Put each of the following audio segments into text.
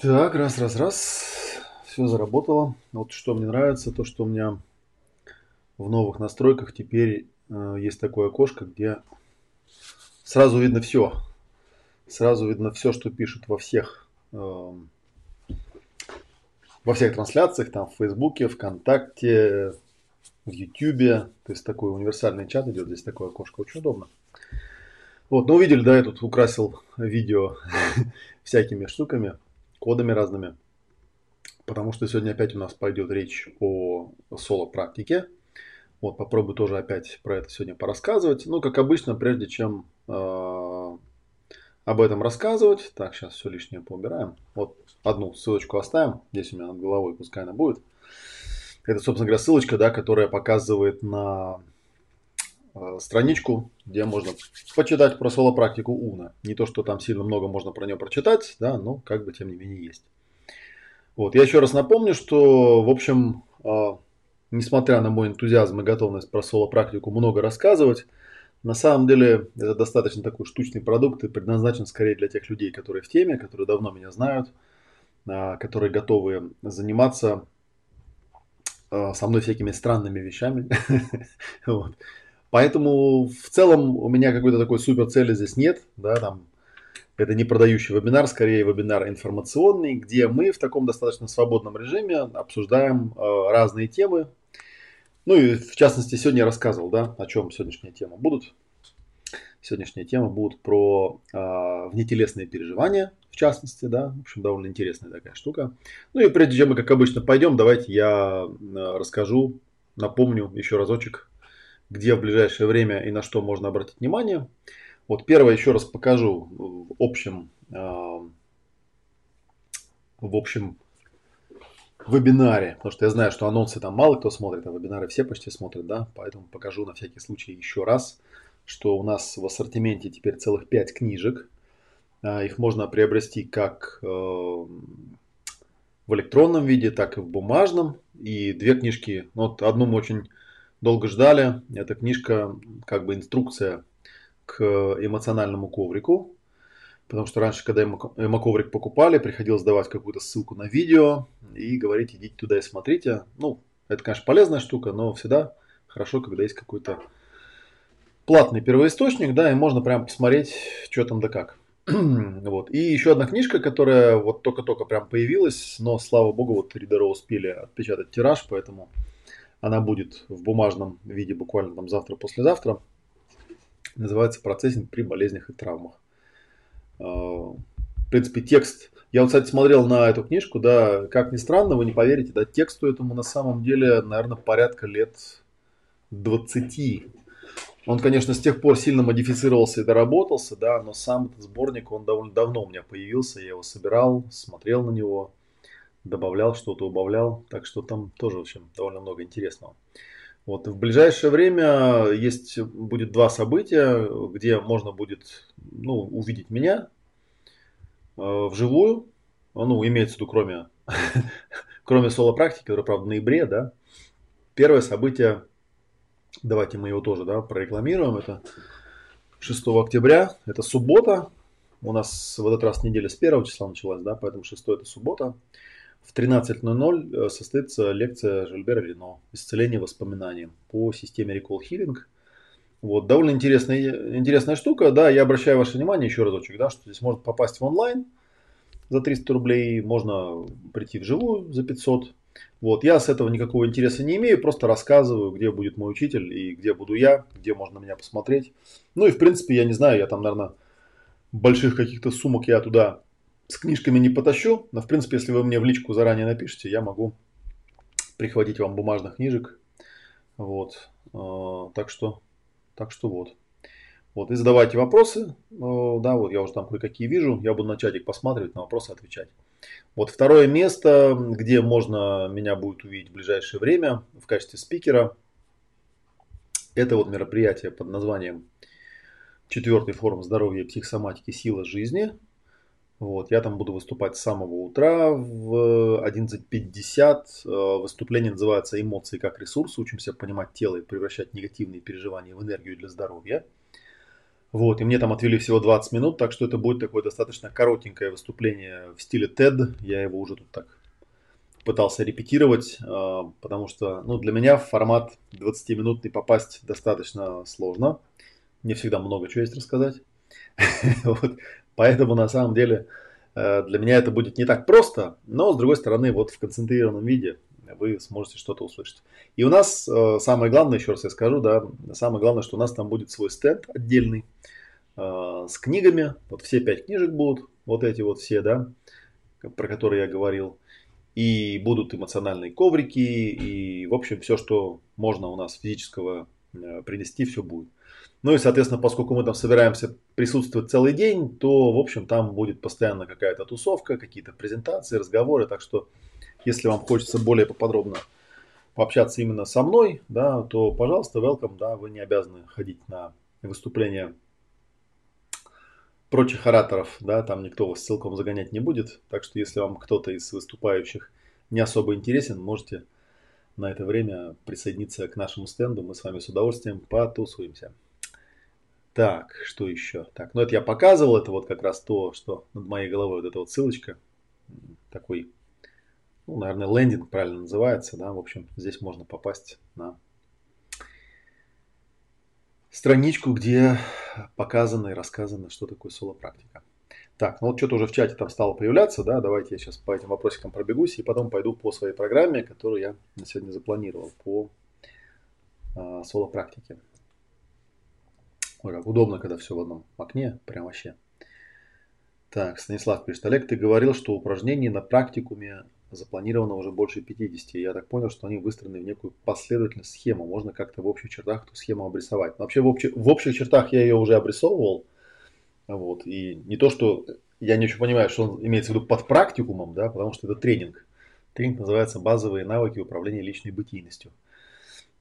Так, раз, раз, раз. Все заработало. Вот что мне нравится, то, что у меня в новых настройках теперь э, есть такое окошко, где сразу видно все. Сразу видно все, что пишут во всех э, во всех трансляциях, там в Фейсбуке, ВКонтакте, в Ютубе. То есть такой универсальный чат идет, здесь такое окошко, очень удобно. Вот, ну увидели, да, я тут украсил видео всякими штуками кодами разными. Потому что сегодня опять у нас пойдет речь о соло-практике. Вот, попробую тоже опять про это сегодня порассказывать. Ну, как обычно, прежде чем э, об этом рассказывать, так, сейчас все лишнее поубираем. Вот одну ссылочку оставим. Здесь у меня над головой, пускай она будет. Это, собственно говоря, ссылочка, да, которая показывает на страничку, где можно почитать про соло-практику Уна. Не то, что там сильно много можно про нее прочитать, да, но как бы тем не менее есть. Вот, я еще раз напомню, что, в общем, э, несмотря на мой энтузиазм и готовность про соло-практику много рассказывать, на самом деле это достаточно такой штучный продукт и предназначен скорее для тех людей, которые в теме, которые давно меня знают, э, которые готовы заниматься Э, со мной всякими странными вещами. Поэтому в целом у меня какой-то такой супер цели здесь нет, да, там это не продающий вебинар, скорее вебинар информационный, где мы в таком достаточно свободном режиме обсуждаем э, разные темы. Ну и в частности сегодня я рассказывал, да, о чем сегодняшняя тема будут. Сегодняшняя тема будет про э, внетелесные переживания, в частности, да, в общем, довольно интересная такая штука. Ну и прежде чем мы, как обычно, пойдем, давайте я э, расскажу, напомню еще разочек, где в ближайшее время и на что можно обратить внимание. Вот первое еще раз покажу в общем, э, в общем вебинаре, потому что я знаю, что анонсы там мало кто смотрит, а вебинары все почти смотрят, да, поэтому покажу на всякий случай еще раз что у нас в ассортименте теперь целых 5 книжек. А, их можно приобрести как э, в электронном виде, так и в бумажном. И две книжки, ну, вот одну мы очень долго ждали. Это книжка, как бы инструкция к эмоциональному коврику. Потому что раньше, когда эмоковрик покупали, приходилось давать какую-то ссылку на видео и говорить, идите туда и смотрите. Ну, это, конечно, полезная штука, но всегда хорошо, когда есть какой-то платный первоисточник, да, и можно прям посмотреть, что там да как. вот. И еще одна книжка, которая вот только-только прям появилась, но, слава богу, вот ридеры успели отпечатать тираж, поэтому она будет в бумажном виде буквально там завтра-послезавтра. Называется «Процессинг при болезнях и травмах». А, в принципе, текст... Я вот, кстати, смотрел на эту книжку, да, как ни странно, вы не поверите, да, тексту этому на самом деле, наверное, порядка лет 20 он, конечно, с тех пор сильно модифицировался и доработался, да, но сам этот сборник, он довольно давно у меня появился, я его собирал, смотрел на него, добавлял что-то, убавлял, так что там тоже, в общем, довольно много интересного. Вот, в ближайшее время есть, будет два события, где можно будет ну, увидеть меня э, вживую, ну, имеется в виду, кроме, кроме соло-практики, которая, правда, в ноябре, да. Первое событие Давайте мы его тоже да, прорекламируем. Это 6 октября, это суббота. У нас в этот раз неделя с 1 числа началась, да, поэтому 6 это суббота. В 13.00 э, состоится лекция Жильбера Рено «Исцеление воспоминаний» по системе Recall Healing. Вот, довольно интересная, интересная штука, да, я обращаю ваше внимание еще разочек, да, что здесь можно попасть в онлайн за 300 рублей, можно прийти вживую за 500, вот, я с этого никакого интереса не имею, просто рассказываю, где будет мой учитель и где буду я, где можно меня посмотреть. Ну и в принципе, я не знаю, я там, наверное, больших каких-то сумок я туда с книжками не потащу, но в принципе, если вы мне в личку заранее напишите, я могу прихватить вам бумажных книжек. Вот, а, так что, так что вот. Вот, и задавайте вопросы, да, вот я уже там кое-какие вижу, я буду на чатик посматривать, на вопросы отвечать. Вот второе место, где можно меня будет увидеть в ближайшее время в качестве спикера, это вот мероприятие под названием четвертый форум здоровья психосоматики «Сила жизни». Вот, я там буду выступать с самого утра в 11.50. Выступление называется «Эмоции как ресурс». Учимся понимать тело и превращать негативные переживания в энергию для здоровья. Вот, и мне там отвели всего 20 минут, так что это будет такое достаточно коротенькое выступление в стиле TED. Я его уже тут так пытался репетировать, а, потому что ну, для меня в формат 20-минутный попасть достаточно сложно. Не всегда много чего есть рассказать. вот. Поэтому на самом деле э, для меня это будет не так просто, но с другой стороны, вот в концентрированном виде вы сможете что-то услышать. И у нас э, самое главное, еще раз я скажу, да, самое главное, что у нас там будет свой стенд отдельный э, с книгами. Вот все пять книжек будут, вот эти вот все, да, про которые я говорил. И будут эмоциональные коврики, и, в общем, все, что можно у нас физического принести, все будет. Ну и, соответственно, поскольку мы там собираемся присутствовать целый день, то, в общем, там будет постоянно какая-то тусовка, какие-то презентации, разговоры. Так что если вам хочется более поподробно пообщаться именно со мной, да, то, пожалуйста, welcome, да, вы не обязаны ходить на выступления прочих ораторов, да, там никто вас ссылком загонять не будет. Так что, если вам кто-то из выступающих не особо интересен, можете на это время присоединиться к нашему стенду. Мы с вами с удовольствием потусуемся. Так, что еще? Так, ну это я показывал, это вот как раз то, что над моей головой, вот эта вот ссылочка, такой ну, наверное, лендинг правильно называется, да, в общем, здесь можно попасть на страничку, где показано и рассказано, что такое соло-практика. Так, ну вот что-то уже в чате там стало появляться, да, давайте я сейчас по этим вопросикам пробегусь и потом пойду по своей программе, которую я на сегодня запланировал по а, соло-практике. Ой, как удобно, когда все в одном окне, прям вообще. Так, Станислав пишет, Олег, ты говорил, что упражнений на практикуме запланировано уже больше 50. Я так понял, что они выстроены в некую последовательную схему. Можно как-то в общих чертах эту схему обрисовать. Но вообще в, общих, в общих чертах я ее уже обрисовывал. Вот. И не то, что я очень понимаю, что он имеется в виду под практикумом, да, потому что это тренинг. Тренинг называется «Базовые навыки управления личной бытийностью».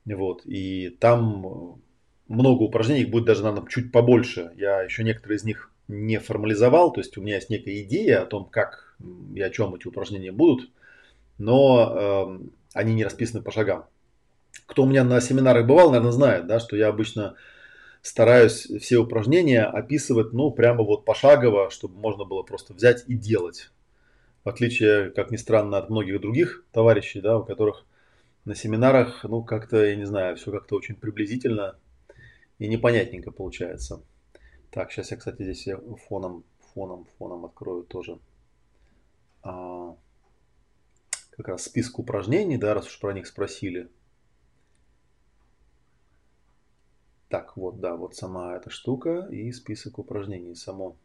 Вот. И там много упражнений, их будет даже, наверное, чуть побольше. Я еще некоторые из них не формализовал, то есть у меня есть некая идея о том, как и о чем эти упражнения будут но э, они не расписаны по шагам. Кто у меня на семинарах бывал, наверное, знает, да, что я обычно стараюсь все упражнения описывать, ну, прямо вот пошагово, чтобы можно было просто взять и делать. В отличие, как ни странно, от многих других товарищей, да, у которых на семинарах, ну, как-то, я не знаю, все как-то очень приблизительно и непонятненько получается. Так, сейчас я, кстати, здесь фоном, фоном, фоном открою тоже. А, как раз список упражнений, да, раз уж про них спросили. Так, вот, да, вот сама эта штука и список упражнений само.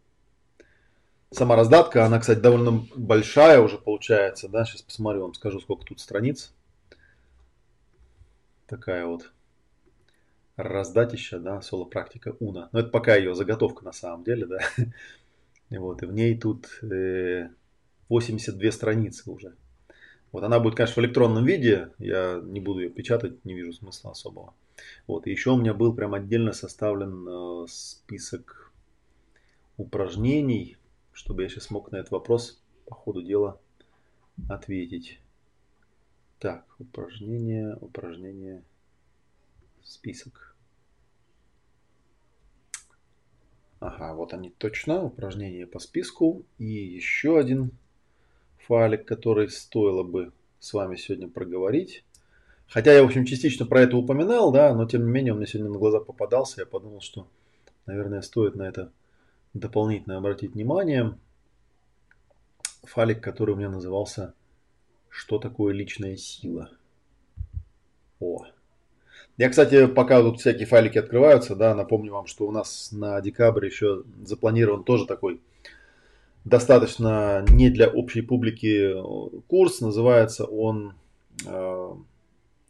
Сама раздатка, она, кстати, довольно большая уже получается, да, сейчас посмотрю, вам скажу, сколько тут страниц. Такая вот раздатища, да, соло-практика Уна. Но это пока ее заготовка на самом деле, да. Вот, и в ней тут 82 э, страницы уже. Вот она будет, конечно, в электронном виде, я не буду ее печатать, не вижу смысла особого. Вот, и еще у меня был прям отдельно составлен э, список упражнений, чтобы я сейчас мог на этот вопрос по ходу дела ответить. Так, упражнение, упражнение, список. Ага, вот они точно, упражнения по списку. И еще один файлик, который стоило бы с вами сегодня проговорить. Хотя я, в общем, частично про это упоминал, да, но тем не менее он мне сегодня на глаза попадался. Я подумал, что, наверное, стоит на это дополнительно обратить внимание. Файлик, который у меня назывался «Что такое личная сила?» О. Я, кстати, пока тут всякие файлики открываются, да, напомню вам, что у нас на декабрь еще запланирован тоже такой достаточно не для общей публики э, курс. Называется он, э,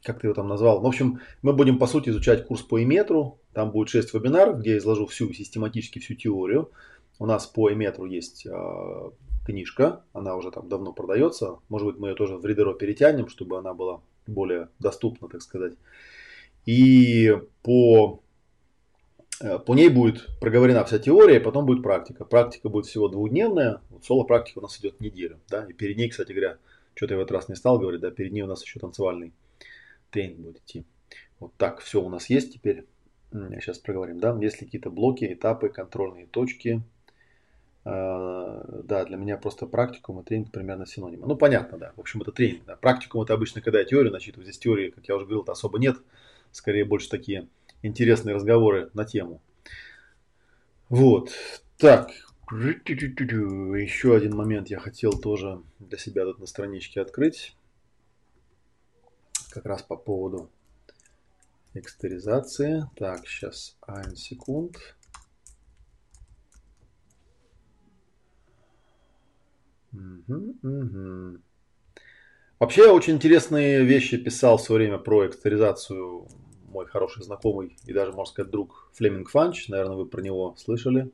как ты его там назвал? В общем, мы будем по сути изучать курс по иметру. Там будет 6 вебинаров, где я изложу всю систематически всю теорию. У нас по иметру есть э, книжка, она уже там давно продается. Может быть, мы ее тоже в ридеро перетянем, чтобы она была более доступна, так сказать. И по Э, по ней будет проговорена вся теория, и потом будет практика. Практика будет всего двухдневная, вот соло-практика у нас идет неделю. Да? И перед ней, кстати говоря, что-то я в этот раз не стал говорить, да, перед ней у нас еще танцевальный тренинг будет идти. Вот так все у нас есть теперь. Сейчас проговорим, да? Есть ли какие-то блоки, этапы, контрольные точки? А, да, для меня просто практикум и тренинг примерно синонимы. Ну, понятно, да. В общем, это тренинг. Да. Практикум это обычно, когда я теорию начитываю. Здесь теории, как я уже говорил, особо нет. Скорее, больше такие интересные разговоры на тему. Вот. Так. Еще один момент я хотел тоже для себя тут на страничке открыть. Как раз по поводу экстеризации. Так, сейчас 1 секунд. Угу, угу. Вообще очень интересные вещи писал в свое время про экстеризацию мой хороший знакомый и даже, можно сказать, друг Флеминг Фанч. Наверное, вы про него слышали.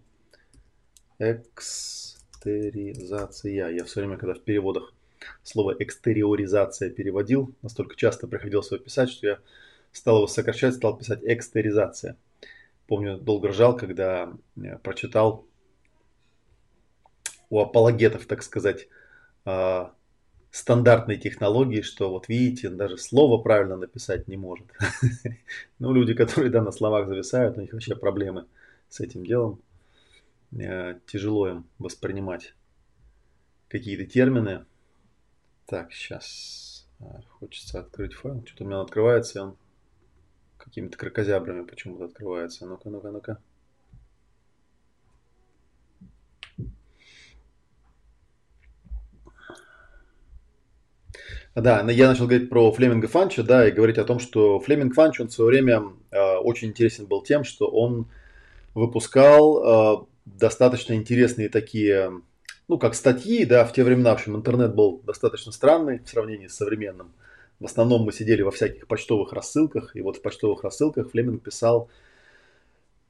Экстеризация. Я все время, когда в переводах слово экстериоризация переводил, настолько часто приходилось его писать, что я стал его сокращать, стал писать экстеризация. Помню, долго ржал, когда э, прочитал у апологетов, так сказать, стандартной технологии, что вот видите, даже слово правильно написать не может. Ну, люди, которые да, на словах зависают, у них вообще проблемы с этим делом. Э, тяжело им воспринимать какие-то термины. Так, сейчас э, хочется открыть файл. Что-то у меня открывается, и он какими-то крокозябрами почему-то открывается. Ну-ка, ну-ка, ну-ка. Да, я начал говорить про Флеминга Фанча, да, и говорить о том, что Флеминг Фанч, он в свое время э, очень интересен был тем, что он выпускал э, достаточно интересные такие, ну, как статьи, да, в те времена, в общем, интернет был достаточно странный в сравнении с современным. В основном мы сидели во всяких почтовых рассылках, и вот в почтовых рассылках Флеминг писал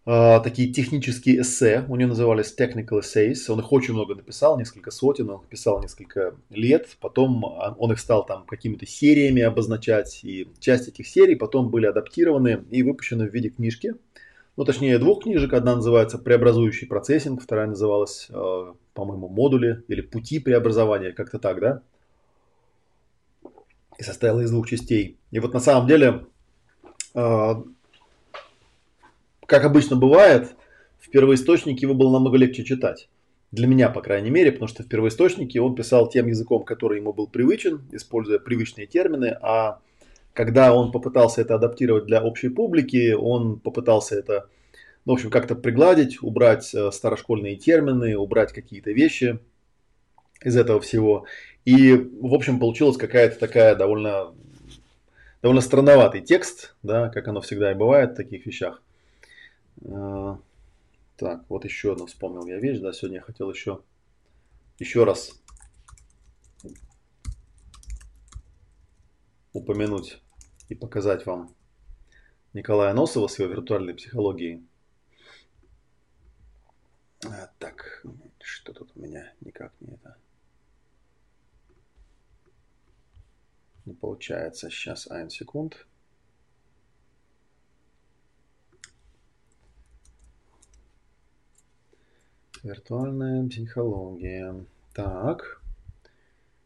э, такие технические эссе, у него назывались technical essays, он их очень много написал, несколько сотен, он писал несколько лет, потом он их стал там какими-то сериями обозначать, и часть этих серий потом были адаптированы и выпущены в виде книжки, ну точнее двух книжек, одна называется «Преобразующий процессинг», вторая называлась, э, по-моему, «Модули» или «Пути преобразования», как-то так, да, и состояла из двух частей. И вот на самом деле как обычно бывает, в первоисточнике его было намного легче читать. Для меня, по крайней мере, потому что в первоисточнике он писал тем языком, который ему был привычен, используя привычные термины, а когда он попытался это адаптировать для общей публики, он попытался это, ну, в общем, как-то пригладить, убрать э, старошкольные термины, убрать какие-то вещи из этого всего. И, в общем, получилась какая-то такая довольно, довольно странноватый текст, да, как оно всегда и бывает в таких вещах. А, так, вот еще одну вспомнил я вещь, да, сегодня я хотел еще, еще раз упомянуть и показать вам Николая Носова с его виртуальной психологией. А, так, что тут у меня никак не это... Не получается. Сейчас, один секунд. Виртуальная психология. Так.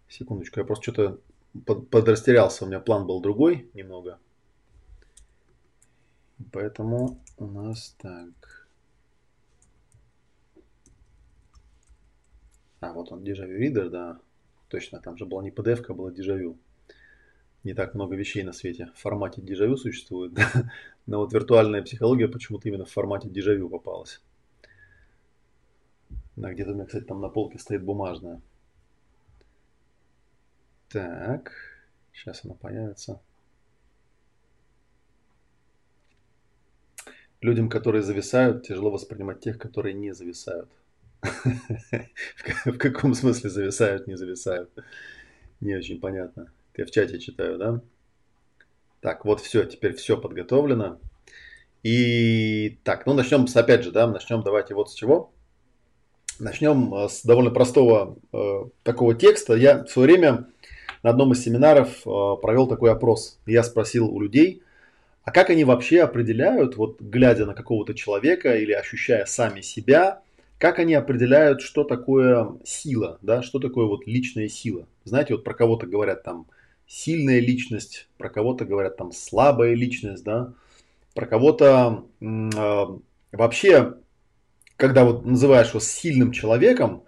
Секундочку, я просто что-то под, подрастерялся. У меня план был другой немного. Поэтому у нас так. А, вот он, Дежавю Reader, да. Точно, там же была не PDF, а была Дежавю. Не так много вещей на свете в формате Дежавю существует. Но вот виртуальная психология почему-то именно в формате Дежавю попалась. Да, где-то у меня, кстати, там на полке стоит бумажная. Так, сейчас она появится. Людям, которые зависают, тяжело воспринимать тех, которые не зависают. В каком смысле зависают, не зависают? Не очень понятно. Я в чате читаю, да? Так, вот все, теперь все подготовлено. И так, ну начнем с, опять же, да, начнем давайте вот с чего. Начнем э, с довольно простого э, такого текста. Я в свое время на одном из семинаров э, провел такой опрос. Я спросил у людей, а как они вообще определяют, вот глядя на какого-то человека или ощущая сами себя, как они определяют, что такое сила, да, что такое вот личная сила. Знаете, вот про кого-то говорят там сильная личность, про кого-то говорят там слабая личность, да. про кого-то э, вообще, когда вот называешь его сильным человеком,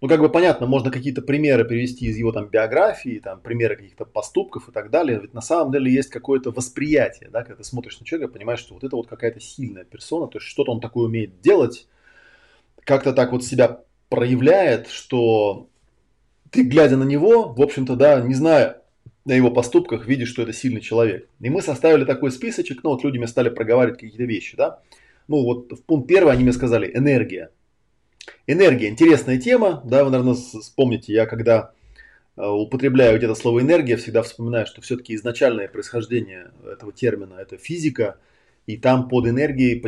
ну, как бы понятно, можно какие-то примеры привести из его там биографии, там, примеры каких-то поступков и так далее. Ведь на самом деле есть какое-то восприятие, да, когда ты смотришь на человека, понимаешь, что вот это вот какая-то сильная персона, то есть что-то он такое умеет делать, как-то так вот себя проявляет, что ты, глядя на него, в общем-то, да, не зная на его поступках, видишь, что это сильный человек. И мы составили такой списочек, ну вот люди мне стали проговаривать какие-то вещи, да. Ну вот в пункт первый они мне сказали энергия. Энергия, интересная тема, да, вы, наверное, вспомните, я когда э, употребляю где-то слово энергия, всегда вспоминаю, что все-таки изначальное происхождение этого термина – это физика, и там под энергией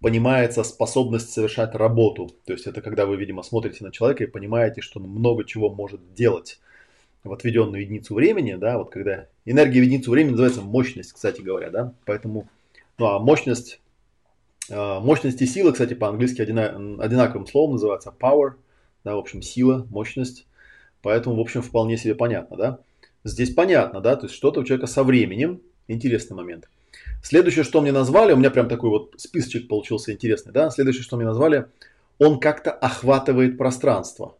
понимается способность совершать работу. То есть это когда вы, видимо, смотрите на человека и понимаете, что он много чего может делать в отведенную единицу времени, да, вот когда энергия в единицу времени называется мощность, кстати говоря, да, поэтому, ну а мощность, мощность и сила, кстати, по-английски одинаковым словом называется power, да, в общем, сила, мощность, поэтому, в общем, вполне себе понятно, да. Здесь понятно, да, то есть что-то у человека со временем, интересный момент – Следующее, что мне назвали, у меня прям такой вот списочек получился интересный, да, следующее, что мне назвали, он как-то охватывает пространство.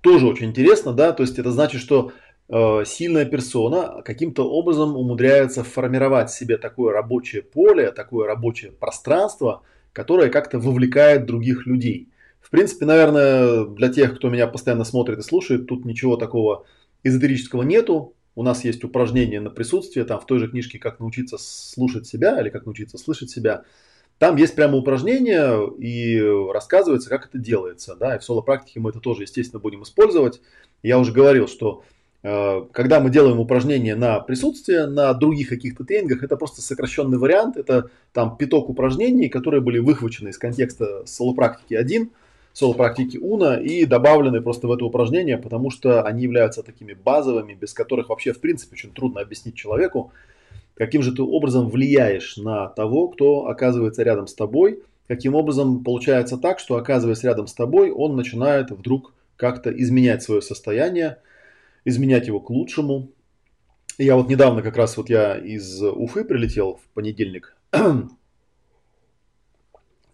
Тоже очень интересно, да, то есть это значит, что сильная персона каким-то образом умудряется формировать себе такое рабочее поле, такое рабочее пространство, которое как-то вовлекает других людей. В принципе, наверное, для тех, кто меня постоянно смотрит и слушает, тут ничего такого эзотерического нету. У нас есть упражнения на присутствие, там в той же книжке «Как научиться слушать себя» или «Как научиться слышать себя». Там есть прямо упражнения и рассказывается, как это делается. Да? И в соло-практике мы это тоже, естественно, будем использовать. Я уже говорил, что э, когда мы делаем упражнения на присутствие, на других каких-то тренингах, это просто сокращенный вариант. Это там пяток упражнений, которые были выхвачены из контекста соло-практики 1 соло-практики Уна и добавлены просто в это упражнение, потому что они являются такими базовыми, без которых вообще в принципе очень трудно объяснить человеку, каким же ты образом влияешь на того, кто оказывается рядом с тобой, каким образом получается так, что оказываясь рядом с тобой, он начинает вдруг как-то изменять свое состояние, изменять его к лучшему. Я вот недавно как раз вот я из Уфы прилетел в понедельник,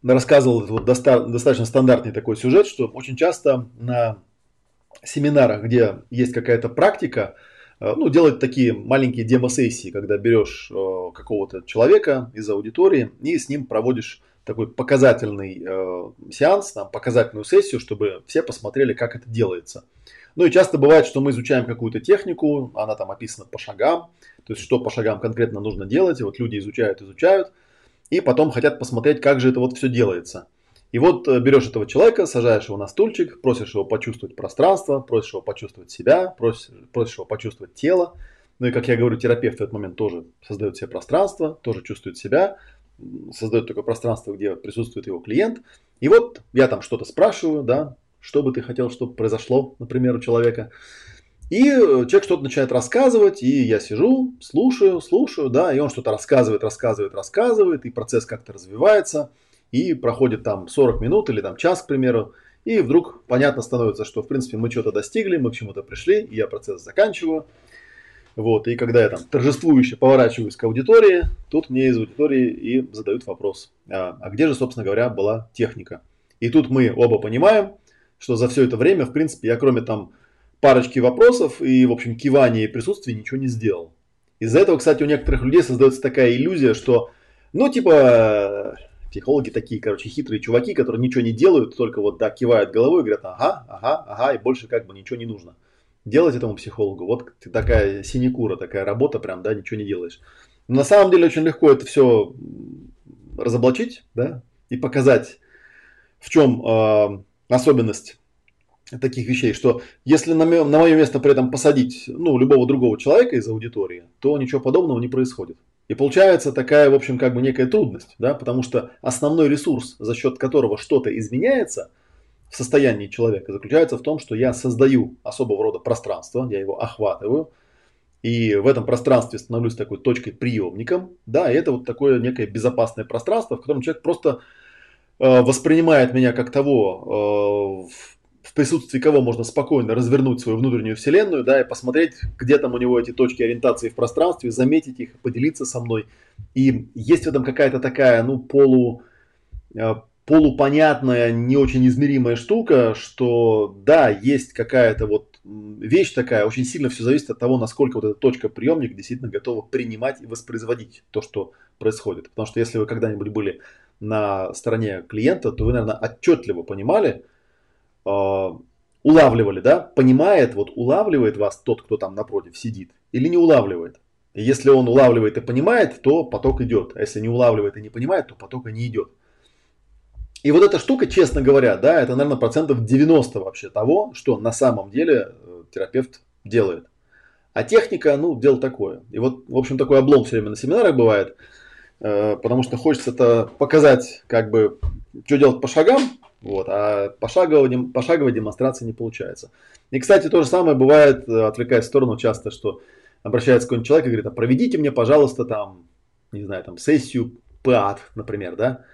рассказывал вот доста- достаточно стандартный такой сюжет, что очень часто на семинарах, где есть какая-то практика, э, ну, делать такие маленькие демо-сессии, когда берешь э, какого-то человека из аудитории и с ним проводишь такой показательный э, сеанс, там, показательную сессию, чтобы все посмотрели, как это делается. Ну и часто бывает, что мы изучаем какую-то технику, она там описана по шагам, то есть что по шагам конкретно нужно делать, и вот люди изучают, изучают, и потом хотят посмотреть, как же это вот все делается. И вот э, берешь этого человека, сажаешь его на стульчик, просишь его почувствовать пространство, просишь его почувствовать себя, просишь, просишь его почувствовать тело. Ну и, как я говорю, терапевт в этот момент тоже создает себе пространство, тоже чувствует себя, создает такое пространство, где присутствует его клиент. И вот я там что-то спрашиваю, да, что бы ты хотел, чтобы произошло, например, у человека. И э, человек что-то начинает рассказывать, и я сижу, слушаю, слушаю, да, и он что-то рассказывает, рассказывает, рассказывает, и процесс как-то развивается, и проходит там 40 минут или там час, к примеру, и вдруг понятно становится, что в принципе мы что-то достигли, мы к чему-то пришли, и я процесс заканчиваю. Вот, и когда я там торжествующе поворачиваюсь к аудитории, тут мне из аудитории и задают вопрос, а, а где же, собственно говоря, была техника? И тут мы оба понимаем, что за все это время, в принципе, я кроме там парочки вопросов и, в общем, кивания и присутствия ничего не сделал. Из-за этого, кстати, у некоторых людей создается такая иллюзия, что, ну, типа, психологи такие, короче, хитрые чуваки, которые ничего не делают, только вот, да, кивают головой и говорят, ага, ага, ага, и больше как бы ничего не нужно. Делать этому психологу, вот такая синекура, такая работа, прям, да, ничего не делаешь. Но на самом деле очень легко это все разоблачить, да, и показать, в чем э, особенность таких вещей, что если на, на мое место при этом посадить ну, любого другого человека из аудитории, то ничего подобного не происходит. И получается такая, в общем, как бы некая трудность, да, потому что основной ресурс, за счет которого что-то изменяется в состоянии человека, заключается в том, что я создаю особого рода пространство, я его охватываю, и в этом пространстве становлюсь такой точкой приемником, да, и это вот такое некое безопасное пространство, в котором человек просто воспринимает меня как того, э, в присутствии кого можно спокойно развернуть свою внутреннюю вселенную, да, и посмотреть, где там у него эти точки ориентации в пространстве, заметить их, поделиться со мной. И есть в этом какая-то такая, ну, полу, э, полупонятная, не очень измеримая штука, что да, есть какая-то вот вещь такая, очень сильно все зависит от того, насколько вот эта точка приемник действительно готова принимать и воспроизводить то, что происходит. Потому что если вы когда-нибудь были на стороне клиента, то вы, наверное, отчетливо понимали, э, улавливали, да, понимает, вот улавливает вас тот, кто там напротив сидит, или не улавливает. И если он улавливает и понимает, то поток идет. А если не улавливает и не понимает, то потока не идет. И вот эта штука, честно говоря, да, это, наверное, процентов 90 вообще того, что на самом деле э, терапевт делает. А техника, ну, дело такое. И вот, в общем, такой облом все время на семинарах бывает, потому что хочется это показать, как бы, что делать по шагам, вот, а пошаговой, пошаговой демонстрации не получается. И, кстати, то же самое бывает, э, отвлекаясь в сторону часто, что обращается какой-нибудь человек и говорит, а проведите мне, пожалуйста, там, не знаю, там, сессию ПАД, например, да.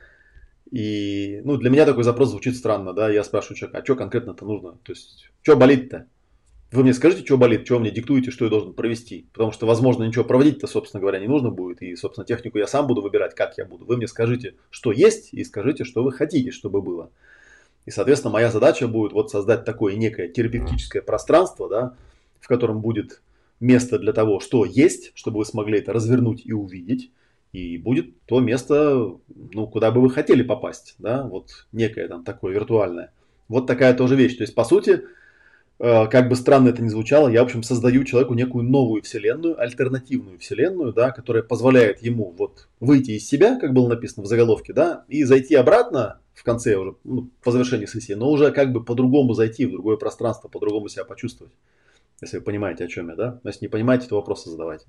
И, ну, для меня такой запрос звучит странно, да. Я спрашиваю человека, а что конкретно-то нужно? То есть, что болит-то? Вы мне скажите, что болит, что мне диктуете, что я должен провести. Потому что, возможно, ничего проводить-то, собственно говоря, не нужно будет. И, собственно, технику я сам буду выбирать, как я буду. Вы мне скажите, что есть, и скажите, что вы хотите, чтобы было. И, соответственно, моя задача будет вот создать такое некое терапевтическое пространство, да, в котором будет место для того, что есть, чтобы вы смогли это развернуть и увидеть. И будет то место, ну, куда бы вы хотели попасть, да, вот некое там такое виртуальное. Вот такая тоже вещь. То есть, по сути, как бы странно это ни звучало, я, в общем, создаю человеку некую новую вселенную, альтернативную вселенную, да, которая позволяет ему вот выйти из себя, как было написано в заголовке, да, и зайти обратно в конце уже, ну, по завершении сессии, но уже как бы по-другому зайти в другое пространство, по-другому себя почувствовать. Если вы понимаете, о чем я, да? Если не понимаете, то вопросы задавайте.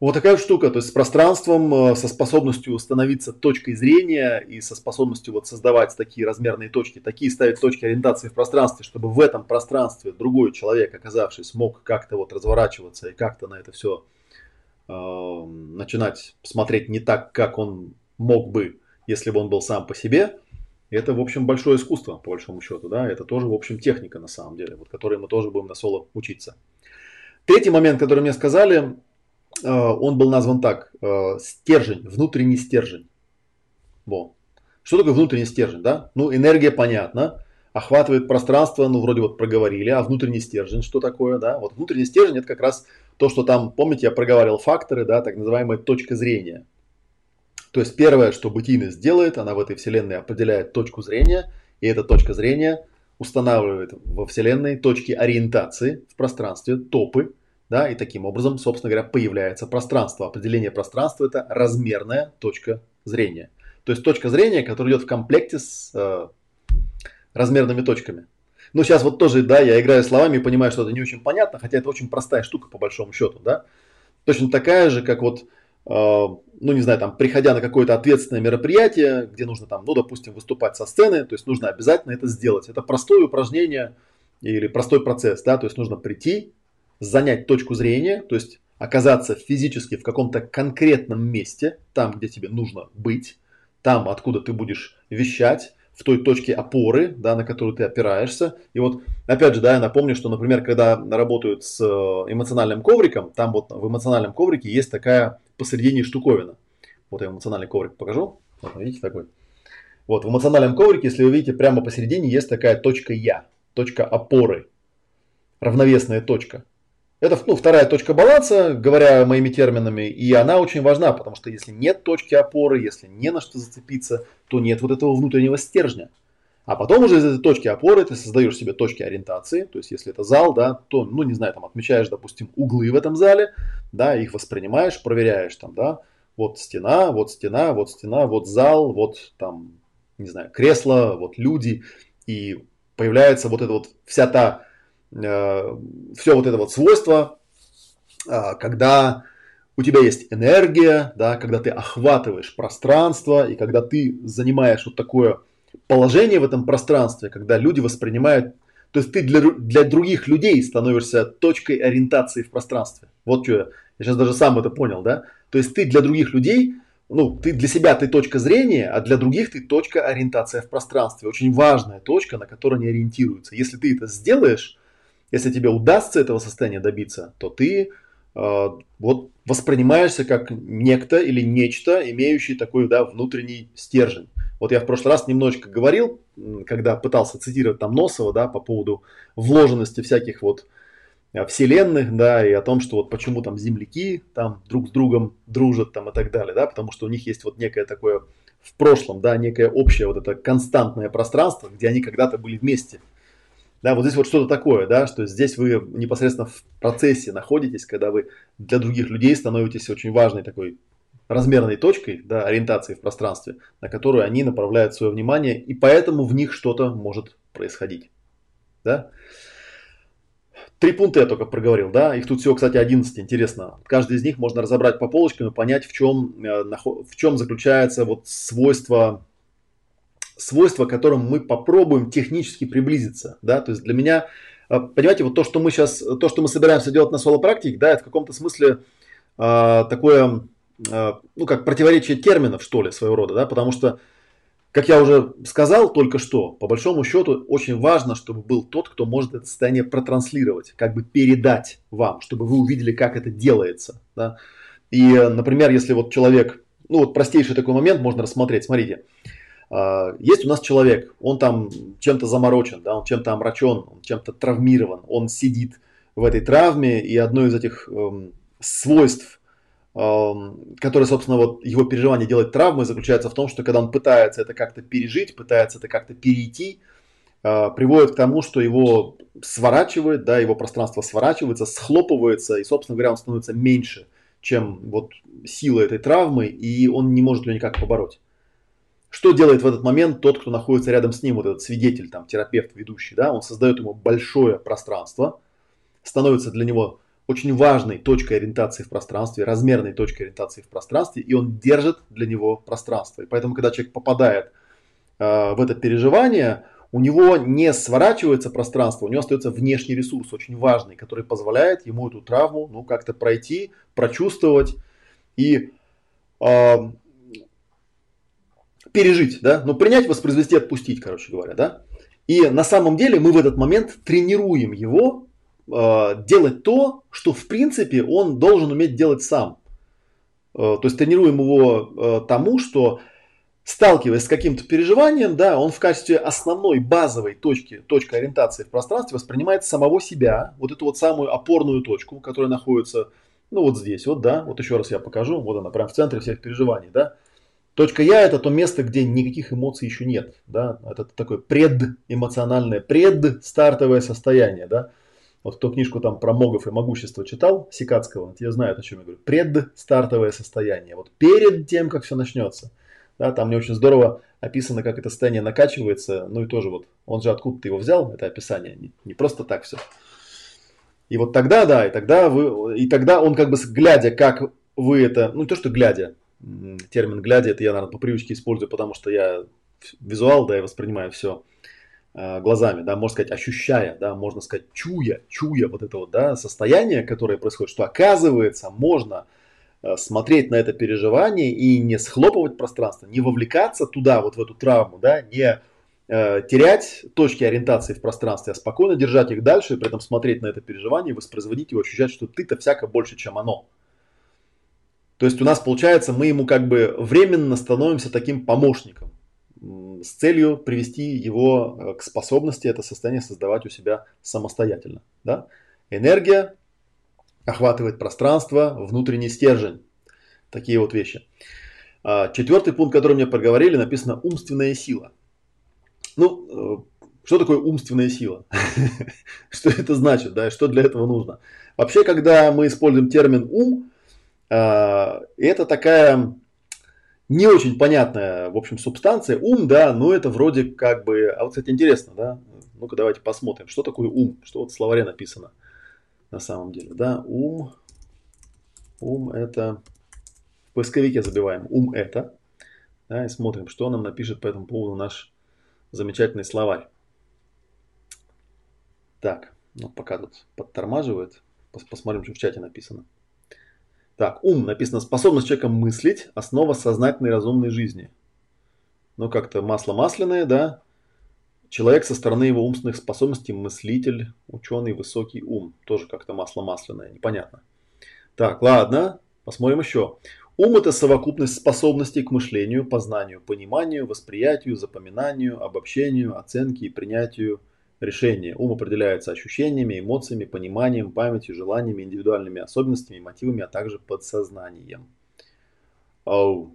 Вот такая штука, то есть с пространством, э, со способностью становиться точкой зрения и со способностью вот создавать такие размерные точки, такие ставить точки ориентации в пространстве, чтобы в этом пространстве другой человек, оказавшись, мог как-то вот разворачиваться и как-то на это все э, начинать смотреть не так, как он мог бы если бы он был сам по себе, это, в общем, большое искусство, по большому счету, да, это тоже, в общем, техника на самом деле, вот, которой мы тоже будем на соло учиться. Третий момент, который мне сказали, он был назван так, э, стержень, внутренний стержень. Во. Что такое внутренний стержень, да? Ну, энергия понятна, охватывает пространство, ну, вроде вот проговорили, а внутренний стержень, что такое, да? Вот внутренний стержень это как раз то, что там, помните, я проговаривал факторы, да, так называемая точка зрения. То есть первое, что бытийность делает, она в этой вселенной определяет точку зрения, и эта точка зрения устанавливает во вселенной точки ориентации в пространстве, топы, да, и таким образом, собственно говоря, появляется пространство. Определение пространства это размерная точка зрения. То есть точка зрения, которая идет в комплекте с э, размерными точками. Ну, сейчас вот тоже, да, я играю словами и понимаю, что это не очень понятно, хотя это очень простая штука по большому счету, да. Точно такая же, как вот Э, ну, не знаю, там, приходя на какое-то ответственное мероприятие, где нужно там, ну, допустим, выступать со сцены, то есть нужно обязательно это сделать. Это простое упражнение или простой процесс, да, то есть нужно прийти, занять точку зрения, то есть оказаться физически в каком-то конкретном месте, там, где тебе нужно быть, там, откуда ты будешь вещать, в той точке опоры, да, на которую ты опираешься. И вот, опять же, да, я напомню, что, например, когда работают с э, эмоциональным ковриком, там вот в эмоциональном коврике есть такая посередине штуковина. Вот я эмоциональный коврик покажу. Вот, видите, такой. Вот, в эмоциональном коврике, если вы видите, прямо посередине есть такая точка Я, точка опоры, равновесная точка. Это ну, вторая точка баланса, говоря моими терминами, и она очень важна, потому что если нет точки опоры, если не на что зацепиться, то нет вот этого внутреннего стержня. А потом уже из этой точки опоры ты создаешь себе точки ориентации, то есть если это зал, да, то, ну не знаю, там отмечаешь, допустим, углы в этом зале, да, их воспринимаешь, проверяешь там, да, вот стена, вот стена, вот стена, вот зал, вот там, не знаю, кресло, вот люди, и появляется вот эта вот вся та все вот это вот свойство, а, когда у тебя есть энергия, да, когда ты охватываешь пространство, и когда ты занимаешь вот такое положение в этом пространстве, когда люди воспринимают, то есть ты для, для других людей становишься точкой ориентации в пространстве. Вот что я, я сейчас даже сам это понял, да. То есть ты для других людей ну, ты для себя ты точка зрения, а для других ты точка ориентация в пространстве. Очень важная точка, на которой они ориентируются. Если ты это сделаешь, если тебе удастся этого состояния добиться, то ты э, вот воспринимаешься как некто или нечто, имеющий такой да, внутренний стержень. Вот я в прошлый раз немножечко говорил, когда пытался цитировать там Носова, да, по поводу вложенности всяких вот э, вселенных, да, и о том, что вот почему там земляки там друг с другом дружат там и так далее, да, потому что у них есть вот некое такое в прошлом, да, некое общее вот это константное пространство, где они когда-то были вместе. Да, вот здесь вот что-то такое, да, что здесь вы непосредственно в процессе находитесь, когда вы для других людей становитесь очень важной такой размерной точкой, да, ориентации в пространстве, на которую они направляют свое внимание, и поэтому в них что-то может происходить. Да? Три пункта я только проговорил, да, их тут всего, кстати, 11, интересно. Каждый из них можно разобрать по полочкам и понять, в чем, э, в чем заключается вот свойство свойства, к которым мы попробуем технически приблизиться, да, то есть для меня, э, понимаете, вот то, что мы сейчас, то, что мы собираемся делать на соло-практике, да, это в каком-то смысле э, такое, э, ну, как противоречие терминов, что ли, своего рода, да, потому что, как я уже сказал только что, по большому счету, очень важно, чтобы был тот, кто может это состояние протранслировать, как бы передать вам, чтобы вы увидели, как это делается, да, и, например, если вот человек, ну, вот простейший такой момент можно рассмотреть, смотрите, есть у нас человек, он там чем-то заморочен, да, он чем-то омрачен, он чем-то травмирован, он сидит в этой травме, и одно из этих эм, свойств, эм, которое, собственно, вот его переживание делает травмой, заключается в том, что когда он пытается это как-то пережить, пытается это как-то перейти, э, приводит к тому, что его сворачивает, да, его пространство сворачивается, схлопывается, и, собственно говоря, он становится меньше, чем вот сила этой травмы, и он не может ее никак побороть. Что делает в этот момент тот, кто находится рядом с ним, вот этот свидетель, там, терапевт, ведущий, да, он создает ему большое пространство, становится для него очень важной точкой ориентации в пространстве, размерной точкой ориентации в пространстве, и он держит для него пространство. И поэтому, когда человек попадает э, в это переживание, у него не сворачивается пространство, у него остается внешний ресурс, очень важный, который позволяет ему эту травму ну, как-то пройти, прочувствовать и э, пережить, да, но принять, воспроизвести, отпустить, короче говоря, да. И на самом деле мы в этот момент тренируем его э, делать то, что в принципе он должен уметь делать сам. Э, то есть тренируем его э, тому, что сталкиваясь с каким-то переживанием, да, он в качестве основной базовой точки, точки ориентации в пространстве воспринимает самого себя, вот эту вот самую опорную точку, которая находится, ну вот здесь, вот, да, вот еще раз я покажу, вот она прям в центре всех переживаний, да, Точка Я это то место, где никаких эмоций еще нет. Да? Это такое предэмоциональное, предстартовое состояние. Да? Вот кто книжку там про могов и могущество читал, Сикацкого, те знают, о чем я говорю. Предстартовое состояние. Вот перед тем, как все начнется. Да, там мне очень здорово описано, как это состояние накачивается. Ну и тоже вот, он же откуда-то его взял, это описание. Не, не просто так все. И вот тогда, да, и тогда вы, и тогда он как бы глядя, как вы это, ну не то, что глядя, термин глядя, это я, наверное, по привычке использую, потому что я визуал, да, я воспринимаю все э, глазами, да, можно сказать, ощущая, да, можно сказать, чуя, чуя вот это вот, да, состояние, которое происходит, что оказывается, можно э, смотреть на это переживание и не схлопывать пространство, не вовлекаться туда, вот в эту травму, да, не э, терять точки ориентации в пространстве, а спокойно держать их дальше и при этом смотреть на это переживание, воспроизводить его, ощущать, что ты-то всяко больше, чем оно. То есть у нас получается, мы ему как бы временно становимся таким помощником с целью привести его э, к способности это состояние создавать у себя самостоятельно. Да? Энергия охватывает пространство, внутренний стержень. Такие вот вещи. А, четвертый пункт, который мне проговорили, написано умственная сила. Ну, э, что такое умственная сила? Что это значит, да, что для этого нужно? Вообще, когда мы используем термин ум, это такая не очень понятная, в общем, субстанция. Ум, да, но это вроде как бы... А вот, кстати, интересно, да? Ну-ка, давайте посмотрим, что такое ум, что вот в словаре написано на самом деле, да? Ум, ум это... В поисковике забиваем ум это, да, и смотрим, что нам напишет по этому поводу наш замечательный словарь. Так, ну пока тут подтормаживает, посмотрим, что в чате написано. Так, ум написано способность человека мыслить, основа сознательной разумной жизни. Ну, как-то масло масляное, да? Человек со стороны его умственных способностей, мыслитель, ученый, высокий ум. Тоже как-то масло масляное, непонятно. Так, ладно, посмотрим еще. Ум – это совокупность способностей к мышлению, познанию, пониманию, восприятию, запоминанию, обобщению, оценке и принятию решения. Ум определяется ощущениями, эмоциями, пониманием, памятью, желаниями, индивидуальными особенностями, мотивами, а также подсознанием. Оу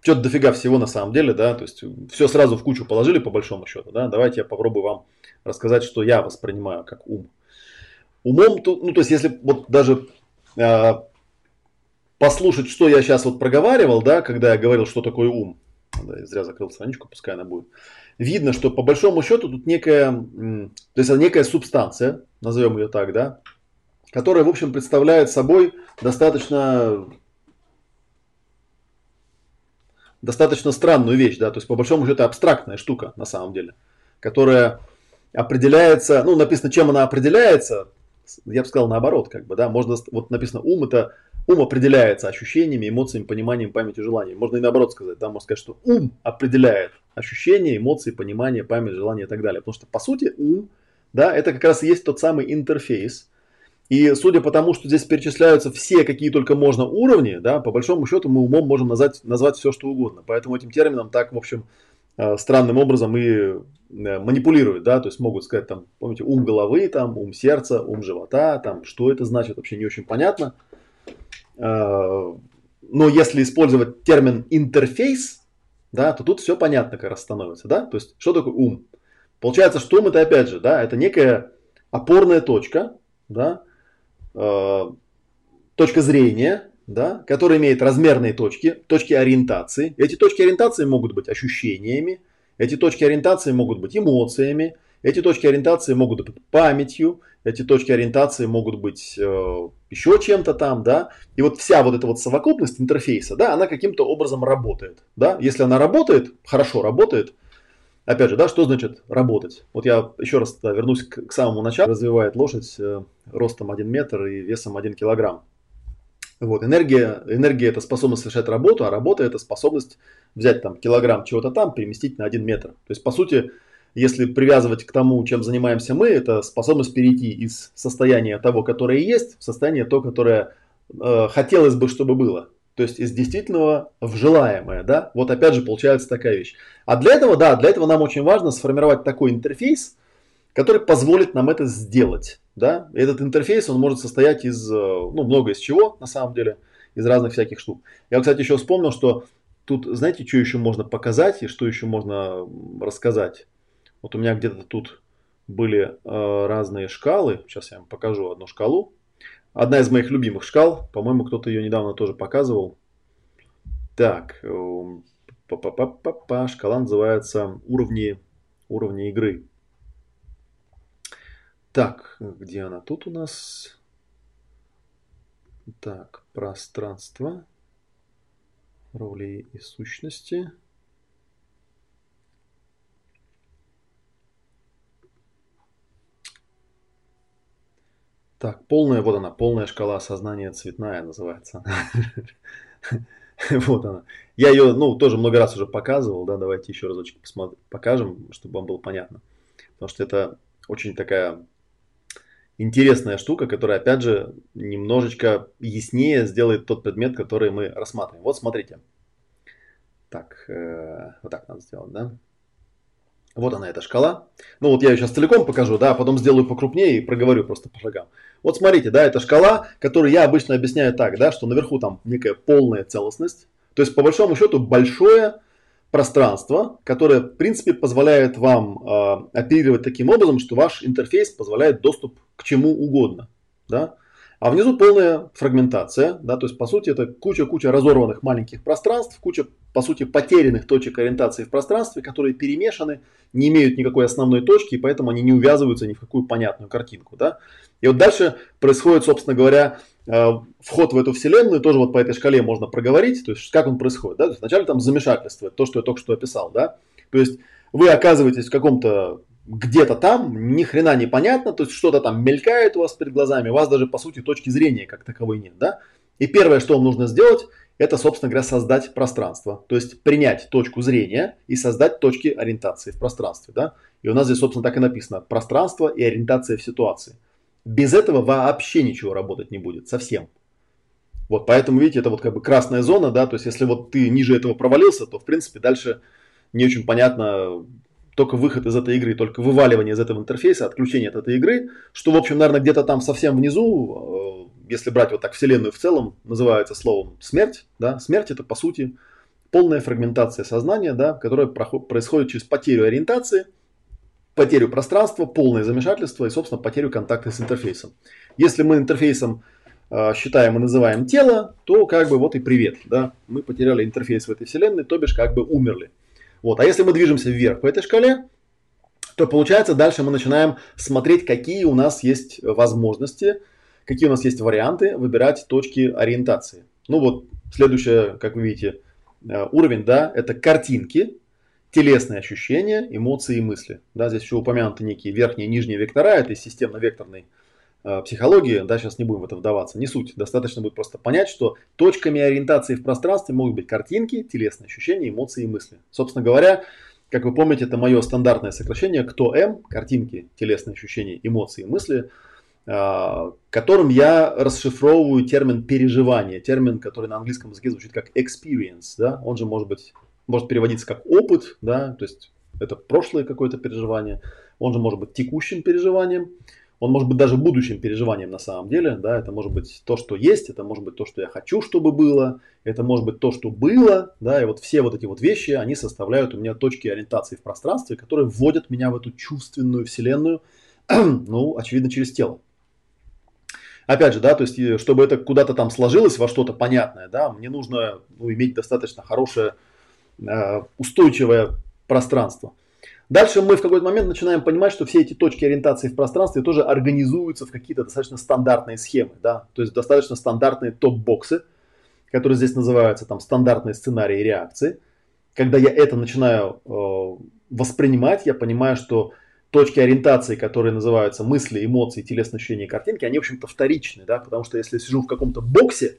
что-то дофига всего на самом деле, да, то есть все сразу в кучу положили по большому счету, да, давайте я попробую вам рассказать, что я воспринимаю как ум. Умом, ну, то есть если вот даже э, послушать, что я сейчас вот проговаривал, да, когда я говорил, что такое ум, да, зря закрыл страничку, пускай она будет, видно, что по большому счету тут некая, то есть некая субстанция, назовем ее так, да, которая, в общем, представляет собой достаточно достаточно странную вещь, да, то есть по большому счету абстрактная штука на самом деле, которая определяется, ну, написано, чем она определяется, я бы сказал наоборот, как бы, да, можно, вот написано ум это, ум определяется ощущениями, эмоциями, пониманием, памятью, желанием. Можно и наоборот сказать, да, можно сказать, что ум определяет ощущения, эмоции, понимание, память, желание и так далее. Потому что, по сути, ум, да, это как раз и есть тот самый интерфейс, и судя по тому, что здесь перечисляются все, какие только можно уровни, да, по большому счету мы умом можем назвать, назвать все, что угодно. Поэтому этим термином так, в общем, э, странным образом и э, манипулируют, да, то есть могут сказать там, помните, ум головы, там, ум сердца, ум живота, там, что это значит, вообще не очень понятно. Э, но если использовать термин интерфейс, да, то тут все понятно как раз становится, да, то есть что такое ум? Получается, что ум это опять же, да, это некая опорная точка, да, Э, точка зрения, да, которая имеет размерные точки, точки ориентации. Эти точки ориентации могут быть ощущениями, эти точки ориентации могут быть эмоциями, эти точки ориентации могут быть памятью, эти точки ориентации могут быть э, еще чем-то там, да. И вот вся вот эта вот совокупность интерфейса, да, она каким-то образом работает, да. Если она работает, хорошо работает, Опять же, да, что значит работать? Вот я еще раз да, вернусь к, к самому началу. Развивает лошадь э, ростом 1 метр и весом 1 килограмм. Вот, энергия, энергия это способность совершать работу, а работа это способность взять там килограмм чего-то там, переместить на 1 метр. То есть, по сути, если привязывать к тому, чем занимаемся мы, это способность перейти из состояния того, которое есть, в состояние то, которое э, хотелось бы, чтобы было. То есть из действительного в желаемое, да? Вот опять же получается такая вещь. А для этого, да, для этого нам очень важно сформировать такой интерфейс, который позволит нам это сделать, да? И этот интерфейс, он может состоять из, э, ну, много из чего, на самом деле, из разных всяких штук. Я, кстати, еще вспомнил, что тут, знаете, что еще можно показать и что еще можно рассказать? Вот у меня где-то тут были э, разные шкалы. Сейчас я вам покажу одну шкалу. Одна из моих любимых шкал. По-моему, кто-то ее недавно тоже показывал. Так, эм, па шкала называется уровни, уровни игры. Так, где она тут у нас? Так, пространство, роли и сущности. Так, полная, вот она, полная шкала сознания цветная называется. Вот она. Я ее, ну, тоже много раз уже показывал, да, давайте еще разочек покажем, чтобы вам было понятно. Потому что это очень такая интересная штука, которая, опять же, немножечко яснее сделает тот предмет, который мы рассматриваем. Вот смотрите. Так, э, вот так надо сделать, да? Вот она, эта шкала. Ну вот я ее сейчас целиком покажу, да, а потом сделаю покрупнее и проговорю просто по шагам. Вот смотрите, да, это шкала, которую я обычно объясняю так, да, что наверху там некая полная целостность. То есть по большому счету большое пространство, которое в принципе позволяет вам э, оперировать таким образом, что ваш интерфейс позволяет доступ к чему угодно. Да? А внизу полная фрагментация, да, то есть по сути это куча-куча разорванных маленьких пространств, куча по сути потерянных точек ориентации в пространстве, которые перемешаны, не имеют никакой основной точки, и поэтому они не увязываются ни в какую понятную картинку. Да? И вот дальше происходит, собственно говоря, э, вход в эту вселенную, тоже вот по этой шкале можно проговорить, то есть как он происходит. Да? То есть вначале там замешательство, то, что я только что описал. Да? То есть вы оказываетесь в каком-то где-то там, ни хрена не понятно, то есть что-то там мелькает у вас перед глазами, у вас даже по сути точки зрения как таковой нет, да? И первое, что вам нужно сделать, это, собственно говоря, создать пространство. То есть принять точку зрения и создать точки ориентации в пространстве. Да? И у нас здесь, собственно, так и написано. Пространство и ориентация в ситуации. Без этого вообще ничего работать не будет. Совсем. Вот, поэтому, видите, это вот как бы красная зона, да, то есть если вот ты ниже этого провалился, то, в принципе, дальше не очень понятно, только выход из этой игры, только вываливание из этого интерфейса, отключение от этой игры, что, в общем, наверное, где-то там совсем внизу, э, если брать вот так вселенную в целом, называется словом смерть, да, смерть это, по сути, полная фрагментация сознания, да, которая происходит через потерю ориентации, потерю пространства, полное замешательство и, собственно, потерю контакта с интерфейсом. Если мы интерфейсом э, считаем и называем тело, то как бы вот и привет, да, мы потеряли интерфейс в этой вселенной, то бишь как бы умерли. Вот. А если мы движемся вверх по этой шкале, то получается дальше мы начинаем смотреть, какие у нас есть возможности, какие у нас есть варианты выбирать точки ориентации. Ну вот следующее, как вы видите, э, уровень, да, это картинки, телесные ощущения, эмоции и мысли. Да, здесь еще упомянуты некие верхние и нижние вектора, это системно-векторный психологии, да, сейчас не будем в это вдаваться, не суть. Достаточно будет просто понять, что точками ориентации в пространстве могут быть картинки, телесные ощущения, эмоции и мысли. Собственно говоря, как вы помните, это мое стандартное сокращение «Кто М?» Картинки, телесные ощущения, эмоции и мысли, э, которым я расшифровываю термин переживание, термин, который на английском языке звучит как experience, да, он же может быть, может переводиться как опыт, да, то есть это прошлое какое-то переживание, он же может быть текущим переживанием, он может быть даже будущим переживанием на самом деле, да, это может быть то, что есть, это может быть то, что я хочу, чтобы было, это может быть то, что было, да, и вот все вот эти вот вещи, они составляют у меня точки ориентации в пространстве, которые вводят меня в эту чувственную вселенную, ну, очевидно, через тело. Опять же, да, то есть, чтобы это куда-то там сложилось во что-то понятное, да, мне нужно ну, иметь достаточно хорошее, э, устойчивое пространство. Дальше мы в какой-то момент начинаем понимать, что все эти точки ориентации в пространстве тоже организуются в какие-то достаточно стандартные схемы, да, то есть достаточно стандартные топ-боксы, которые здесь называются там стандартные сценарии реакции. Когда я это начинаю э, воспринимать, я понимаю, что точки ориентации, которые называются мысли, эмоции, телесные ощущения картинки, они, в общем-то, вторичны, да, потому что если я сижу в каком-то боксе,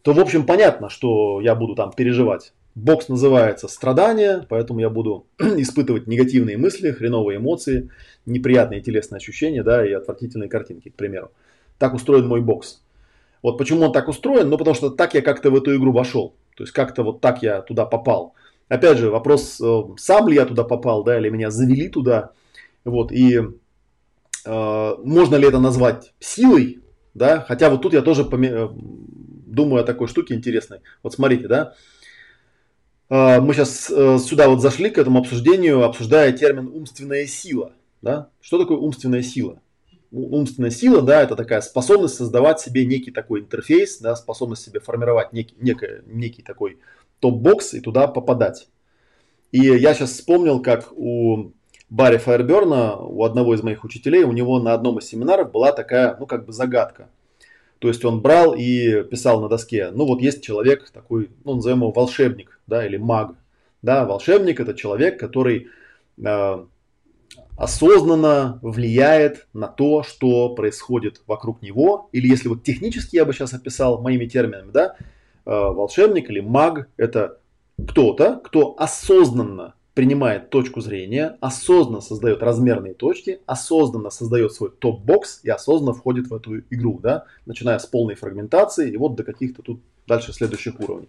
то, в общем, понятно, что я буду там переживать. Бокс называется страдания, поэтому я буду испытывать негативные мысли, хреновые эмоции, неприятные телесные ощущения, да, и отвратительные картинки, к примеру. Так устроен мой бокс. Вот почему он так устроен? Ну, потому что так я как-то в эту игру вошел. То есть как-то вот так я туда попал. Опять же, вопрос, э, сам ли я туда попал, да, или меня завели туда. Вот, и э, можно ли это назвать силой, да, хотя вот тут я тоже поме- э, думаю о такой штуке интересной. Вот смотрите, да, мы сейчас э, сюда вот зашли к этому обсуждению, обсуждая термин умственная сила. Да? Что такое умственная сила? Умственная сила, да, это такая способность создавать себе некий такой интерфейс, да, способность себе формировать некий, некий, некий такой топ-бокс и туда попадать. И я сейчас вспомнил, как у Барри Файерберна, у одного из моих учителей, у него на одном из семинаров была такая, ну, как бы загадка. То есть он брал и писал на доске, ну вот есть человек такой, ну назовем его волшебник, да, или маг. Да, волшебник это человек, который э, осознанно влияет на то, что происходит вокруг него. Или если вот технически я бы сейчас описал моими терминами, да, э, волшебник или маг это кто-то, кто осознанно принимает точку зрения, осознанно создает размерные точки, осознанно создает свой топ-бокс и осознанно входит в эту игру, да, начиная с полной фрагментации и вот до каких-то тут дальше следующих уровней.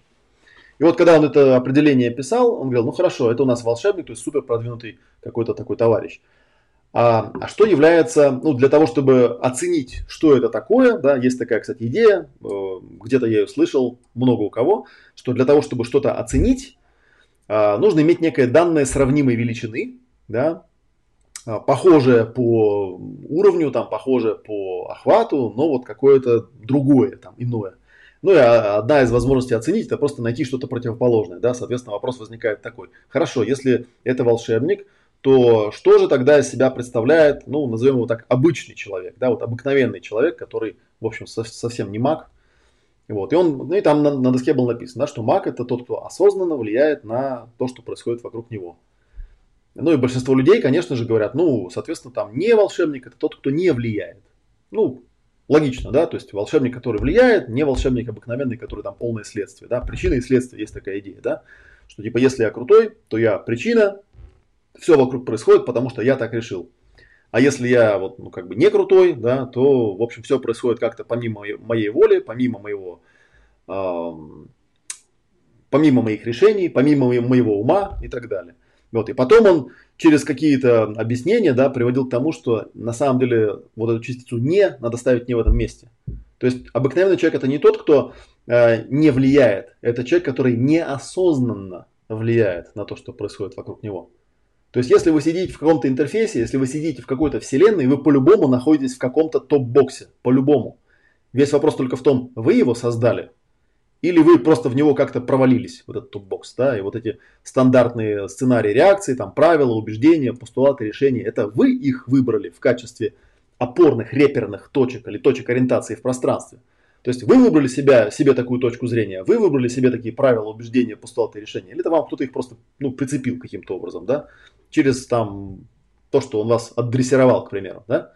И вот когда он это определение писал, он говорил, ну хорошо, это у нас волшебник, то есть супер продвинутый какой-то такой товарищ. А, а что является, ну, для того, чтобы оценить, что это такое, да, есть такая, кстати, идея, э, где-то я ее слышал, много у кого, что для того, чтобы что-то оценить, а, нужно иметь некое данное сравнимой величины, да, а, похожее по уровню, там, похожее по охвату, но вот какое-то другое, там, иное. Ну и одна из возможностей оценить, это просто найти что-то противоположное, да, соответственно, вопрос возникает такой. Хорошо, если это волшебник, то что же тогда из себя представляет, ну, назовем его так, обычный человек, да, вот обыкновенный человек, который, в общем, совсем не маг, вот. И, он, ну и там на, на доске было написано, да, что маг это тот, кто осознанно влияет на то, что происходит вокруг него. Ну и большинство людей, конечно же, говорят, ну, соответственно, там не волшебник, это тот, кто не влияет. Ну, Логично, да, то есть волшебник, который влияет, не волшебник обыкновенный, который там полное следствие, да, причина и следствие, есть такая идея, да, что типа если я крутой, то я причина, все вокруг происходит, потому что я так решил. А если я вот, ну, как бы не крутой, да, то, в общем, все происходит как-то помимо моей воли, помимо моего, э, помимо моих решений, помимо моего ума и так далее. Вот, и потом он через какие-то объяснения, да, приводил к тому, что на самом деле вот эту частицу не надо ставить не в этом месте. То есть обыкновенный человек это не тот, кто э, не влияет, это человек, который неосознанно влияет на то, что происходит вокруг него. То есть, если вы сидите в каком-то интерфейсе, если вы сидите в какой-то вселенной, вы по-любому находитесь в каком-то топ-боксе. По-любому. Весь вопрос только в том, вы его создали или вы просто в него как-то провалились, вот этот топ-бокс, да, и вот эти стандартные сценарии реакции, там правила, убеждения, постулаты, решения, это вы их выбрали в качестве опорных реперных точек или точек ориентации в пространстве. То есть вы выбрали себя, себе такую точку зрения, вы выбрали себе такие правила, убеждения, постулаты, решения, или это вам кто-то их просто ну, прицепил каким-то образом, да, через там то, что он вас отдрессировал, к примеру, да.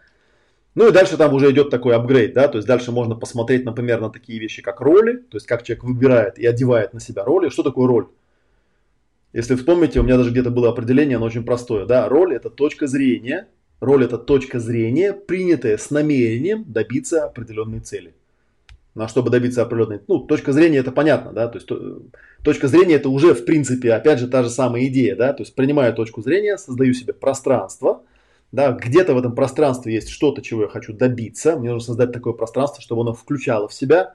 Ну и дальше там уже идет такой апгрейд, да, то есть дальше можно посмотреть, например, на такие вещи, как роли, то есть как человек выбирает и одевает на себя роли. Что такое роль? Если вспомните, у меня даже где-то было определение, оно очень простое, да, роль это точка зрения, роль это точка зрения, принятая с намерением добиться определенной цели. Ну а чтобы добиться определенной, ну, точка зрения это понятно, да, то есть то, точка зрения это уже в принципе, опять же, та же самая идея, да, то есть принимаю точку зрения, создаю себе пространство, да, где-то в этом пространстве есть что-то, чего я хочу добиться. Мне нужно создать такое пространство, чтобы оно включало в себя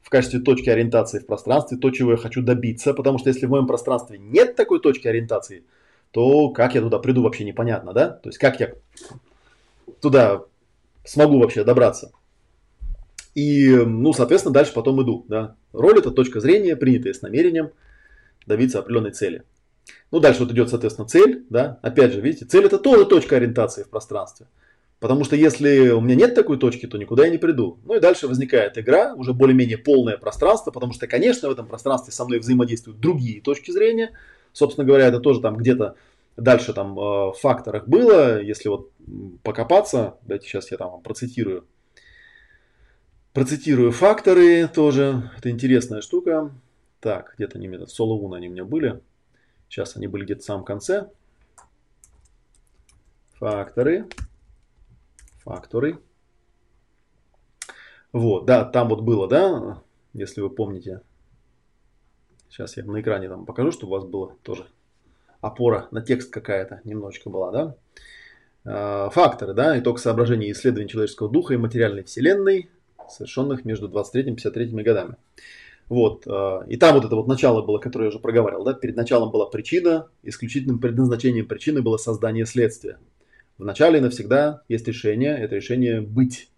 в качестве точки ориентации в пространстве то, чего я хочу добиться. Потому что если в моем пространстве нет такой точки ориентации, то как я туда приду вообще непонятно, да? То есть как я туда смогу вообще добраться. И, ну, соответственно, дальше потом иду, да. Роль это точка зрения, принятая с намерением добиться определенной цели. Ну, дальше вот идет, соответственно, цель, да. Опять же, видите, цель это тоже точка ориентации в пространстве. Потому что если у меня нет такой точки, то никуда я не приду. Ну и дальше возникает игра, уже более-менее полное пространство, потому что, конечно, в этом пространстве со мной взаимодействуют другие точки зрения. Собственно говоря, это тоже там где-то дальше там э, в факторах было. Если вот покопаться, давайте сейчас я там процитирую. Процитирую факторы тоже. Это интересная штука. Так, где-то они, соло они у меня были. Сейчас они были где-то в самом конце. Факторы. Факторы. Вот, да, там вот было, да, если вы помните. Сейчас я на экране там покажу, чтобы у вас было тоже опора на текст какая-то немножечко была, да. А, факторы, да, итог соображений исследований человеческого духа и материальной вселенной, совершенных между 23 и 53 годами. Вот. Э, и там вот это вот начало было, которое я уже проговаривал. Да? Перед началом была причина, исключительным предназначением причины было создание следствия. В начале навсегда есть решение, это решение быть.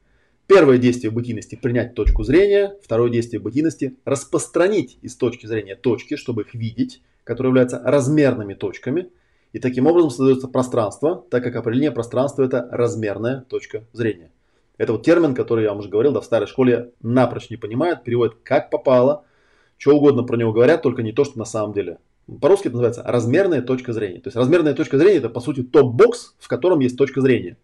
Первое действие бытийности – принять точку зрения. Второе действие бытийности – распространить из точки зрения точки, чтобы их видеть, которые являются размерными точками. И таким образом создается пространство, так как определение пространства – это размерная точка зрения. Это вот термин, который я вам уже говорил, да, в старой школе напрочь не понимают, переводят как попало, что угодно про него говорят, только не то, что на самом деле. По-русски это называется размерная точка зрения. То есть размерная точка зрения это по сути топ-бокс, в котором есть точка зрения.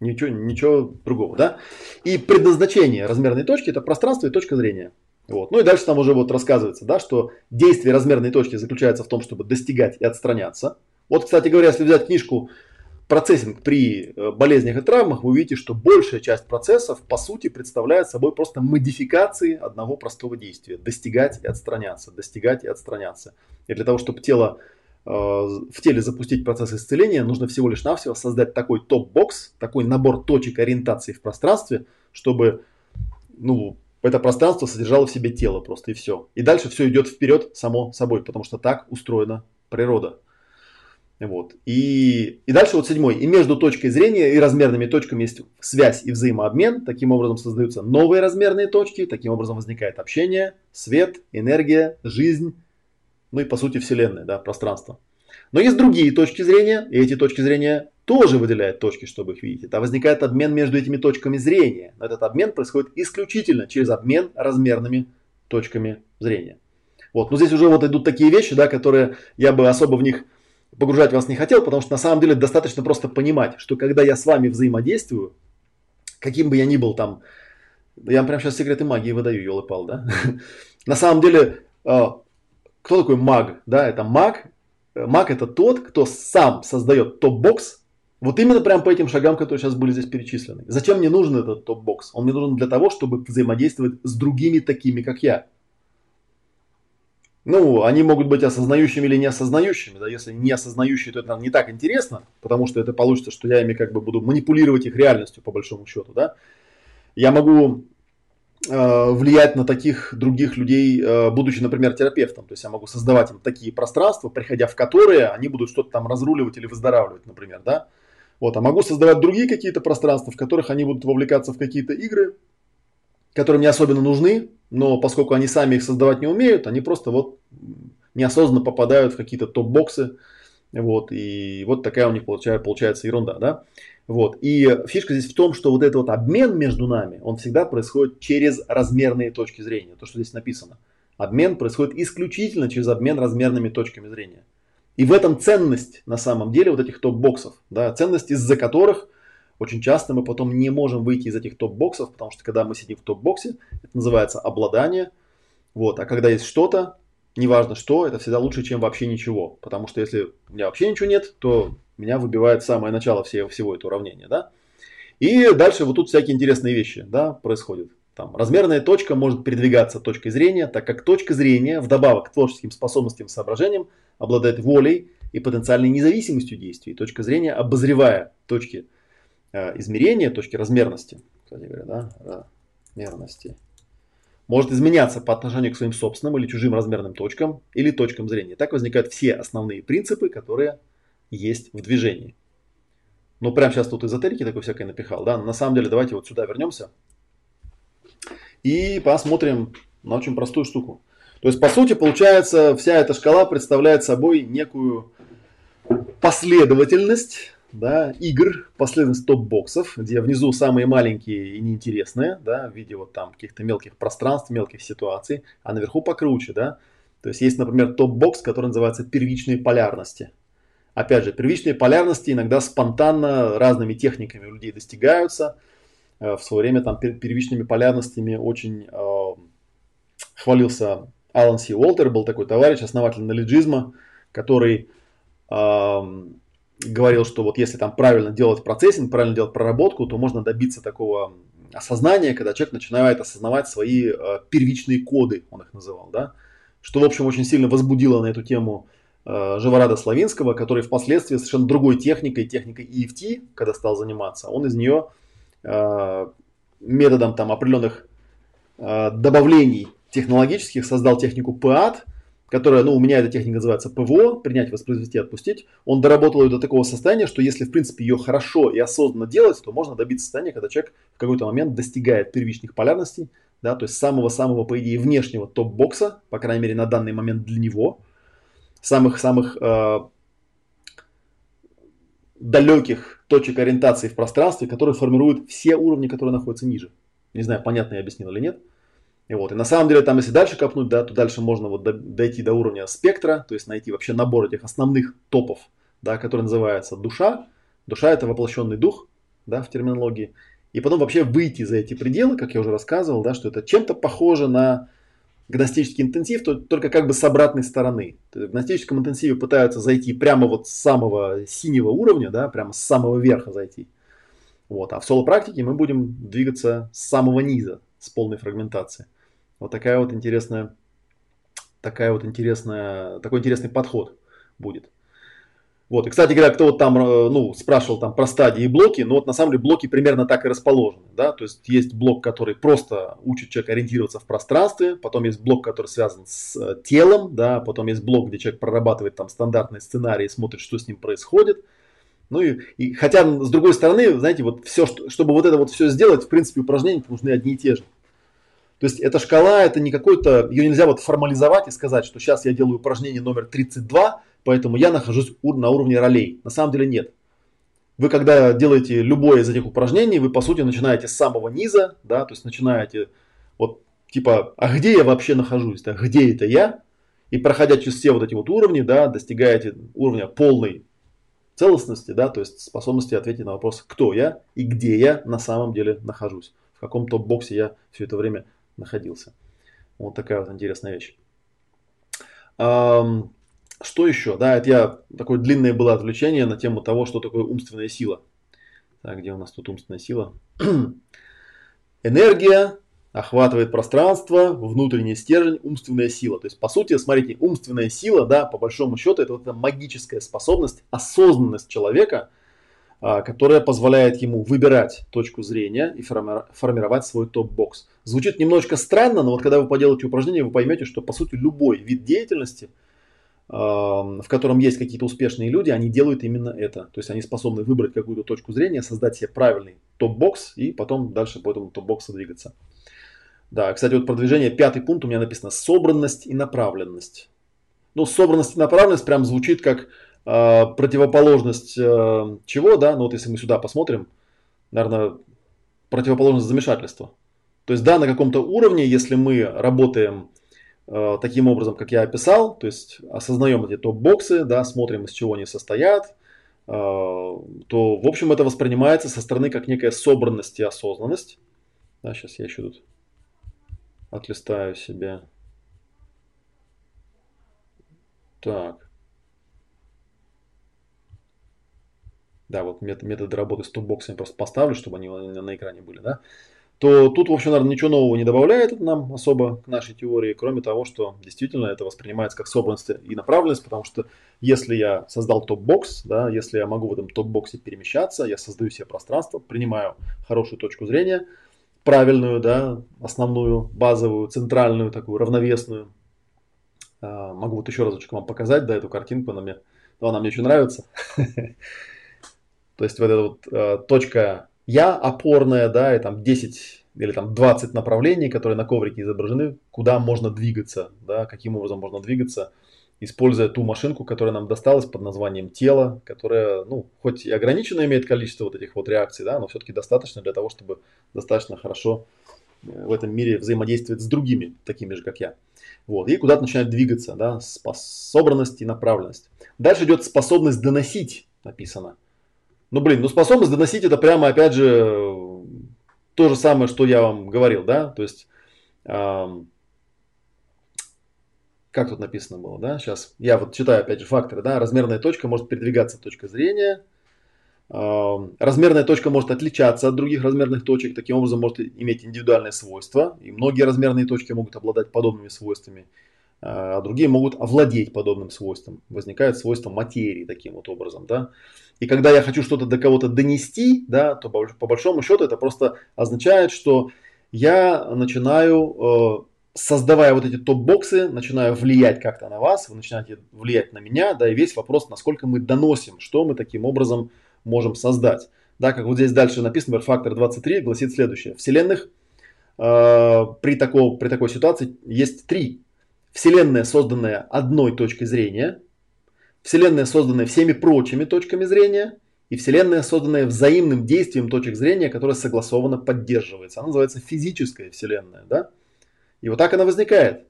Ничего, ничего другого, да? И предназначение размерной точки это пространство и точка зрения. Вот. Ну и дальше там уже вот рассказывается, да, что действие размерной точки заключается в том, чтобы достигать и отстраняться. Вот, кстати говоря, если взять книжку процессинг при э, болезнях и травмах, вы увидите, что большая часть процессов по сути представляет собой просто модификации одного простого действия. Достигать и отстраняться, достигать и отстраняться. И для того, чтобы тело, э, в теле запустить процесс исцеления, нужно всего лишь навсего создать такой топ-бокс, такой набор точек ориентации в пространстве, чтобы ну, это пространство содержало в себе тело просто и все. И дальше все идет вперед само собой, потому что так устроена природа. Вот. И, и дальше вот седьмой. И между точкой зрения и размерными точками есть связь и взаимообмен. Таким образом создаются новые размерные точки. Таким образом возникает общение, свет, энергия, жизнь. Ну и по сути вселенная, да, пространство. Но есть другие точки зрения, и эти точки зрения тоже выделяют точки, чтобы их видеть. Это возникает обмен между этими точками зрения. Но этот обмен происходит исключительно через обмен размерными точками зрения. Вот. Но здесь уже вот идут такие вещи, да, которые я бы особо в них погружать вас не хотел, потому что на самом деле достаточно просто понимать, что когда я с вами взаимодействую, каким бы я ни был там Я вам прямо сейчас секреты магии выдаю, елы-пал, да? На самом деле, а, кто такой маг? Да, это маг. Маг это тот, кто сам создает топ-бокс, вот именно прям по этим шагам, которые сейчас были здесь перечислены. Зачем мне нужен этот топ-бокс? Он мне нужен для того, чтобы взаимодействовать с другими такими, как я. Ну, они могут быть осознающими или неосознающими. Да? Если не осознающие, то это нам не так интересно, потому что это получится, что я ими как бы буду манипулировать их реальностью, по большому счету. Да? Я могу э, влиять на таких других людей, э, будучи, например, терапевтом. То есть я могу создавать им такие пространства, приходя в которые они будут что-то там разруливать или выздоравливать, например. Да? Вот, а могу создавать другие какие-то пространства, в которых они будут вовлекаться в какие-то игры, которые мне особенно нужны, но поскольку они сами их создавать не умеют, они просто вот неосознанно попадают в какие-то топ-боксы, вот, и вот такая у них получается, получается ерунда, да. Вот, и фишка здесь в том, что вот этот вот обмен между нами, он всегда происходит через размерные точки зрения, то, что здесь написано. Обмен происходит исключительно через обмен размерными точками зрения. И в этом ценность на самом деле вот этих топ-боксов, да, ценность из-за которых очень часто мы потом не можем выйти из этих топ-боксов, потому что когда мы сидим в топ-боксе, это называется обладание. Вот. А когда есть что-то, неважно что, это всегда лучше, чем вообще ничего. Потому что если у меня вообще ничего нет, то меня выбивает самое начало всего, всего этого уравнения. Да? И дальше вот тут всякие интересные вещи да, происходят. Там, размерная точка может передвигаться точкой зрения, так как точка зрения, вдобавок к творческим способностям и соображениям, обладает волей и потенциальной независимостью действий. Точка зрения, обозревая точки Э, измерения точки размерности, кстати говоря, да, размерности, может изменяться по отношению к своим собственным или чужим размерным точкам или точкам зрения. Так возникают все основные принципы, которые есть в движении. Ну, прямо сейчас тут эзотерики такой всякой напихал, да. На самом деле, давайте вот сюда вернемся и посмотрим на очень простую штуку. То есть, по сути, получается, вся эта шкала представляет собой некую последовательность да, игр, последовательность топ-боксов, где внизу самые маленькие и неинтересные, да, в виде вот там каких-то мелких пространств, мелких ситуаций, а наверху покруче, да. То есть есть, например, топ-бокс, который называется первичные полярности. Опять же, первичные полярности иногда спонтанно разными техниками людей достигаются. Э, в свое время там первичными полярностями очень э, хвалился Алан Си Уолтер, был такой товарищ, основатель налиджизма, который э, говорил, что вот если там правильно делать процессинг, правильно делать проработку, то можно добиться такого осознания, когда человек начинает осознавать свои э, первичные коды, он их называл, да, что, в общем, очень сильно возбудило на эту тему э, Живорада Славинского, который впоследствии совершенно другой техникой, техникой EFT, когда стал заниматься, он из нее э, методом там определенных э, добавлений технологических создал технику PAT, которая, ну, у меня эта техника называется ПВО, принять, воспроизвести, отпустить, он доработал ее до такого состояния, что если, в принципе, ее хорошо и осознанно делать, то можно добиться состояния, когда человек в какой-то момент достигает первичных полярностей, да, то есть самого-самого, по идее, внешнего топ-бокса, по крайней мере, на данный момент для него, самых-самых э, далеких точек ориентации в пространстве, которые формируют все уровни, которые находятся ниже. Не знаю, понятно я объяснил или нет. И, вот, и на самом деле там, если дальше копнуть, да, то дальше можно вот дойти до уровня спектра, то есть найти вообще набор этих основных топов, да, который называется душа. Душа это воплощенный дух, да, в терминологии. И потом вообще выйти за эти пределы, как я уже рассказывал, да, что это чем-то похоже на гностический интенсив, то, только как бы с обратной стороны. В гностическом интенсиве пытаются зайти прямо вот с самого синего уровня, да, прямо с самого верха зайти. Вот. А в соло-практике мы будем двигаться с самого низа, с полной фрагментацией. Вот такая вот интересная, такая вот интересная, такой интересный подход будет. Вот, и, кстати говоря, кто вот там, э, ну, спрашивал там про стадии и блоки, ну, вот на самом деле блоки примерно так и расположены, да, то есть есть блок, который просто учит человека ориентироваться в пространстве, потом есть блок, который связан с э, телом, да, потом есть блок, где человек прорабатывает там стандартные сценарии, смотрит, что с ним происходит, ну и, и хотя с другой стороны, знаете, вот все, что, чтобы вот это вот все сделать, в принципе, упражнения нужны одни и те же. То есть эта шкала, это не какой-то, ее нельзя вот формализовать и сказать, что сейчас я делаю упражнение номер 32, поэтому я нахожусь на уровне ролей. На самом деле нет. Вы когда делаете любое из этих упражнений, вы по сути начинаете с самого низа, да, то есть начинаете вот типа, а где я вообще нахожусь, да, где это я, и проходя через все вот эти вот уровни, да, достигаете уровня полной целостности, да, то есть способности ответить на вопрос, кто я и где я на самом деле нахожусь каком топ-боксе я все это время находился. Вот такая вот интересная вещь. Что еще? Да, это я такое длинное было отвлечение на тему того, что такое умственная сила. Так, где у нас тут умственная сила? Энергия охватывает пространство, внутренний стержень, умственная сила. То есть, по сути, смотрите, умственная сила, да, по большому счету, это вот эта магическая способность, осознанность человека, которая позволяет ему выбирать точку зрения и формировать свой топ-бокс. Звучит немножко странно, но вот когда вы поделаете упражнение, вы поймете, что, по сути, любой вид деятельности – в котором есть какие-то успешные люди, они делают именно это. То есть они способны выбрать какую-то точку зрения, создать себе правильный топ-бокс и потом дальше по этому топ-боксу двигаться. Да, кстати, вот продвижение, пятый пункт у меня написано собранность и направленность. Ну, собранность и направленность прям звучит как противоположность э, чего, да, ну вот если мы сюда посмотрим, наверное, противоположность замешательства. То есть, да, на каком-то уровне, если мы работаем Э, таким образом, как я описал, то есть осознаем эти топ-боксы, да, смотрим, из чего они состоят, э, то, в общем, это воспринимается со стороны как некая собранность и осознанность. Да, сейчас я еще тут отлистаю себе. Так. Да, вот методы работы с топ-боксами просто поставлю, чтобы они на экране были, да то тут, в общем, наверное, ничего нового не добавляет нам особо к нашей теории, кроме того, что действительно это воспринимается как собранность и направленность, потому что если я создал топ-бокс, да, если я могу в этом топ-боксе перемещаться, я создаю себе пространство, принимаю хорошую точку зрения, правильную, да, основную, базовую, центральную, такую равновесную. А, могу вот еще разочек вам показать, да, эту картинку, она мне, ну, она мне очень нравится. То есть вот эта вот а, точка я опорная, да, и там 10 или там 20 направлений, которые на коврике изображены, куда можно двигаться, да, каким образом можно двигаться, используя ту машинку, которая нам досталась под названием тело, которая, ну, хоть и ограниченно имеет количество вот этих вот реакций, да, но все-таки достаточно для того, чтобы достаточно хорошо э, в этом мире взаимодействовать с другими, такими же, как я. Вот, и куда-то начинает двигаться, да, собранность и направленность. Дальше идет способность доносить, написано. Ну, блин, ну способность доносить это прямо, опять же, то же самое, что я вам говорил, да, то есть, эм, как тут написано было, да, сейчас я вот читаю, опять же, факторы, да, размерная точка может передвигаться точка зрения, эм, размерная точка может отличаться от других размерных точек, таким образом может иметь индивидуальные свойства, и многие размерные точки могут обладать подобными свойствами, а другие могут овладеть подобным свойством, возникает свойство материи таким вот образом, да, и когда я хочу что-то до кого-то донести, да, то по, большому счету это просто означает, что я начинаю, э, создавая вот эти топ-боксы, начинаю влиять как-то на вас, вы начинаете влиять на меня, да, и весь вопрос, насколько мы доносим, что мы таким образом можем создать. Да, как вот здесь дальше написано, например, фактор 23 гласит следующее. Вселенных э, при, такой, при такой ситуации есть три. Вселенная, созданная одной точкой зрения, Вселенная, созданная всеми прочими точками зрения, и Вселенная, созданная взаимным действием точек зрения, которая согласованно поддерживается. Она называется физическая Вселенная. Да? И вот так она возникает.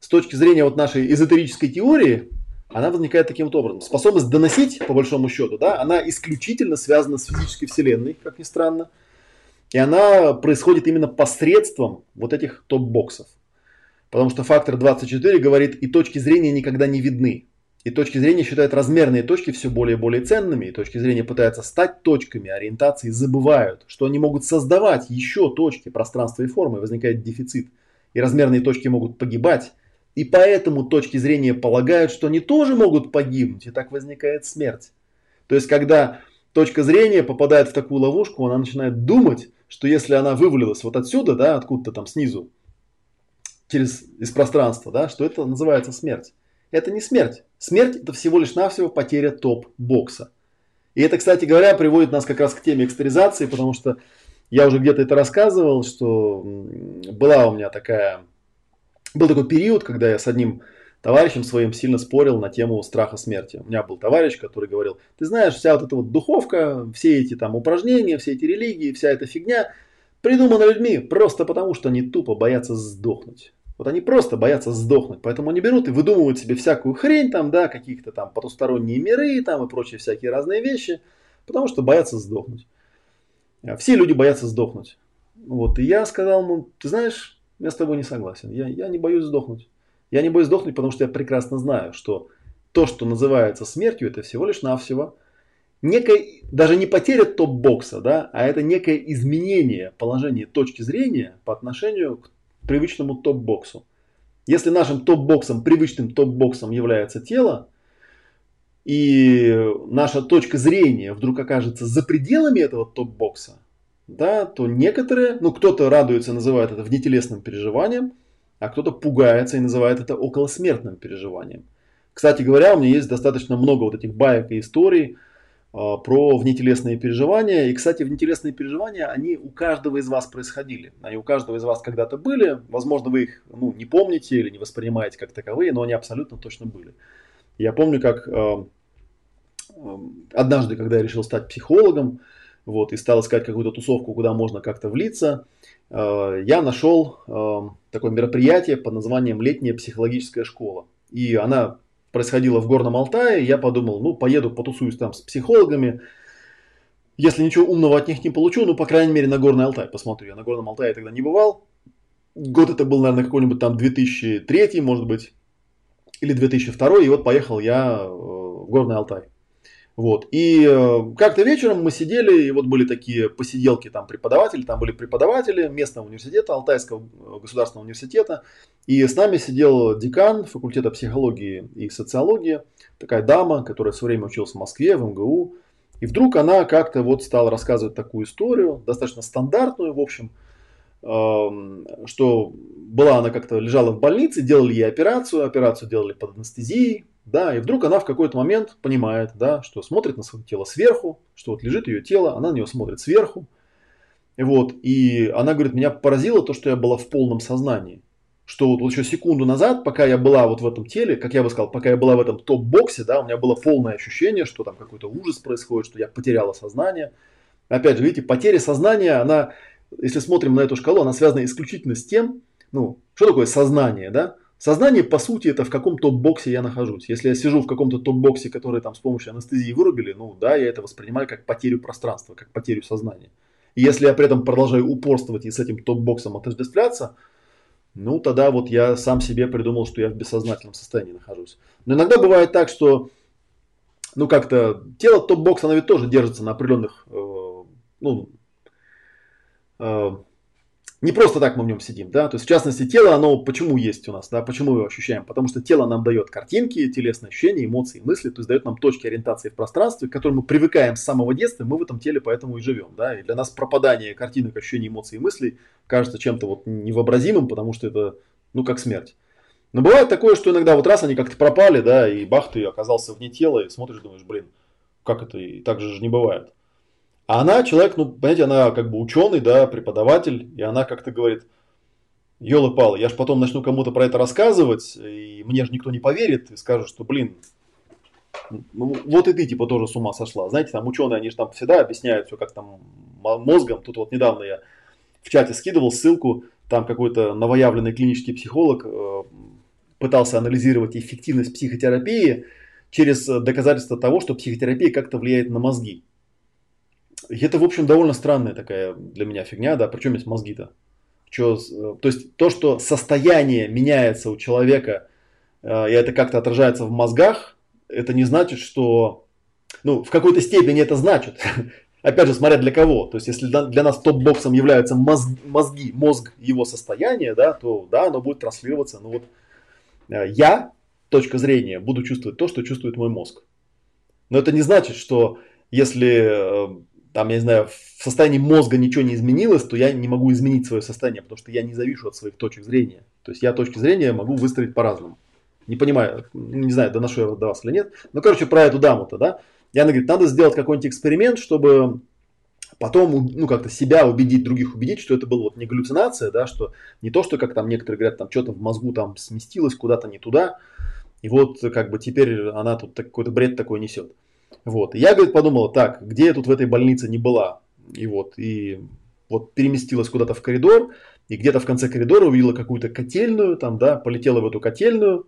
С точки зрения вот нашей эзотерической теории, она возникает таким вот образом. Способность доносить, по большому счету, да, она исключительно связана с физической Вселенной, как ни странно. И она происходит именно посредством вот этих топ-боксов. Потому что фактор 24 говорит, и точки зрения никогда не видны. И точки зрения считают размерные точки все более и более ценными, и точки зрения пытаются стать точками ориентации, забывают, что они могут создавать еще точки пространства и формы, возникает дефицит. И размерные точки могут погибать, и поэтому точки зрения полагают, что они тоже могут погибнуть, и так возникает смерть. То есть, когда точка зрения попадает в такую ловушку, она начинает думать, что если она вывалилась вот отсюда, да, откуда-то там снизу, через, из пространства, да, что это называется смерть это не смерть. Смерть это всего лишь навсего потеря топ-бокса. И это, кстати говоря, приводит нас как раз к теме экстеризации, потому что я уже где-то это рассказывал, что была у меня такая, был такой период, когда я с одним товарищем своим сильно спорил на тему страха смерти. У меня был товарищ, который говорил, ты знаешь, вся вот эта вот духовка, все эти там упражнения, все эти религии, вся эта фигня придумана людьми просто потому, что они тупо боятся сдохнуть. Вот они просто боятся сдохнуть, поэтому они берут и выдумывают себе всякую хрень, там, да, каких-то там потусторонние миры там и прочие всякие разные вещи, потому что боятся сдохнуть. Все люди боятся сдохнуть. Вот, и я сказал ему, ты знаешь, я с тобой не согласен, я, я не боюсь сдохнуть. Я не боюсь сдохнуть, потому что я прекрасно знаю, что то, что называется смертью, это всего лишь навсего некая, даже не потеря топ-бокса, да, а это некое изменение положения точки зрения по отношению к привычному топ-боксу. Если нашим топ-боксом, привычным топ-боксом является тело, и наша точка зрения вдруг окажется за пределами этого топ-бокса, да, то некоторые, ну кто-то радуется, называет это внетелесным переживанием, а кто-то пугается и называет это околосмертным переживанием. Кстати говоря, у меня есть достаточно много вот этих баек и историй про внетелесные переживания. И, кстати, внетелесные переживания, они у каждого из вас происходили. Они у каждого из вас когда-то были. Возможно, вы их ну, не помните или не воспринимаете как таковые, но они абсолютно точно были. Я помню, как э, однажды, когда я решил стать психологом, вот, и стал искать какую-то тусовку, куда можно как-то влиться, э, я нашел такое мероприятие под названием «Летняя психологическая школа». И она происходило в Горном Алтае, я подумал, ну, поеду потусуюсь там с психологами. Если ничего умного от них не получу, ну, по крайней мере, на Горный Алтай посмотрю. Я на Горном Алтае тогда не бывал. Год это был, наверное, какой-нибудь там 2003, может быть, или 2002. И вот поехал я э, в Горный Алтай. Вот. И э, как-то вечером мы сидели, и вот были такие посиделки, там преподаватели, там были преподаватели местного университета, Алтайского э, государственного университета. И с нами сидел декан факультета психологии и социологии, такая дама, которая все время училась в Москве, в МГУ. И вдруг она как-то вот стала рассказывать такую историю, достаточно стандартную, в общем, эм, что была она как-то лежала в больнице, делали ей операцию, операцию делали под анестезией, да, и вдруг она в какой-то момент понимает, да, что смотрит на свое тело сверху, что вот лежит ее тело, она на нее смотрит сверху. И вот, и она говорит, меня поразило то, что я была в полном сознании. Что вот, вот еще секунду назад, пока я была вот в этом теле, как я бы сказал, пока я была в этом топ-боксе, да, у меня было полное ощущение, что там какой-то ужас происходит, что я потеряла сознание. Опять же, видите, потеря сознания, она, если смотрим на эту шкалу, она связана исключительно с тем, ну, что такое сознание, да? Сознание, по сути, это в каком топ-боксе я нахожусь. Если я сижу в каком-то топ-боксе, который там с помощью анестезии вырубили, ну да, я это воспринимаю как потерю пространства, как потерю сознания. И если я при этом продолжаю упорствовать и с этим топ-боксом отождествляться, ну тогда вот я сам себе придумал, что я в бессознательном состоянии нахожусь. Но иногда бывает так, что ну как-то тело топ-бокса, оно ведь тоже держится на определенных, э, ну, э, не просто так мы в нем сидим, да, то есть в частности тело, оно почему есть у нас, да, почему мы его ощущаем, потому что тело нам дает картинки, телесные ощущения, эмоции, мысли, то есть дает нам точки ориентации в пространстве, к которым мы привыкаем с самого детства, мы в этом теле поэтому и живем, да, и для нас пропадание картинок, ощущений, эмоций и мыслей кажется чем-то вот невообразимым, потому что это, ну, как смерть. Но бывает такое, что иногда вот раз они как-то пропали, да, и бах, ты оказался вне тела, и смотришь, думаешь, блин, как это, и так же не бывает. А она человек, ну, понимаете, она как бы ученый, да, преподаватель, и она как-то говорит, елы палы я же потом начну кому-то про это рассказывать, и мне же никто не поверит, и скажет, что, блин, ну, вот и ты типа тоже с ума сошла. Знаете, там ученые, они же там всегда объясняют все как там мозгом. Тут вот недавно я в чате скидывал ссылку, там какой-то новоявленный клинический психолог э, пытался анализировать эффективность психотерапии через доказательство того, что психотерапия как-то влияет на мозги. Это, в общем, довольно странная такая для меня фигня, да, причем есть мозги-то. Что, э, то есть то, что состояние меняется у человека, э, и это как-то отражается в мозгах, это не значит, что, ну, в какой-то степени это значит. Опять же, смотря для кого. То есть, если для нас топ-боксом являются мозг, мозги, мозг, его состояние, да, то да, оно будет транслироваться. Ну вот э, я, точка зрения, буду чувствовать то, что чувствует мой мозг. Но это не значит, что если там, я не знаю, в состоянии мозга ничего не изменилось, то я не могу изменить свое состояние, потому что я не завишу от своих точек зрения. То есть я точки зрения могу выстроить по-разному. Не понимаю, не знаю, доношу я до вас или нет. Ну, короче, про эту даму-то, да. И она говорит, надо сделать какой-нибудь эксперимент, чтобы потом, ну, как-то себя убедить, других убедить, что это была вот не галлюцинация, да, что не то, что, как там некоторые говорят, там что-то в мозгу там сместилось куда-то не туда, и вот, как бы, теперь она тут какой-то бред такой несет. Вот. я, говорит, подумала, так, где я тут в этой больнице не была? И вот, и вот переместилась куда-то в коридор, и где-то в конце коридора увидела какую-то котельную, там, да, полетела в эту котельную.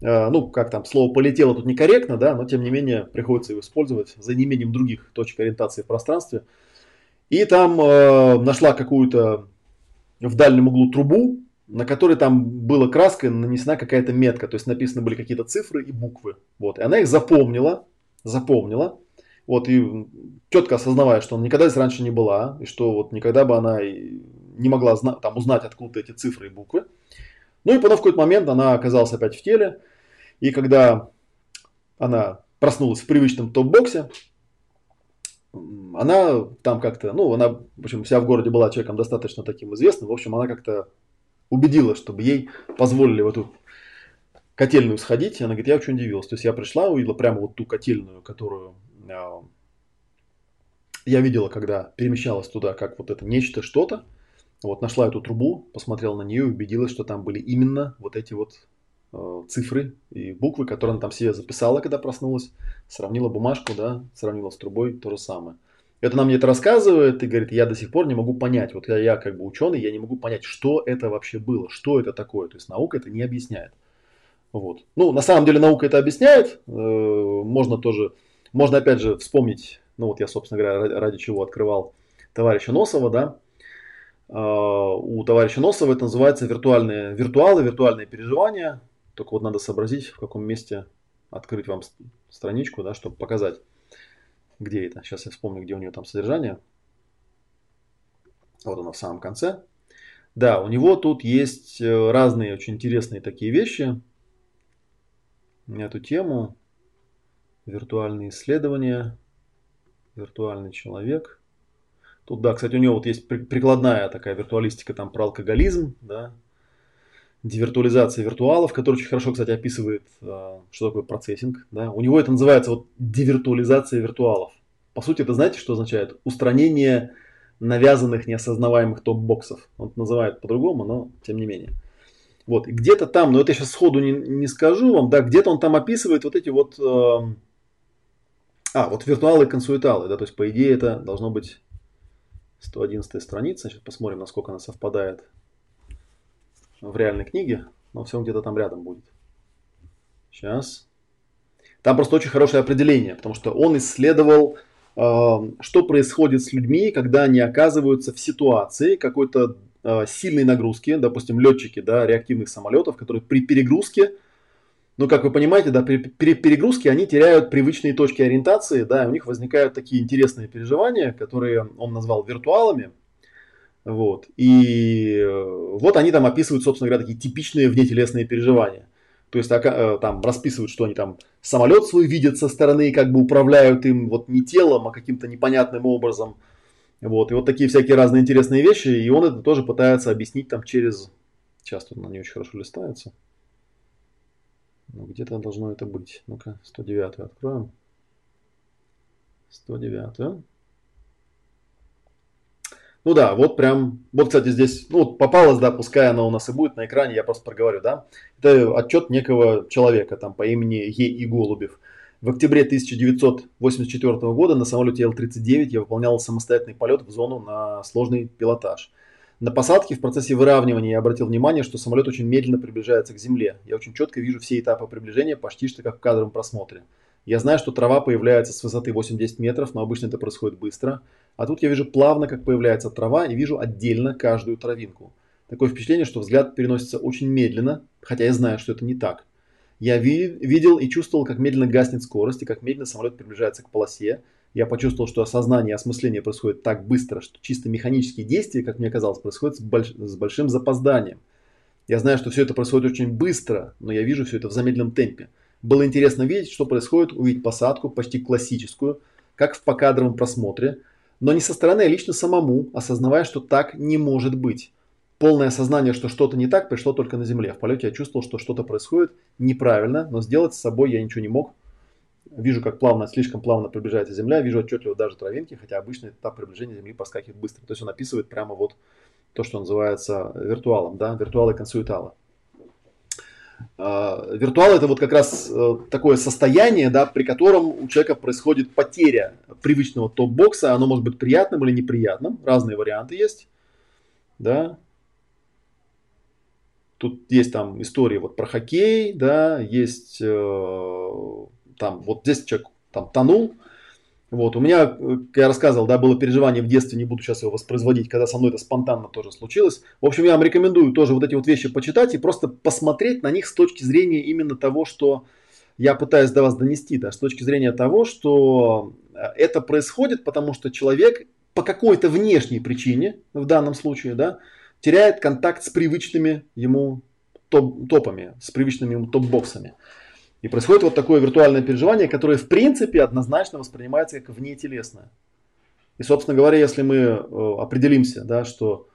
Э, ну, как там, слово полетело тут некорректно, да, но тем не менее приходится его использовать за неимением других точек ориентации в пространстве. И там э, нашла какую-то в дальнем углу трубу, на которой там была краской нанесена какая-то метка, то есть написаны были какие-то цифры и буквы. Вот. И она их запомнила, запомнила, вот, и четко осознавая, что она никогда здесь раньше не была, и что вот никогда бы она не могла там, узнать откуда эти цифры и буквы. Ну и потом в какой-то момент она оказалась опять в теле, и когда она проснулась в привычном топ-боксе, она там как-то, ну, она, в общем, вся в городе была человеком достаточно таким известным, в общем, она как-то убедила, чтобы ей позволили в эту котельную сходить, она говорит, я очень удивилась. То есть я пришла, увидела прямо вот ту котельную, которую а, я видела, когда перемещалась туда, как вот это нечто, что-то. Вот нашла эту трубу, посмотрела на нее и убедилась, что там были именно вот эти вот э, цифры и буквы, которые она там себе записала, когда проснулась. Сравнила бумажку, да, сравнила с трубой, то же самое. Это нам мне это рассказывает и говорит, я до сих пор не могу понять, вот я, я как бы ученый, я не могу понять, что это вообще было, что это такое. То есть наука это не объясняет. Вот. Ну, на самом деле наука это объясняет. Э, можно тоже, можно опять же вспомнить, ну вот я, собственно говоря, ради, чего открывал товарища Носова, да. Э, у товарища Носова это называется виртуальные виртуалы, виртуальные переживания. Только вот надо сообразить, в каком месте открыть вам страничку, да, чтобы показать, где это. Сейчас я вспомню, где у нее там содержание. Вот она в самом конце. Да, у него тут есть э, разные очень интересные такие вещи эту тему. Виртуальные исследования, виртуальный человек. Тут, да, кстати, у него вот есть прикладная такая виртуалистика там про алкоголизм, да, девиртуализация виртуалов, который очень хорошо, кстати, описывает, а, что такое процессинг. Да. У него это называется вот девиртуализация виртуалов. По сути, это знаете, что означает? Устранение навязанных неосознаваемых топ-боксов. Он называет по-другому, но тем не менее. Вот, где-то там, но это я сейчас сходу не, не скажу вам, да, где-то он там описывает вот эти вот, э, а, вот виртуалы и консуэталы, да, то есть по идее это должно быть 111 страница, сейчас посмотрим, насколько она совпадает в реальной книге, но все где-то там рядом будет. Сейчас. Там просто очень хорошее определение, потому что он исследовал, э, что происходит с людьми, когда они оказываются в ситуации какой-то э, сильной нагрузки, допустим, летчики да, реактивных самолетов, которые при перегрузке, ну, как вы понимаете, да, при, при перегрузке они теряют привычные точки ориентации, да, у них возникают такие интересные переживания, которые он назвал виртуалами. Вот. И э, вот они там описывают, собственно говоря, такие типичные внетелесные переживания. То есть э, там расписывают, что они там самолет свой видят со стороны, как бы управляют им вот не телом, а каким-то непонятным образом. Вот, и вот такие всякие разные интересные вещи, и он это тоже пытается объяснить там через... Сейчас тут на не очень хорошо листается. Ну, где-то должно это быть. Ну-ка, 109 откроем. 109. Ну да, вот прям, вот, кстати, здесь, ну, вот попалась, да, пускай она у нас и будет на экране, я просто проговорю, да. Это отчет некого человека, там, по имени Е. И. Голубев. В октябре 1984 года на самолете Л-39 я выполнял самостоятельный полет в зону на сложный пилотаж. На посадке в процессе выравнивания я обратил внимание, что самолет очень медленно приближается к земле. Я очень четко вижу все этапы приближения, почти что как в кадровом просмотре. Я знаю, что трава появляется с высоты 8-10 метров, но обычно это происходит быстро. А тут я вижу плавно, как появляется трава, и вижу отдельно каждую травинку. Такое впечатление, что взгляд переносится очень медленно, хотя я знаю, что это не так. Я ви- видел и чувствовал, как медленно гаснет скорость и как медленно самолет приближается к полосе. Я почувствовал, что осознание и осмысление происходит так быстро, что чисто механические действия, как мне казалось, происходят с, больш- с большим запозданием. Я знаю, что все это происходит очень быстро, но я вижу все это в замедленном темпе. Было интересно видеть, что происходит, увидеть посадку, почти классическую, как в покадровом просмотре, но не со стороны, а лично самому, осознавая, что так не может быть полное осознание, что что-то не так, пришло только на земле. В полете я чувствовал, что что-то происходит неправильно, но сделать с собой я ничего не мог. Вижу, как плавно, слишком плавно приближается Земля, вижу отчетливо даже травинки, хотя обычно этап приближения Земли проскакивает быстро. То есть он описывает прямо вот то, что называется виртуалом, да, виртуалы консуэталы. А, виртуал это вот как раз э, такое состояние, да, при котором у человека происходит потеря привычного топ-бокса. Оно может быть приятным или неприятным. Разные варианты есть. Да, Тут есть там истории вот про хоккей, да, есть э, там вот здесь человек там тонул, Вот, у меня, как я рассказывал, да, было переживание в детстве, не буду сейчас его воспроизводить, когда со мной это спонтанно тоже случилось. В общем, я вам рекомендую тоже вот эти вот вещи почитать и просто посмотреть на них с точки зрения именно того, что я пытаюсь до вас донести, да, с точки зрения того, что э, это происходит, потому что человек по какой-то внешней причине, в данном случае, да, теряет контакт с привычными ему топ топами, с привычными ему топ-боксами. И происходит вот такое виртуальное переживание, которое в принципе однозначно воспринимается как внетелесное. И, собственно говоря, если мы э, определимся, да, что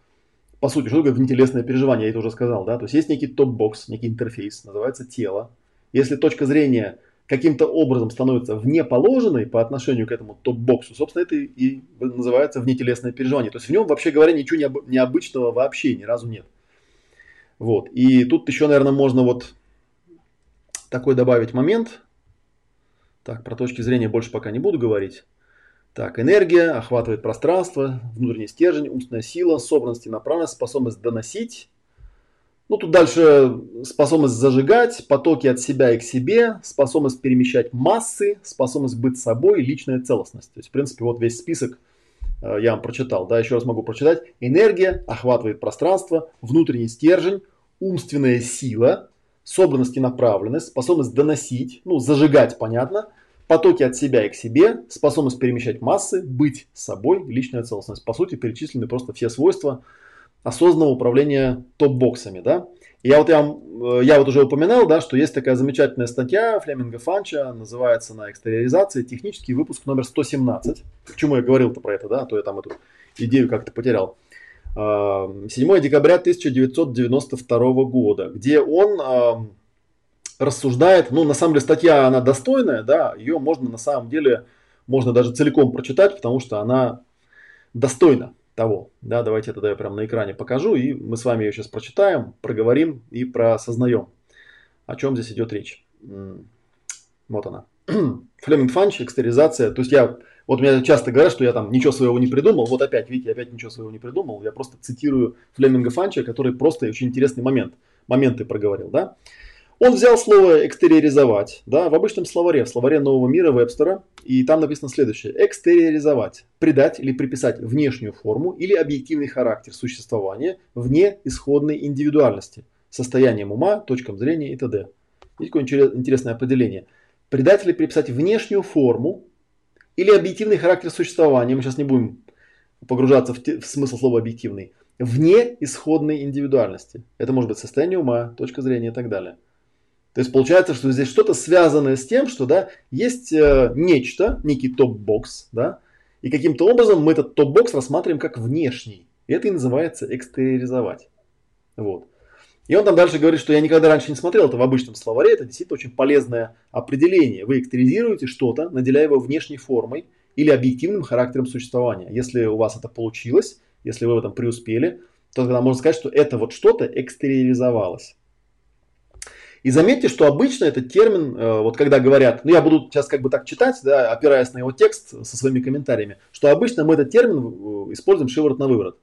по сути, что такое внетелесное переживание, я это уже сказал, да, то есть есть некий топ-бокс, некий интерфейс, называется тело. Если точка зрения каким-то образом становится внеположенной по отношению к этому топ-боксу, собственно, это и называется внетелесное переживание. То есть в нем, вообще говоря, ничего необычного вообще ни разу нет. Вот. И тут еще, наверное, можно вот такой добавить момент. Так, про точки зрения больше пока не буду говорить. Так, энергия охватывает пространство, внутренний стержень, умственная сила, собранность и направленность, способность доносить. Ну, тут дальше способность зажигать, потоки от себя и к себе, способность перемещать массы, способность быть собой, личная целостность. То есть, в принципе, вот весь список э, я вам прочитал. Да, еще раз могу прочитать. Энергия охватывает пространство, внутренний стержень, умственная сила, собранность и направленность, способность доносить, ну, зажигать, понятно, потоки от себя и к себе, способность перемещать массы, быть собой, личная целостность. По сути, перечислены просто все свойства осознанного управления топ-боксами, да. я вот, я, э, я вот уже упоминал, да, что есть такая замечательная статья Флеминга Фанча, называется на экстериоризации, технический выпуск номер 117. Почему я говорил-то про это, да, а то я там эту идею как-то потерял. 7 декабря 1992 года, где он рассуждает, ну, на самом деле, статья, она достойная, да, ее можно на самом деле, можно даже целиком прочитать, потому что она достойна того, да, давайте тогда я прямо на экране покажу, и мы с вами ее сейчас прочитаем, проговорим и просознаем, о чем здесь идет речь. Вот она. Флеминг Фанч, экстеризация, то есть я вот мне часто говорят, что я там ничего своего не придумал. Вот опять, видите, опять ничего своего не придумал. Я просто цитирую Флеминга Фанча, который просто очень интересный момент, моменты проговорил, да. Он взял слово экстериоризовать, да, в обычном словаре, в словаре нового мира Вебстера, и там написано следующее. Экстериоризовать, придать или приписать внешнюю форму или объективный характер существования вне исходной индивидуальности, состоянием ума, точкам зрения и т.д. Есть такое интересное определение. Придать или приписать внешнюю форму или объективный характер существования, мы сейчас не будем погружаться в, те, в смысл слова объективный, вне исходной индивидуальности. Это может быть состояние ума, точка зрения и так далее. То есть получается, что здесь что-то связанное с тем, что да, есть э, нечто, некий топ-бокс, да, и каким-то образом мы этот топ-бокс рассматриваем как внешний. И это и называется экстериоризовать. Вот. И он там дальше говорит, что я никогда раньше не смотрел это в обычном словаре, это действительно очень полезное определение. Вы экстеризируете что-то, наделяя его внешней формой или объективным характером существования. Если у вас это получилось, если вы в этом преуспели, то тогда можно сказать, что это вот что-то экстериоризовалось. И заметьте, что обычно этот термин, э, вот когда говорят, ну я буду сейчас как бы так читать, да, опираясь на его текст со своими комментариями, что обычно мы этот термин э, используем шиворот на выворот.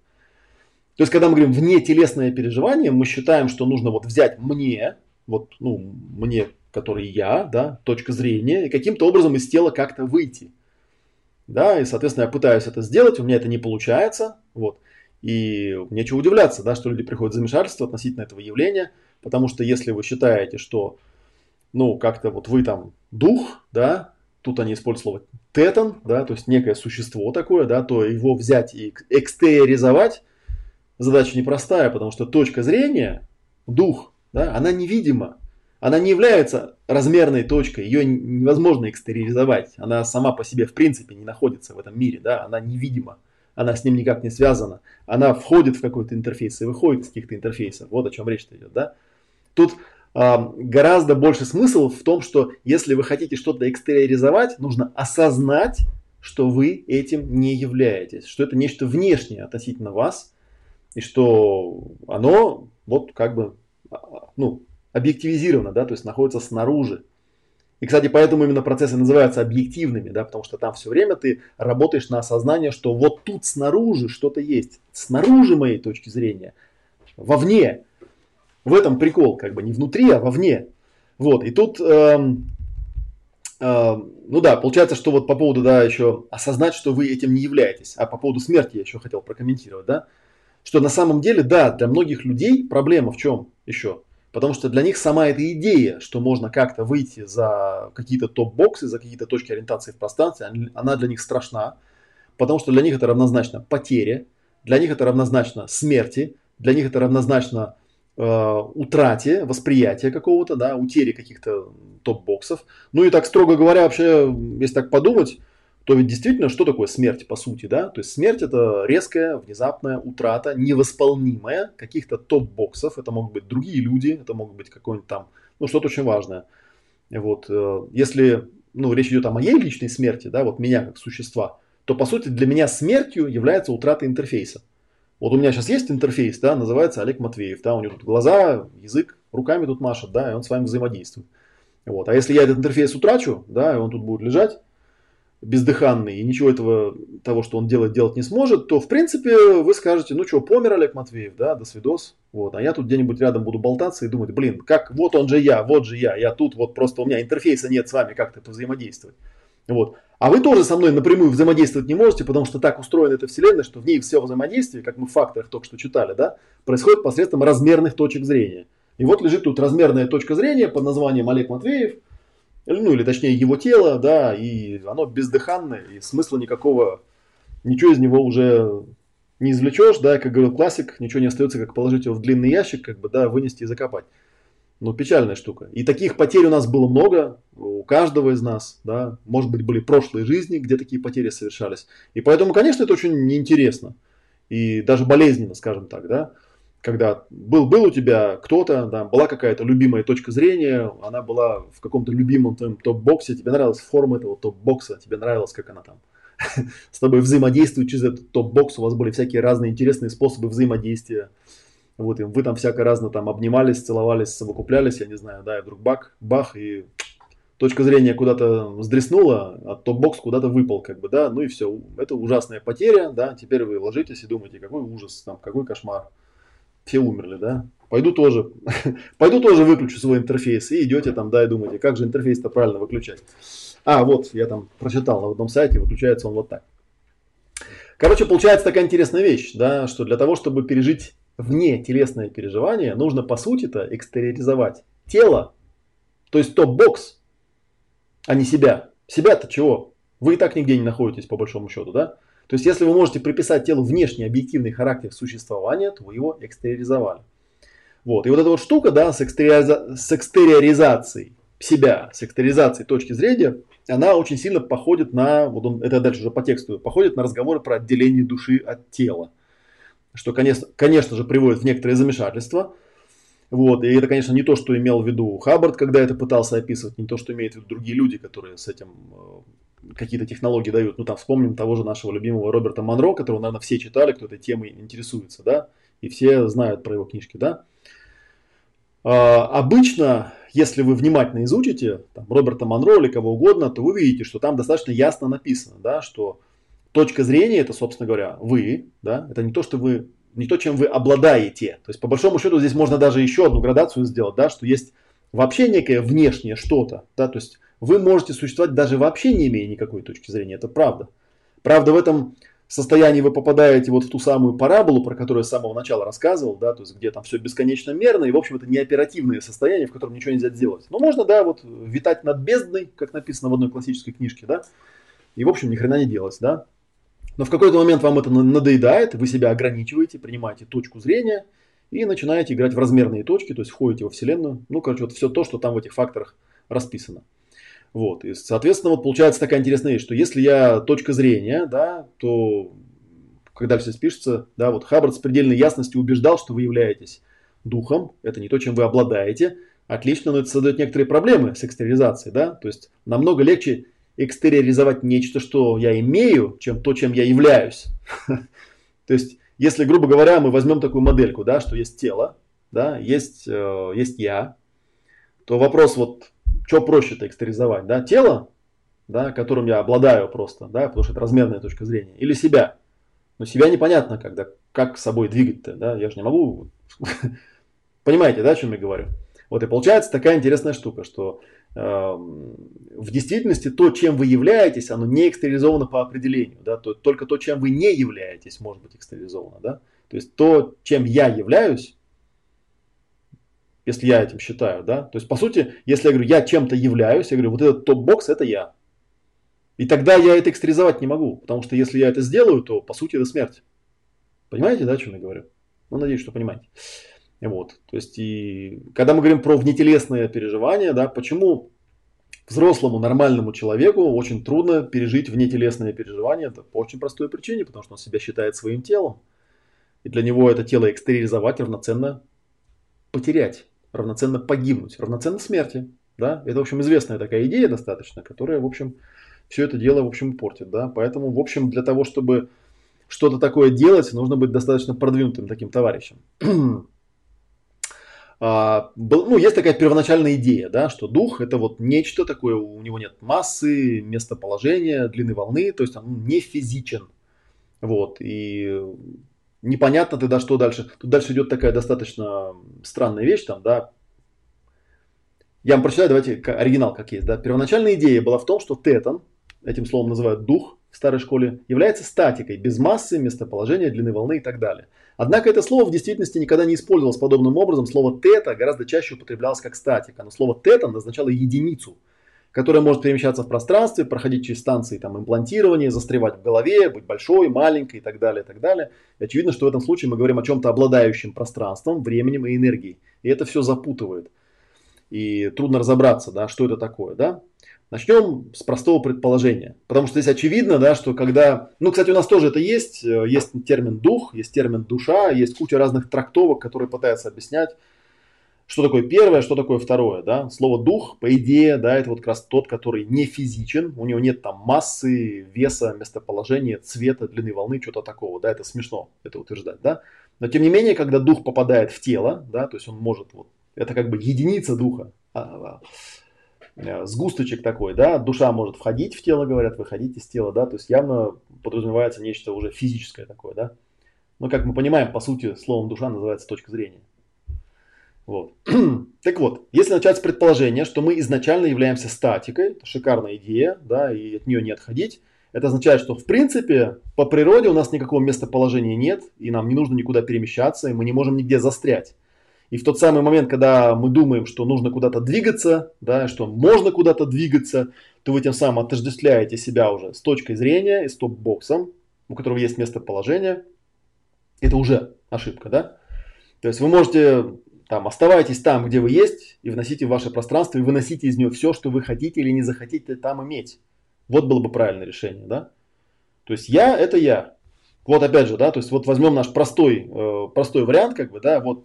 То есть, когда мы говорим вне телесное переживание, мы считаем, что нужно вот взять мне, вот, ну, мне, который я, да, точка зрения, и каким-то образом из тела как-то выйти. Да, и, соответственно, я пытаюсь это сделать, у меня это не получается, вот. И нечего удивляться, да, что люди приходят в замешательство относительно этого явления, потому что если вы считаете, что, ну, как-то вот вы там дух, да, тут они используют слово тетан, да, то есть некое существо такое, да, то его взять и экстеризовать, задача непростая, потому что точка зрения, дух, да, она невидима. Она не является размерной точкой, ее невозможно экстериоризовать. Она сама по себе в принципе не находится в этом мире, да, она невидима. Она с ним никак не связана. Она входит в какой-то интерфейс и выходит из каких-то интерфейсов. Вот о чем речь идет, да. Тут э, гораздо больше смысл в том, что если вы хотите что-то экстериоризовать, нужно осознать, что вы этим не являетесь, что это нечто внешнее относительно вас, и что оно вот как бы а, ну, объективизировано, да, то есть находится снаружи. И, кстати, поэтому именно процессы называются объективными, да, потому что там все время ты работаешь на осознание, что вот тут снаружи что-то есть, снаружи моей точки зрения, вовне. В этом прикол, как бы не внутри, а вовне. Вот, и тут эм, э, ну да, получается, что вот по поводу, да, еще осознать, что вы этим не являетесь. А по поводу смерти я еще хотел прокомментировать, да. Что на самом деле, да, для многих людей проблема в чем еще? Потому что для них сама эта идея, что можно как-то выйти за какие-то топ-боксы, за какие-то точки ориентации в пространстве, она для них страшна. Потому что для них это равнозначно потере, для них это равнозначно смерти, для них это равнозначно э, утрате восприятия какого-то, да, утере каких-то топ-боксов. Ну и так, строго говоря, вообще, если так подумать, то ведь действительно, что такое смерть по сути, да? То есть смерть это резкая, внезапная утрата, невосполнимая каких-то топ-боксов. Это могут быть другие люди, это могут быть какой-нибудь там, ну что-то очень важное. Вот, э, если, ну, речь идет о моей личной смерти, да, вот меня как существа, то по сути для меня смертью является утрата интерфейса. Вот у меня сейчас есть интерфейс, да, называется Олег Матвеев, да, у него тут глаза, язык, руками тут машет, да, и он с вами взаимодействует. Вот. А если я этот интерфейс утрачу, да, и он тут будет лежать, бездыханный и ничего этого, того, что он делает, делать не сможет, то, в принципе, вы скажете, ну что, помер Олег Матвеев, да, до свидос. Вот, а я тут где-нибудь рядом буду болтаться и думать, блин, как, вот он же я, вот же я, я тут, вот просто у меня интерфейса нет с вами как-то взаимодействовать. Вот. А вы тоже со мной напрямую взаимодействовать не можете, потому что так устроена эта вселенная, что в ней все взаимодействие, как мы в факторах только что читали, да, происходит посредством размерных точек зрения. И вот лежит тут размерная точка зрения под названием Олег Матвеев – ну или точнее его тело, да, и оно бездыханное, и смысла никакого, ничего из него уже не извлечешь, да, как говорил классик, ничего не остается, как положить его в длинный ящик, как бы, да, вынести и закопать. Ну, печальная штука. И таких потерь у нас было много, у каждого из нас, да, может быть, были прошлые жизни, где такие потери совершались. И поэтому, конечно, это очень неинтересно и даже болезненно, скажем так, да когда был, был у тебя кто-то, да, была какая-то любимая точка зрения, она была в каком-то любимом твоем топ-боксе, тебе нравилась форма этого топ-бокса, тебе нравилось, как она там с тобой взаимодействует через этот топ-бокс, у вас были всякие разные интересные способы взаимодействия. Вот, и вы там всяко разно там обнимались, целовались, совокуплялись, я не знаю, да, и вдруг бак, бах, и точка зрения куда-то сдреснула, а топ-бокс куда-то выпал, как бы, да, ну и все, это ужасная потеря, да, теперь вы ложитесь и думаете, какой ужас, там, какой кошмар все умерли, да? Пойду тоже, пойду тоже выключу свой интерфейс. И идете там, да, и думаете, как же интерфейс-то правильно выключать. А, вот, я там прочитал на одном сайте, выключается он вот так. Короче, получается такая интересная вещь, да, что для того, чтобы пережить вне телесное переживание, нужно по сути-то экстериоризовать тело, то есть топ-бокс, а не себя. Себя-то чего? Вы и так нигде не находитесь, по большому счету, да? То есть, если вы можете приписать телу внешний объективный характер существования, то вы его экстериоризовали. Вот. И вот эта вот штука, да, с, экстериориза... с экстериоризацией себя, с экстериоризацией точки зрения, она очень сильно походит на, вот он, это дальше уже по тексту, походит на разговоры про отделение души от тела. Что, конечно, конечно же, приводит в некоторые замешательства. Вот, и это, конечно, не то, что имел в виду Хаббард, когда это пытался описывать, не то, что имеют в виду другие люди, которые с этим э, какие-то технологии дают. Ну, там вспомним того же нашего любимого Роберта Монро, которого, наверное, все читали, кто этой темой интересуется, да, и все знают про его книжки, да. А, обычно, если вы внимательно изучите там, Роберта Монро или кого угодно, то вы видите, что там достаточно ясно написано, да, что точка зрения это, собственно говоря, вы, да, это не то, что вы, не то, чем вы обладаете. То есть, по большому счету, здесь можно даже еще одну градацию сделать, да, что есть вообще некое внешнее что-то, да, то есть вы можете существовать даже вообще не имея никакой точки зрения. Это правда. Правда, в этом состоянии вы попадаете вот в ту самую параболу, про которую я с самого начала рассказывал, да, то есть где там все бесконечно мерно, и, в общем, это не оперативное состояние, в котором ничего нельзя сделать. Но можно, да, вот витать над бездной, как написано в одной классической книжке, да, и, в общем, ни хрена не делать, да. Но в какой-то момент вам это надоедает, вы себя ограничиваете, принимаете точку зрения и начинаете играть в размерные точки, то есть входите во Вселенную. Ну, короче, вот все то, что там в этих факторах расписано. Вот. И, соответственно, вот получается такая интересная вещь, что если я точка зрения, да, то когда все спишется, да, вот Хаббард с предельной ясностью убеждал, что вы являетесь духом, это не то, чем вы обладаете, отлично, но это создает некоторые проблемы с экстериоризацией, да, то есть намного легче экстериоризовать нечто, что я имею, чем то, чем я являюсь. То есть, если, грубо говоря, мы возьмем такую модельку, да, что есть тело, да, есть, э, есть я, то вопрос вот что проще-то экстеризовать, да, тело, да, которым я обладаю просто, да, потому что это размерная точка зрения, или себя. Но себя непонятно, когда, как с собой двигать-то, да, я же не могу, понимаете, да, о чем я говорю. Вот и получается такая интересная штука, что в действительности то, чем вы являетесь, оно не экстериализовано по определению. Да? То, только то, чем вы не являетесь, может быть экстериализовано. Да? То есть то, чем я являюсь, если я этим считаю, да, то есть по сути, если я говорю, я чем-то являюсь, я говорю, вот этот топ-бокс это я. И тогда я это экстеризовать не могу, потому что если я это сделаю, то по сути это смерть. Понимаете, да, о чем я говорю? Ну, надеюсь, что понимаете. Вот, то есть и когда мы говорим про внетелесные переживания, да, почему взрослому нормальному человеку очень трудно пережить внетелесные переживания, это по очень простой причине, потому что он себя считает своим телом. И для него это тело экстериализовать равноценно потерять равноценно погибнуть, равноценно смерти. Да? Это, в общем, известная такая идея достаточно, которая, в общем, все это дело, в общем, портит. Да? Поэтому, в общем, для того, чтобы что-то такое делать, нужно быть достаточно продвинутым таким товарищем. А, был, ну, есть такая первоначальная идея, да, что дух это вот нечто такое, у него нет массы, местоположения, длины волны, то есть он не физичен. Вот, и непонятно тогда, что дальше. Тут дальше идет такая достаточно странная вещь, там, да. Я вам прочитаю, давайте оригинал как есть, да. Первоначальная идея была в том, что тетан, этим словом называют дух в старой школе, является статикой, без массы, местоположения, длины волны и так далее. Однако это слово в действительности никогда не использовалось подобным образом. Слово тета гораздо чаще употреблялось как статика, но слово тетан означало единицу – которая может перемещаться в пространстве, проходить через станции там, имплантирования, застревать в голове, быть большой, маленькой и так далее. И так далее. И очевидно, что в этом случае мы говорим о чем-то обладающем пространством, временем и энергией. И это все запутывает. И трудно разобраться, да, что это такое. Да? Начнем с простого предположения. Потому что здесь очевидно, да, что когда... Ну, кстати, у нас тоже это есть. Есть термин дух, есть термин душа, есть куча разных трактовок, которые пытаются объяснять, что такое первое, что такое второе, да? Слово дух, по идее, да, это вот как раз тот, который не физичен, у него нет там массы, веса, местоположения, цвета, длины волны, что-то такого, да, это смешно это утверждать, да? Но тем не менее, когда дух попадает в тело, да, то есть он может, вот, это как бы единица духа, а, а, сгусточек такой, да, душа может входить в тело, говорят, выходить из тела, да, то есть явно подразумевается нечто уже физическое такое, да. Но как мы понимаем, по сути, словом душа называется точка зрения. Вот. так вот, если начать с предположения, что мы изначально являемся статикой, шикарная идея, да, и от нее не отходить, это означает, что в принципе по природе у нас никакого местоположения нет, и нам не нужно никуда перемещаться, и мы не можем нигде застрять. И в тот самый момент, когда мы думаем, что нужно куда-то двигаться, да, что можно куда-то двигаться, то вы тем самым отождествляете себя уже с точкой зрения и с топ-боксом, у которого есть местоположение. Это уже ошибка, да? То есть вы можете там, оставайтесь там, где вы есть, и вносите в ваше пространство, и выносите из него все, что вы хотите или не захотите там иметь. Вот было бы правильное решение, да? То есть я – это я. Вот опять же, да, то есть вот возьмем наш простой, э, простой вариант, как бы, да, вот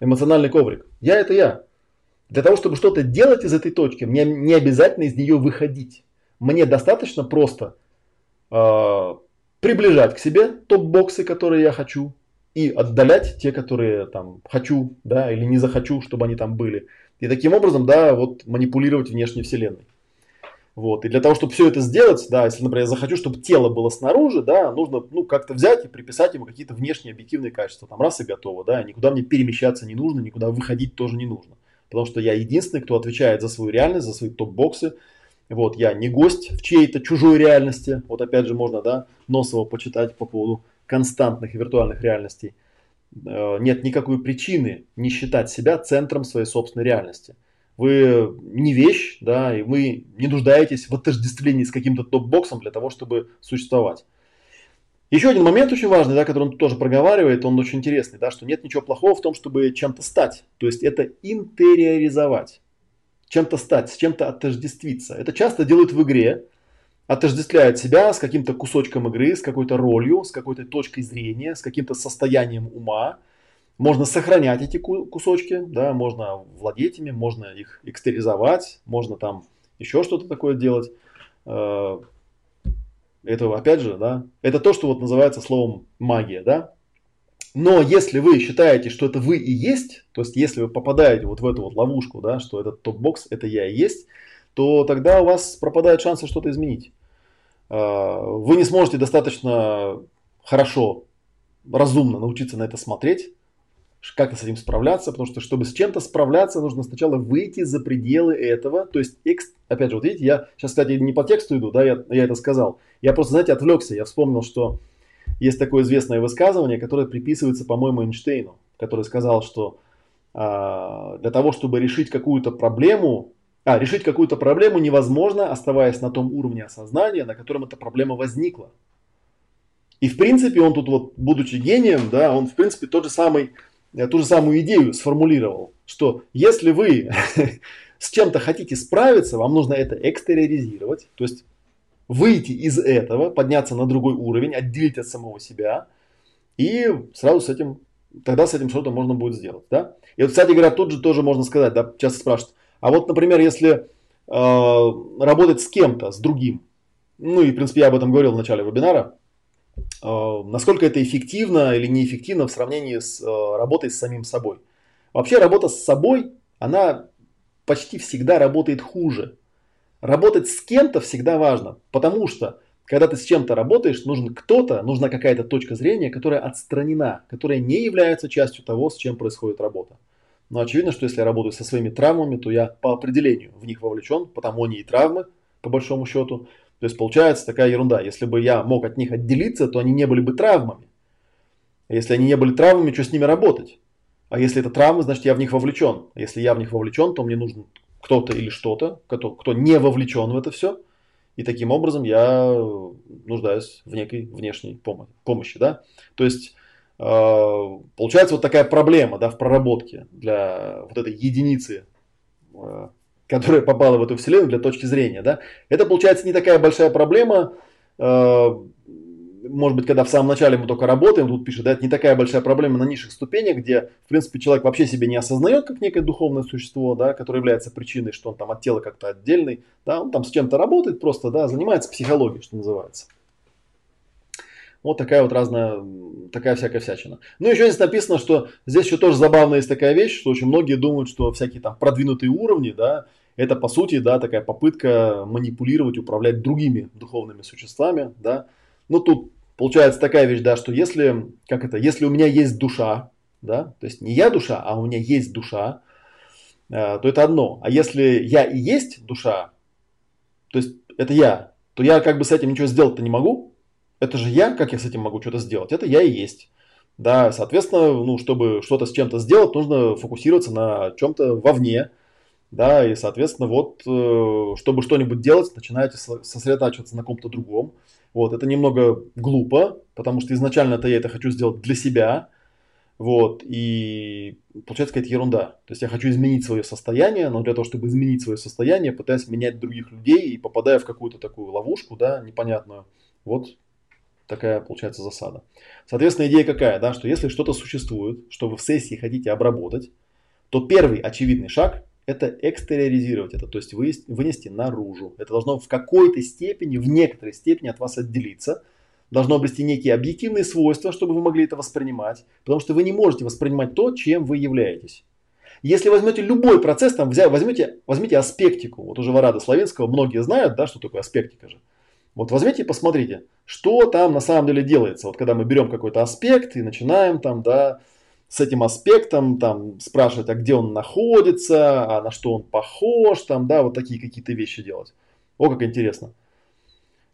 эмоциональный коврик. Я – это я. Для того, чтобы что-то делать из этой точки, мне не обязательно из нее выходить. Мне достаточно просто э, приближать к себе топ-боксы, которые я хочу, и отдалять те, которые там хочу, да, или не захочу, чтобы они там были. И таким образом, да, вот манипулировать внешней вселенной. Вот. И для того, чтобы все это сделать, да, если, например, я захочу, чтобы тело было снаружи, да, нужно, ну, как-то взять и приписать ему какие-то внешние объективные качества. Там раз и готово, да, никуда мне перемещаться не нужно, никуда выходить тоже не нужно. Потому что я единственный, кто отвечает за свою реальность, за свои топ-боксы. Вот, я не гость в чьей-то чужой реальности. Вот опять же можно, да, Носова почитать по поводу константных и виртуальных реальностей, э, нет никакой причины не считать себя центром своей собственной реальности. Вы не вещь, да, и вы не нуждаетесь в отождествлении с каким-то топ-боксом для того, чтобы существовать. Еще один момент очень важный, да, который он тоже проговаривает, он очень интересный, да, что нет ничего плохого в том, чтобы чем-то стать. То есть это интериоризовать. Чем-то стать, с чем-то отождествиться. Это часто делают в игре, отождествляет себя с каким-то кусочком игры, с какой-то ролью, с какой-то точкой зрения, с каким-то состоянием ума. Можно сохранять эти кусочки, да, можно владеть ими, можно их экстеризовать, можно там еще что-то такое делать. Э, это, опять же, да, это то, что вот называется словом магия, да. Но если вы считаете, что это вы и есть, то есть если вы попадаете вот в эту вот ловушку, да, что этот топ-бокс это я и есть, то тогда у вас пропадают шансы что-то изменить. А, вы не сможете достаточно хорошо, разумно научиться на это смотреть, как с этим справляться, потому что чтобы с чем-то справляться, нужно сначала выйти за пределы этого, то есть, экс, опять же, вот видите, я сейчас, кстати, не по тексту иду, да, я, я это сказал, я просто, знаете, отвлекся, я вспомнил, что есть такое известное высказывание, которое приписывается, по-моему, Эйнштейну, который сказал, что а, для того, чтобы решить какую-то проблему, а, решить какую-то проблему невозможно, оставаясь на том уровне осознания, на котором эта проблема возникла. И в принципе он тут вот, будучи гением, да, он в принципе тот же самый, э, ту же самую идею сформулировал, что если вы с чем-то хотите справиться, вам нужно это экстериоризировать, то есть выйти из этого, подняться на другой уровень, отделить от самого себя, и сразу с этим, тогда с этим что-то можно будет сделать, да. И вот, кстати говоря, тут же тоже можно сказать, да, часто спрашивают, а вот, например, если э, работать с кем-то, с другим, ну и, в принципе, я об этом говорил в начале вебинара, насколько это эффективно или неэффективно в сравнении с э, работой с самим собой. Вообще работа с собой, она почти всегда работает хуже. Работать с кем-то всегда важно, потому что когда ты с чем-то работаешь, нужен кто-то, нужна какая-то точка зрения, которая отстранена, которая не является частью того, с чем происходит работа. Но очевидно, что если я работаю со своими травмами, то я по определению в них вовлечен, потому они и травмы, по большому счету. То есть получается такая ерунда. Если бы я мог от них отделиться, то они не были бы травмами. А если они не были травмами, что с ними работать? А если это травмы, значит я в них вовлечен. А если я в них вовлечен, то мне нужен кто-то или что-то, кто, кто не вовлечен в это все. И таким образом я нуждаюсь в некой внешней помощи. Да? То есть Э, получается вот такая проблема да, в проработке для вот этой единицы, э, которая попала в эту вселенную для точки зрения. Да. Это получается не такая большая проблема, э, может быть, когда в самом начале мы только работаем, тут пишет, да, это не такая большая проблема на низших ступенях, где, в принципе, человек вообще себя не осознает как некое духовное существо, да, которое является причиной, что он там от тела как-то отдельный, да, он там с чем-то работает просто, да, занимается психологией, что называется. Вот такая вот разная, такая всякая всячина. Ну, еще здесь написано, что здесь еще тоже забавная есть такая вещь, что очень многие думают, что всякие там продвинутые уровни, да, это по сути, да, такая попытка манипулировать, управлять другими духовными существами, да. Ну, тут получается такая вещь, да, что если, как это, если у меня есть душа, да, то есть не я душа, а у меня есть душа, э, то это одно. А если я и есть душа, то есть это я, то я как бы с этим ничего сделать-то не могу, это же я, как я с этим могу что-то сделать? Это я и есть. Да, соответственно, ну, чтобы что-то с чем-то сделать, нужно фокусироваться на чем-то вовне. Да, и, соответственно, вот, э, чтобы что-нибудь делать, начинаете сосредотачиваться на ком-то другом. Вот, это немного глупо, потому что изначально-то я это хочу сделать для себя. Вот, и получается какая-то ерунда. То есть я хочу изменить свое состояние, но для того, чтобы изменить свое состояние, пытаюсь менять других людей и попадая в какую-то такую ловушку, да, непонятную. Вот такая получается засада. Соответственно, идея какая, да, что если что-то существует, что вы в сессии хотите обработать, то первый очевидный шаг – это экстериоризировать это, то есть вынести наружу. Это должно в какой-то степени, в некоторой степени от вас отделиться, должно обрести некие объективные свойства, чтобы вы могли это воспринимать, потому что вы не можете воспринимать то, чем вы являетесь. Если возьмете любой процесс, там, возьмете, возьмите аспектику, вот уже Варада Славянского, многие знают, да, что такое аспектика же. Вот возьмите и посмотрите, что там на самом деле делается. Вот когда мы берем какой-то аспект и начинаем там, да, с этим аспектом там спрашивать, а где он находится, а на что он похож, там, да, вот такие какие-то вещи делать. О, как интересно.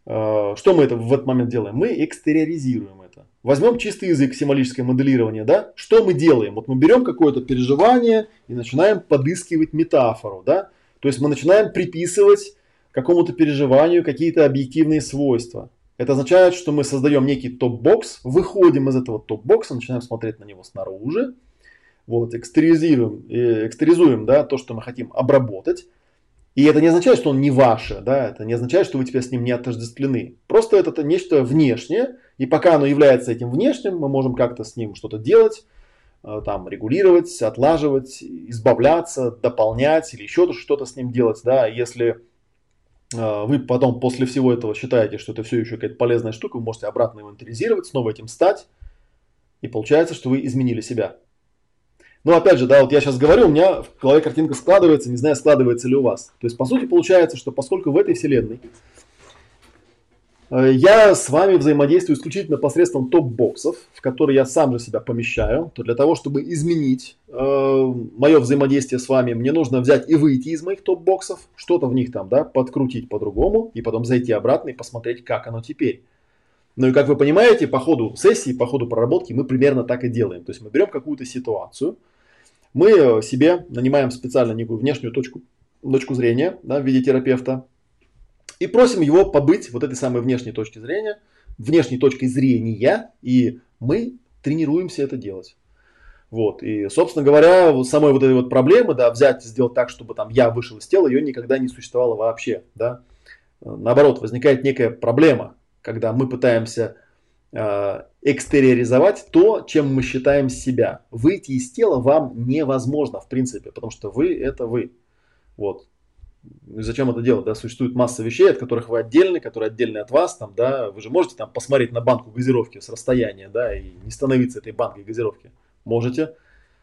А, что мы это в этот момент делаем? Мы экстериоризируем это. Возьмем чистый язык, символическое моделирование, да? Что мы делаем? Вот мы берем какое-то переживание и начинаем подыскивать метафору, да? То есть мы начинаем приписывать какому-то переживанию какие-то объективные свойства. Это означает, что мы создаем некий топ-бокс, выходим из этого топ-бокса, начинаем смотреть на него снаружи, вот, экстеризируем, э, экстеризуем да, то, что мы хотим обработать. И это не означает, что он не ваше, да, это не означает, что вы теперь с ним не отождествлены. Просто это нечто внешнее, и пока оно является этим внешним, мы можем как-то с ним что-то делать, э, там, регулировать, отлаживать, избавляться, дополнять или еще что-то с ним делать, да, если вы потом после всего этого считаете, что это все еще какая-то полезная штука, вы можете обратно инвентаризировать, снова этим стать, и получается, что вы изменили себя. Но опять же, да, вот я сейчас говорю, у меня в голове картинка складывается, не знаю, складывается ли у вас. То есть, по сути, получается, что поскольку в этой вселенной я с вами взаимодействую исключительно посредством топ-боксов, в которые я сам же себя помещаю. То для того, чтобы изменить э, мое взаимодействие с вами, мне нужно взять и выйти из моих топ-боксов, что-то в них там, да, подкрутить по-другому, и потом зайти обратно и посмотреть, как оно теперь. Ну и как вы понимаете, по ходу сессии, по ходу проработки мы примерно так и делаем. То есть мы берем какую-то ситуацию, мы себе нанимаем специально некую внешнюю точку, точку зрения да, в виде терапевта, и просим его побыть вот этой самой внешней точки зрения, внешней точкой зрения, и мы тренируемся это делать. Вот. И, собственно говоря, самой вот этой вот проблемы, да, взять сделать так, чтобы там я вышел из тела, ее никогда не существовало вообще, да. Наоборот, возникает некая проблема, когда мы пытаемся э, экстериоризовать то, чем мы считаем себя. Выйти из тела вам невозможно, в принципе, потому что вы это вы. Вот. Ну зачем это делать? Да? Существует масса вещей, от которых вы отдельны, которые отдельны от вас. Там, да? Вы же можете там, посмотреть на банку газировки с расстояния да, и не становиться этой банкой газировки. Можете.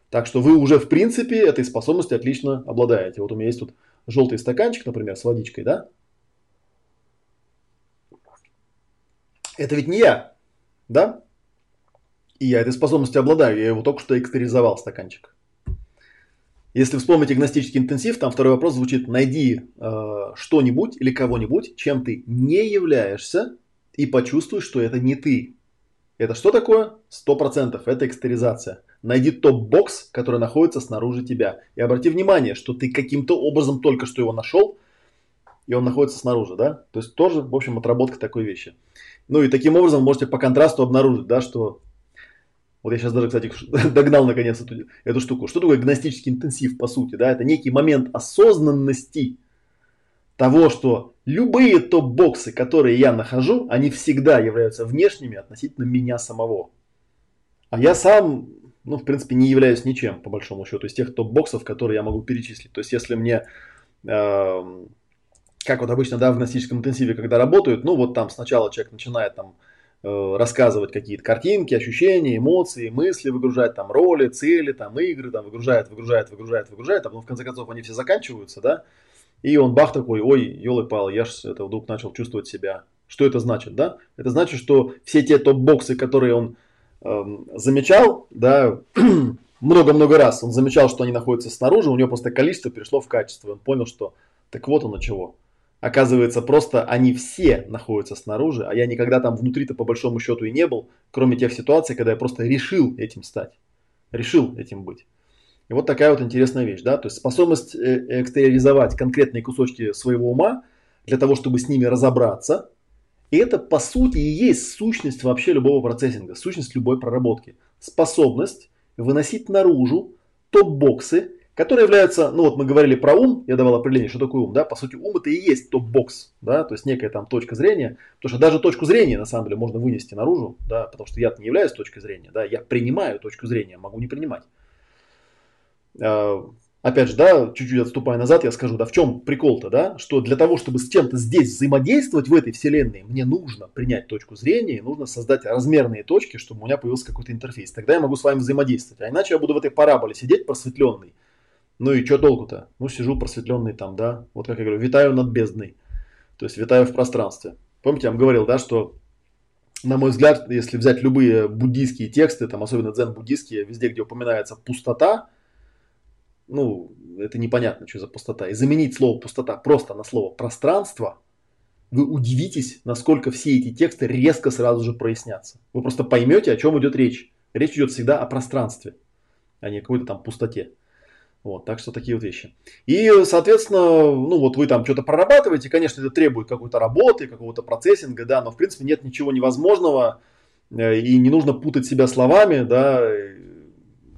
Так что вы уже в принципе этой способностью отлично обладаете. Вот у меня есть тут желтый стаканчик, например, с водичкой, да? Это ведь не я, да? И я этой способностью обладаю. Я его только что экстеризовал, стаканчик. Если вспомните гностический интенсив, там второй вопрос звучит, найди э, что-нибудь или кого-нибудь, чем ты не являешься, и почувствуй, что это не ты. Это что такое? Сто процентов. Это экстеризация. Найди топ-бокс, который находится снаружи тебя. И обрати внимание, что ты каким-то образом только что его нашел, и он находится снаружи, да? То есть тоже, в общем, отработка такой вещи. Ну и таким образом можете по контрасту обнаружить, да, что вот я сейчас даже, кстати, догнал наконец эту, эту штуку. Что такое гностический интенсив, по сути? Да? Это некий момент осознанности того, что любые топ-боксы, которые я нахожу, они всегда являются внешними относительно меня самого. А я сам, ну, в принципе, не являюсь ничем, по большому счету, из тех топ-боксов, которые я могу перечислить. То есть, если мне, э, как вот обычно, да, в гностическом интенсиве, когда работают, ну, вот там сначала человек начинает там рассказывать какие-то картинки, ощущения, эмоции, мысли, выгружать там роли, цели, там игры, там выгружает, выгружает, выгружает, выгружает, а потом в конце концов они все заканчиваются, да, и он бах такой, ой, елы пал, я же это вдруг начал чувствовать себя. Что это значит, да? Это значит, что все те топ-боксы, которые он эм, замечал, да, много-много раз, он замечал, что они находятся снаружи, у него просто количество перешло в качество, он понял, что так вот оно чего. Оказывается, просто они все находятся снаружи, а я никогда там внутри-то по большому счету и не был, кроме тех ситуаций, когда я просто решил этим стать, решил этим быть. И вот такая вот интересная вещь, да, то есть способность э, экстериоризовать конкретные кусочки своего ума для того, чтобы с ними разобраться, и это по сути и есть сущность вообще любого процессинга, сущность любой проработки. Способность выносить наружу топ-боксы, которые являются, ну вот мы говорили про ум, я давал определение, что такое ум, да, по сути ум это и есть топ-бокс, да, то есть некая там точка зрения, потому что даже точку зрения на самом деле можно вынести наружу, да, потому что я не являюсь точкой зрения, да, я принимаю точку зрения, могу не принимать. А, опять же, да, чуть-чуть отступая назад, я скажу, да, в чем прикол-то, да, что для того, чтобы с чем-то здесь взаимодействовать в этой вселенной, мне нужно принять точку зрения, и нужно создать размерные точки, чтобы у меня появился какой-то интерфейс. Тогда я могу с вами взаимодействовать. А иначе я буду в этой параболе сидеть просветленный, ну и что толку-то? Ну, сижу просветленный там, да, вот как я говорю, витаю над бездной, то есть витаю в пространстве. Помните, я вам говорил, да, что, на мой взгляд, если взять любые буддийские тексты, там, особенно дзен-буддийские, везде, где упоминается пустота, ну, это непонятно, что за пустота. И заменить слово пустота просто на слово пространство, вы удивитесь, насколько все эти тексты резко сразу же прояснятся. Вы просто поймете, о чем идет речь. Речь идет всегда о пространстве, а не о какой-то там пустоте. Вот, так что такие вот вещи. И, соответственно, ну вот вы там что-то прорабатываете, конечно, это требует какой-то работы, какого-то процессинга, да, но в принципе нет ничего невозможного, э, и не нужно путать себя словами, да,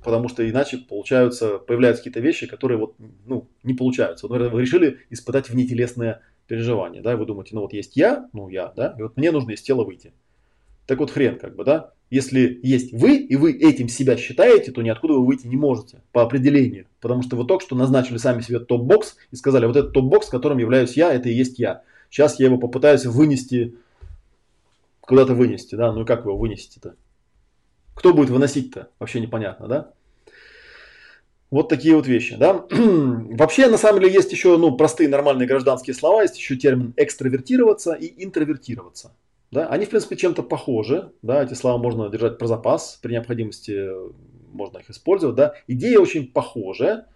потому что иначе получаются, появляются какие-то вещи, которые вот, ну, не получаются. Вот, например, вы решили испытать внетелесное переживание, да, и вы думаете, ну вот есть я, ну я, да, и вот мне нужно из тела выйти. Так вот хрен как бы, да, если есть вы, и вы этим себя считаете, то ниоткуда вы выйти не можете по определению. Потому что вы только что назначили сами себе топ-бокс и сказали, вот этот топ-бокс, которым являюсь я, это и есть я. Сейчас я его попытаюсь вынести, куда-то вынести, да, ну и как вы его вынесете-то? Кто будет выносить-то? Вообще непонятно, да? Вот такие вот вещи, да. Вообще, на самом деле, есть еще, ну, простые нормальные гражданские слова, есть еще термин экстравертироваться и интровертироваться. Да? Они, в принципе, чем-то похожи. Да? Эти слова можно держать про запас. При необходимости можно их использовать. Да? Идея очень похожая.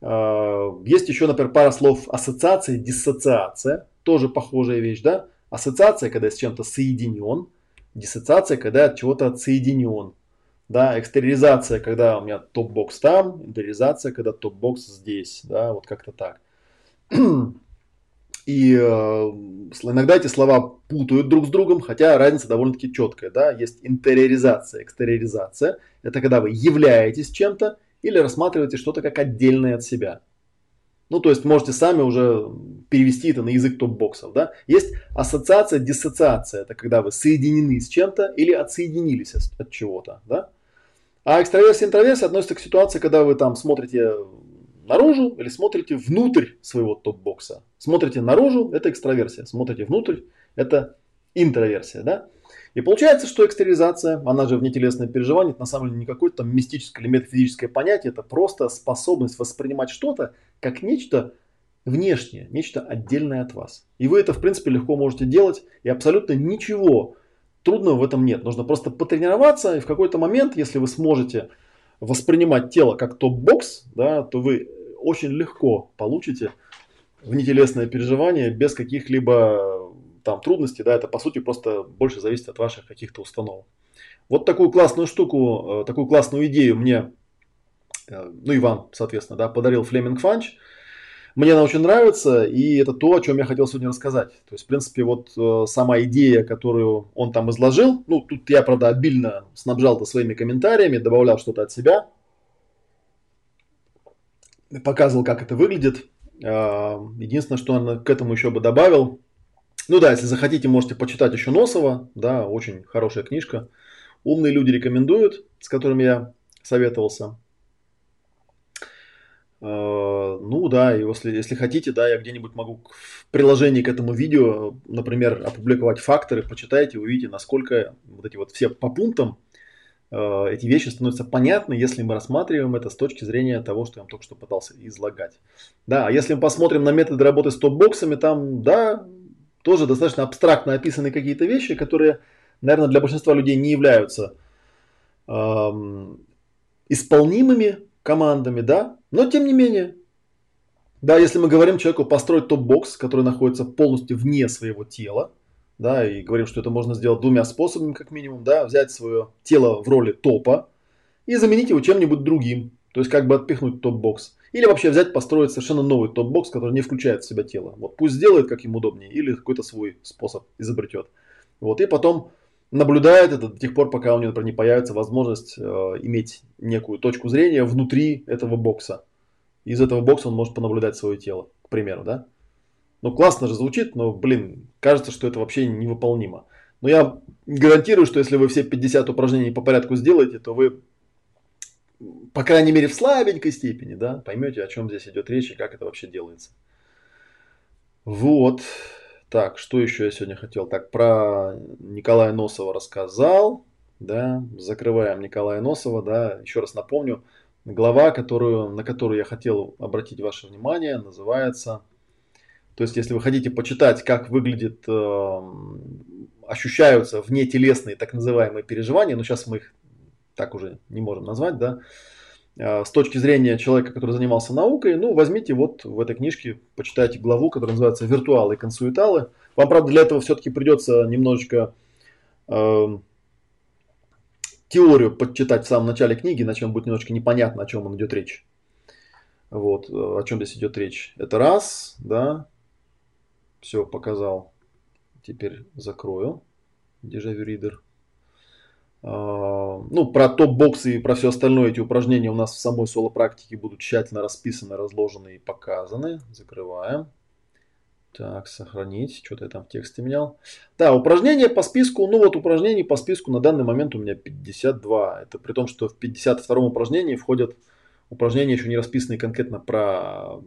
А, есть еще, например, пара слов ассоциация, диссоциация. Тоже похожая вещь. Да? Ассоциация, когда я с чем-то соединен. Диссоциация, когда я от чего-то отсоединен. Да, экстериоризация, когда у меня топ-бокс там, интериоризация, когда топ-бокс здесь, да, вот как-то так. И э, иногда эти слова путают друг с другом, хотя разница довольно-таки четкая. Да? Есть интериоризация, экстериоризация. Это когда вы являетесь чем-то или рассматриваете что-то как отдельное от себя. Ну, то есть можете сами уже перевести это на язык топ-боксов. Да? Есть ассоциация, диссоциация. Это когда вы соединены с чем-то или отсоединились от чего-то. Да? А экстраверсия интроверсия относятся к ситуации, когда вы там смотрите наружу или смотрите внутрь своего топ-бокса. Смотрите наружу – это экстраверсия, смотрите внутрь – это интроверсия. Да? И получается, что экстериоризация, она же внетелесное переживание, это на самом деле не какое-то там мистическое или метафизическое понятие, это просто способность воспринимать что-то как нечто внешнее, нечто отдельное от вас. И вы это, в принципе, легко можете делать, и абсолютно ничего трудного в этом нет. Нужно просто потренироваться, и в какой-то момент, если вы сможете воспринимать тело как топ-бокс, да, то вы очень легко получите внетелесное переживание без каких-либо там трудностей, да, это по сути просто больше зависит от ваших каких-то установок. Вот такую классную штуку, э, такую классную идею мне, э, ну и вам, соответственно, да, подарил Флеминг Фанч. Мне она очень нравится, и это то, о чем я хотел сегодня рассказать. То есть, в принципе, вот э, сама идея, которую он там изложил, ну, тут я, правда, обильно снабжал это своими комментариями, добавлял что-то от себя, показывал, как это выглядит. А, единственное, что он к этому еще бы добавил, ну да, если захотите, можете почитать еще Носова, да, очень хорошая книжка. Умные люди рекомендуют, с которыми я советовался. А, ну да, и если, если хотите, да, я где-нибудь могу в приложении к этому видео, например, опубликовать факторы, почитайте, увидите, насколько вот эти вот все по пунктам эти вещи становятся понятны, если мы рассматриваем это с точки зрения того, что я вам только что пытался излагать. Да, а если мы посмотрим на методы работы с топ-боксами, там, да, тоже достаточно абстрактно описаны какие-то вещи, которые, наверное, для большинства людей не являются эм, исполнимыми командами, да, но тем не менее, да, если мы говорим человеку построить топ-бокс, который находится полностью вне своего тела, да, и говорим, что это можно сделать двумя способами, как минимум, да, взять свое тело в роли топа и заменить его чем-нибудь другим, то есть как бы отпихнуть топ-бокс. Или вообще взять, построить совершенно новый топ-бокс, который не включает в себя тело. Вот пусть сделает, как ему удобнее, или какой-то свой способ изобретет. Вот, и потом наблюдает это до тех пор, пока у него, например, не появится возможность э, иметь некую точку зрения внутри этого бокса. Из этого бокса он может понаблюдать свое тело, к примеру, да. Ну, классно же звучит, но, блин, кажется, что это вообще невыполнимо. Но я гарантирую, что если вы все 50 упражнений по порядку сделаете, то вы, по крайней мере, в слабенькой степени, да, поймете, о чем здесь идет речь и как это вообще делается. Вот. Так, что еще я сегодня хотел? Так, про Николая Носова рассказал. Да, закрываем Николая Носова, да, еще раз напомню, глава, которую, на которую я хотел обратить ваше внимание, называется то есть, если вы хотите почитать, как выглядит, э, ощущаются внетелесные так называемые переживания, но сейчас мы их так уже не можем назвать, да, э, с точки зрения человека, который занимался наукой, ну, возьмите вот в этой книжке, почитайте главу, которая называется «Виртуалы и консуиталы». Вам, правда, для этого все-таки придется немножечко э, теорию подчитать в самом начале книги, иначе вам будет немножечко непонятно, о чем он идет речь. Вот, э, о чем здесь идет речь. Это раз, да, все, показал. Теперь закрою. Дежавю ридер. Ну, про топ-боксы и про все остальное эти упражнения у нас в самой соло-практике будут тщательно расписаны, разложены и показаны. Закрываем. Так, сохранить. Что-то я там в тексте менял. Да, упражнения по списку. Ну вот упражнений по списку на данный момент у меня 52. Это при том, что в 52 упражнении входят упражнения еще не расписанные конкретно про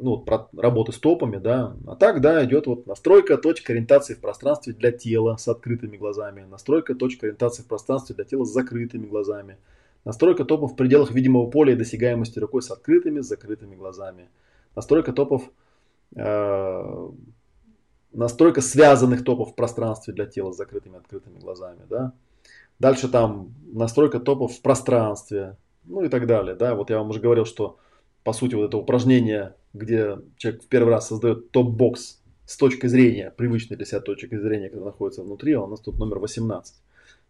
ну, про работы с топами, да. А так, да, идет вот настройка точки ориентации в пространстве для тела с открытыми глазами, настройка точки ориентации в пространстве для тела с закрытыми глазами, настройка топов в пределах видимого поля и досягаемости рукой с открытыми, с закрытыми глазами, настройка топов э, настройка связанных топов в пространстве для тела с закрытыми открытыми глазами, да. Дальше там настройка топов в пространстве, ну и так далее, да. Вот я вам уже говорил, что по сути вот это упражнение, где человек в первый раз создает топ-бокс с точки зрения, привычной для себя точки зрения, когда находится внутри, а у нас тут номер 18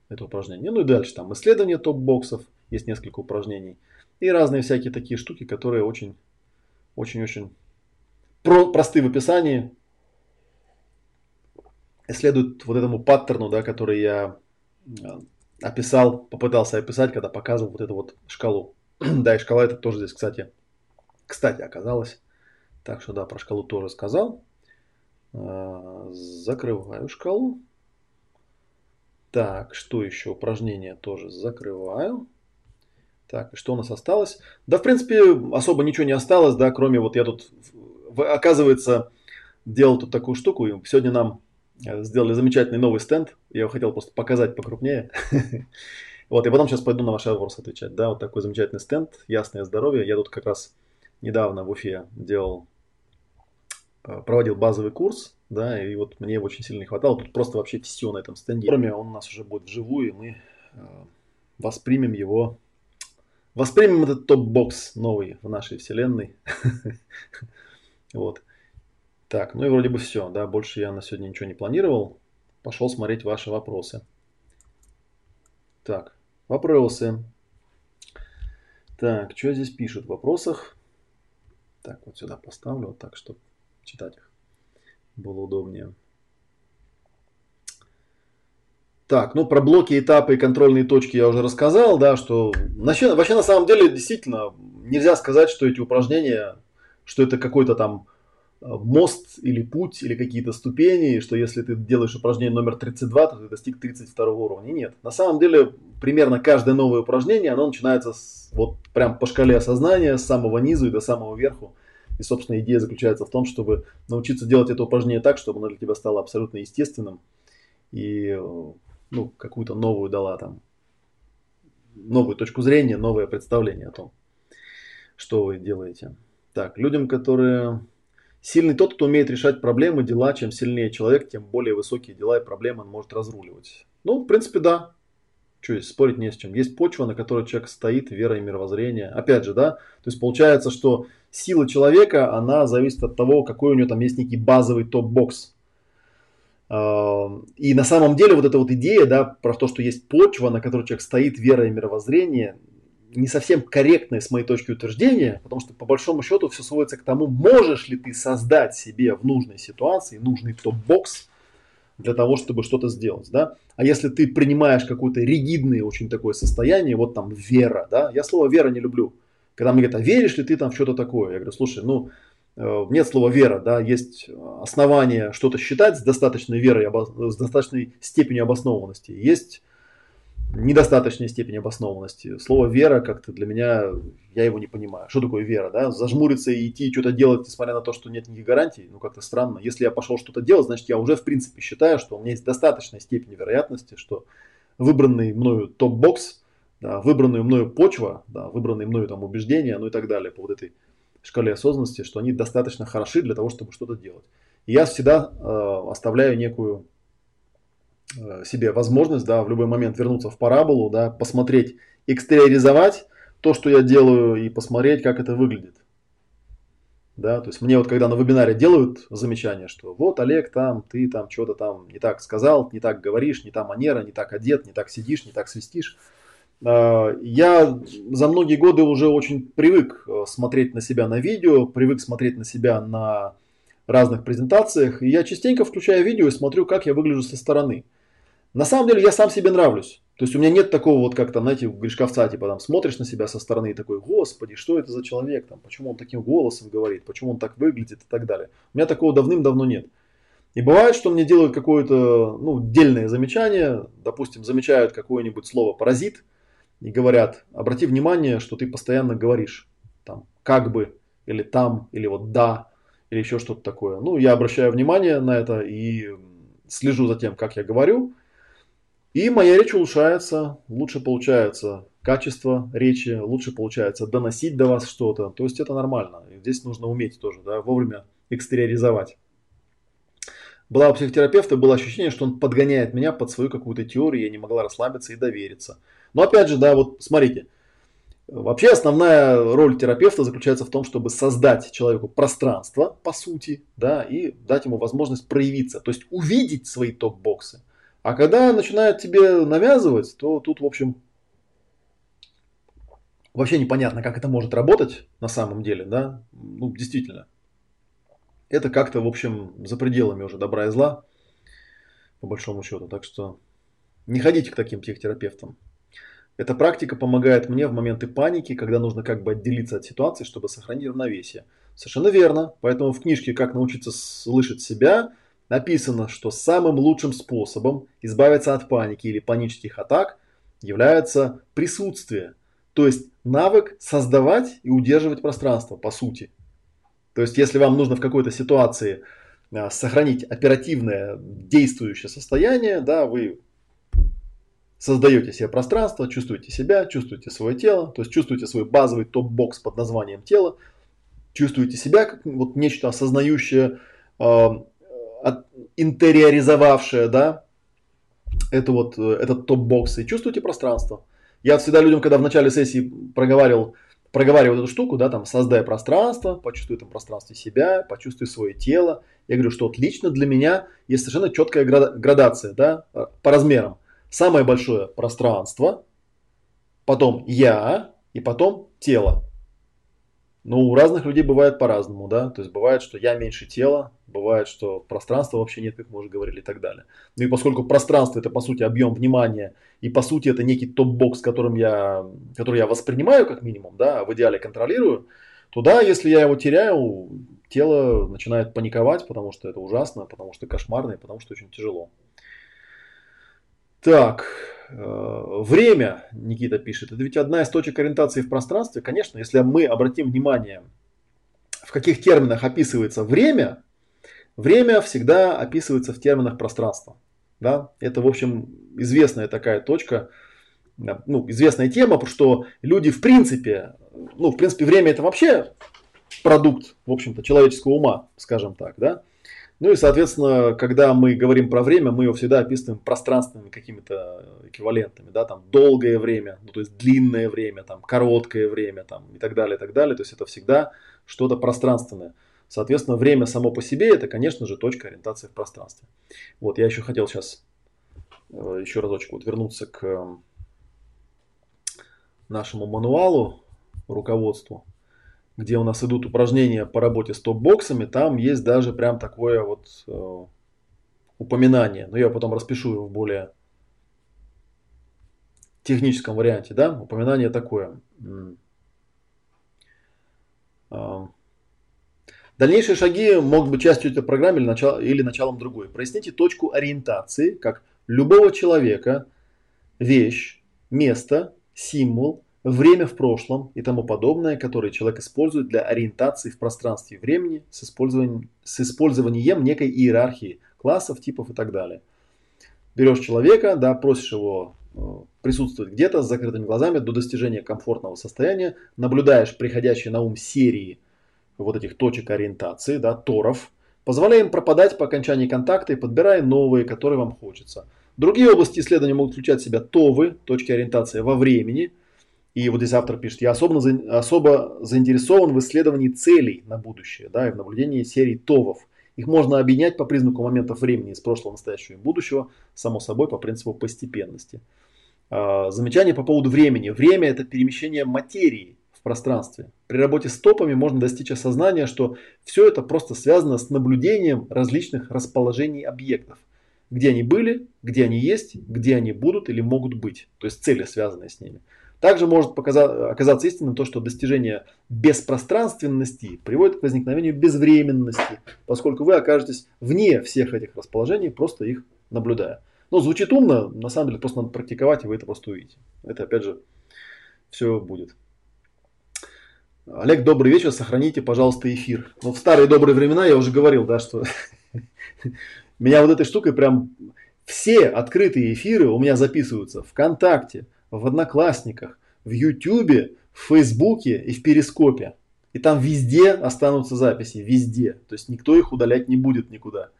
это упражнение. Ну и дальше там исследование топ-боксов, есть несколько упражнений. И разные всякие такие штуки, которые очень, очень-очень про, просты в описании. Следуют вот этому паттерну, да, который я э, описал, попытался описать, когда показывал вот эту вот шкалу. да, и шкала это тоже здесь, кстати, кстати, оказалось. Так что да, про шкалу тоже сказал. Э, закрываю шкалу. Так, что еще? Упражнение тоже закрываю. Так, что у нас осталось? Да, в принципе, особо ничего не осталось, да, кроме вот я тут, оказывается, делал тут такую штуку. И сегодня нам э, сделали замечательный новый стенд. Я его хотел просто показать покрупнее. Вот, и потом сейчас пойду на ваши вопросы отвечать. Да, вот такой замечательный стенд, ясное здоровье. Я тут как раз недавно в Уфе делал, э, проводил базовый курс да, и вот мне его очень сильно не хватало. Тут просто вообще все на этом стенде. Кроме он у нас уже будет вживую, и мы э, воспримем его, воспримем этот топ-бокс новый в нашей вселенной. Вот. Так, ну и вроде бы все, да, больше я на сегодня ничего не планировал. Пошел смотреть ваши вопросы. Так, вопросы. Так, что здесь пишут в вопросах? Так, вот сюда поставлю, вот так, чтобы читать их было удобнее. Так, ну про блоки, этапы и контрольные точки я уже рассказал, да, что вообще, вообще на самом деле действительно нельзя сказать, что эти упражнения, что это какой-то там мост или путь или какие-то ступени, что если ты делаешь упражнение номер 32, то ты достиг 32 уровня. Нет. На самом деле примерно каждое новое упражнение, оно начинается с, вот прям по шкале осознания, с самого низу и до самого верху. И, собственно, идея заключается в том, чтобы научиться делать это упражнение так, чтобы оно для тебя стало абсолютно естественным и ну, какую-то новую дала там, новую точку зрения, новое представление о том, что вы делаете. Так, людям, которые... Сильный тот, кто умеет решать проблемы, дела. Чем сильнее человек, тем более высокие дела и проблемы он может разруливать. Ну, в принципе, да. Есть, спорить не с чем. Есть почва, на которой человек стоит, вера и мировоззрение. Опять же, да, то есть получается, что сила человека, она зависит от того, какой у него там есть некий базовый топ-бокс. А, и на самом деле вот эта вот идея, да, про то, что есть почва, на которой человек стоит, вера и мировоззрение, не совсем корректное с моей точки утверждения, потому что по большому счету все сводится к тому, можешь ли ты создать себе в нужной ситуации нужный топ-бокс, для того, чтобы что-то сделать, да. А если ты принимаешь какое-то ригидное очень такое состояние, вот там вера, да, я слово вера не люблю. Когда мне говорят, а веришь ли ты там в что-то такое? Я говорю, слушай, ну, э, нет слова вера, да, есть основания что-то считать с достаточной верой, с достаточной степенью обоснованности. Есть недостаточной степени обоснованности. Слово вера как-то для меня, я его не понимаю. Что такое вера, да? Зажмуриться и идти что-то делать, несмотря на то, что нет никаких гарантий, ну как-то странно. Если я пошел что-то делать, значит я уже в принципе считаю, что у меня есть достаточная степень вероятности, что выбранный мною топ-бокс, да, выбранную мною почва, да, выбранные мною там убеждения, ну и так далее по вот этой шкале осознанности, что они достаточно хороши для того, чтобы что-то делать. И я всегда э, оставляю некую себе возможность, да, в любой момент вернуться в параболу, да, посмотреть, экстериоризовать то, что я делаю, и посмотреть, как это выглядит. Да, то есть мне вот когда на вебинаре делают замечание, что вот Олег там, ты там что-то там не так сказал, не так говоришь, не та манера, не так одет, не так сидишь, не так свистишь. Э, я за многие годы уже очень привык э, смотреть на себя на видео, привык смотреть на себя на разных презентациях, и я частенько включаю видео и смотрю, как я выгляжу со стороны. На самом деле я сам себе нравлюсь. То есть у меня нет такого вот как-то, знаете, грешковца, типа там смотришь на себя со стороны и такой, господи, что это за человек, там, почему он таким голосом говорит, почему он так выглядит и так далее. У меня такого давным-давно нет. И бывает, что мне делают какое-то, ну, дельное замечание, допустим, замечают какое-нибудь слово паразит и говорят, обрати внимание, что ты постоянно говоришь, там, как бы, или там, или вот да, или еще что-то такое. Ну, я обращаю внимание на это и слежу за тем, как я говорю, и моя речь улучшается, лучше получается качество речи, лучше получается доносить до вас что-то. То есть это нормально. И здесь нужно уметь тоже, да, вовремя экстериоризовать. была у психотерапевта, было ощущение, что он подгоняет меня под свою какую-то теорию, я не могла расслабиться и довериться. Но опять же, да, вот смотрите, Вообще основная роль терапевта заключается в том, чтобы создать человеку пространство, по сути, да, и дать ему возможность проявиться, то есть увидеть свои топ-боксы. А когда начинают тебе навязывать, то тут, в общем, вообще непонятно, как это может работать на самом деле, да, ну, действительно. Это как-то, в общем, за пределами уже добра и зла, по большому счету. Так что не ходите к таким психотерапевтам. Эта практика помогает мне в моменты паники, когда нужно как бы отделиться от ситуации, чтобы сохранить равновесие. Совершенно верно. Поэтому в книжке «Как научиться слышать себя» написано, что самым лучшим способом избавиться от паники или панических атак является присутствие. То есть навык создавать и удерживать пространство, по сути. То есть если вам нужно в какой-то ситуации а, сохранить оперативное действующее состояние, да, вы создаете себе пространство, чувствуете себя, чувствуете свое тело, то есть чувствуете свой базовый топ-бокс под названием тело, чувствуете себя как вот нечто осознающее, э, интериоризовавшее, да, это вот, э, этот топ-бокс, и чувствуете пространство. Я всегда людям, когда в начале сессии проговаривал, проговаривал эту штуку, да, там, создай пространство, почувствуй там пространстве себя, почувствуй свое тело. Я говорю, что вот лично для меня есть совершенно четкая градация, да, по размерам самое большое пространство, потом я и потом тело. Но у разных людей бывает по-разному, да, то есть бывает, что я меньше тела, бывает, что пространства вообще нет, как мы уже говорили и так далее. Ну и поскольку пространство это по сути объем внимания, и по сути это некий топ-бокс, которым я, который я воспринимаю как минимум, да, а в идеале контролирую, то да, если я его теряю, тело начинает паниковать, потому что это ужасно, потому что кошмарно и потому что очень тяжело. Так, э, время, Никита пишет, это ведь одна из точек ориентации в пространстве. Конечно, если мы обратим внимание, в каких терминах описывается время, время всегда описывается в терминах пространства. Да? Это, в общем, известная такая точка, ну, известная тема, что люди в принципе, ну, в принципе, время это вообще продукт, в общем-то, человеческого ума, скажем так, да. Ну и, соответственно, когда мы говорим про время, мы его всегда описываем пространственными какими-то эквивалентами, да, там долгое время, ну то есть длинное время, там короткое время, там и так далее, и так далее. То есть это всегда что-то пространственное. Соответственно, время само по себе это, конечно же, точка ориентации в пространстве. Вот, я еще хотел сейчас э, еще разочек вот вернуться к э, нашему мануалу, руководству где у нас идут упражнения по работе с топ-боксами, там есть даже прям такое вот э, упоминание. Но я потом распишу его в более техническом варианте, да, упоминание такое. Э, дальнейшие шаги могут быть частью этой программы или, начало, или началом другой. Проясните точку ориентации, как любого человека, вещь, место, символ, время в прошлом и тому подобное, которые человек использует для ориентации в пространстве и времени с использованием, с использованием некой иерархии классов, типов и так далее. Берешь человека, да, просишь его э, присутствовать где-то с закрытыми глазами до достижения комфортного состояния, наблюдаешь приходящие на ум серии вот этих точек ориентации, да, торов, позволяя им пропадать по окончании контакта и подбирая новые, которые вам хочется. Другие области исследования могут включать в себя ТОВы, точки ориентации во времени – и вот здесь автор пишет, я особо, особо заинтересован в исследовании целей на будущее, да, и в наблюдении серий ТОВов. Их можно объединять по признаку моментов времени из прошлого, настоящего и будущего, само собой по принципу постепенности. А, замечание по поводу времени. Время это перемещение материи в пространстве. При работе с топами можно достичь осознания, что все это просто связано с наблюдением различных расположений объектов. Где они были, где они есть, где они будут или могут быть. То есть цели, связанные с ними. Также может показа- оказаться истинным то, что достижение беспространственности приводит к возникновению безвременности, поскольку вы окажетесь вне всех этих расположений, просто их наблюдая. Ну, звучит умно, на самом деле просто надо практиковать, и вы это просто увидите. Это опять же все будет. Олег, добрый вечер, сохраните, пожалуйста, эфир. Ну, в старые добрые времена я уже говорил, да, что меня вот этой штукой прям все открытые эфиры у меня записываются ВКонтакте, в Одноклассниках, в Ютубе, в Фейсбуке и в Перископе. И там везде останутся записи, везде. То есть никто их удалять не будет никуда.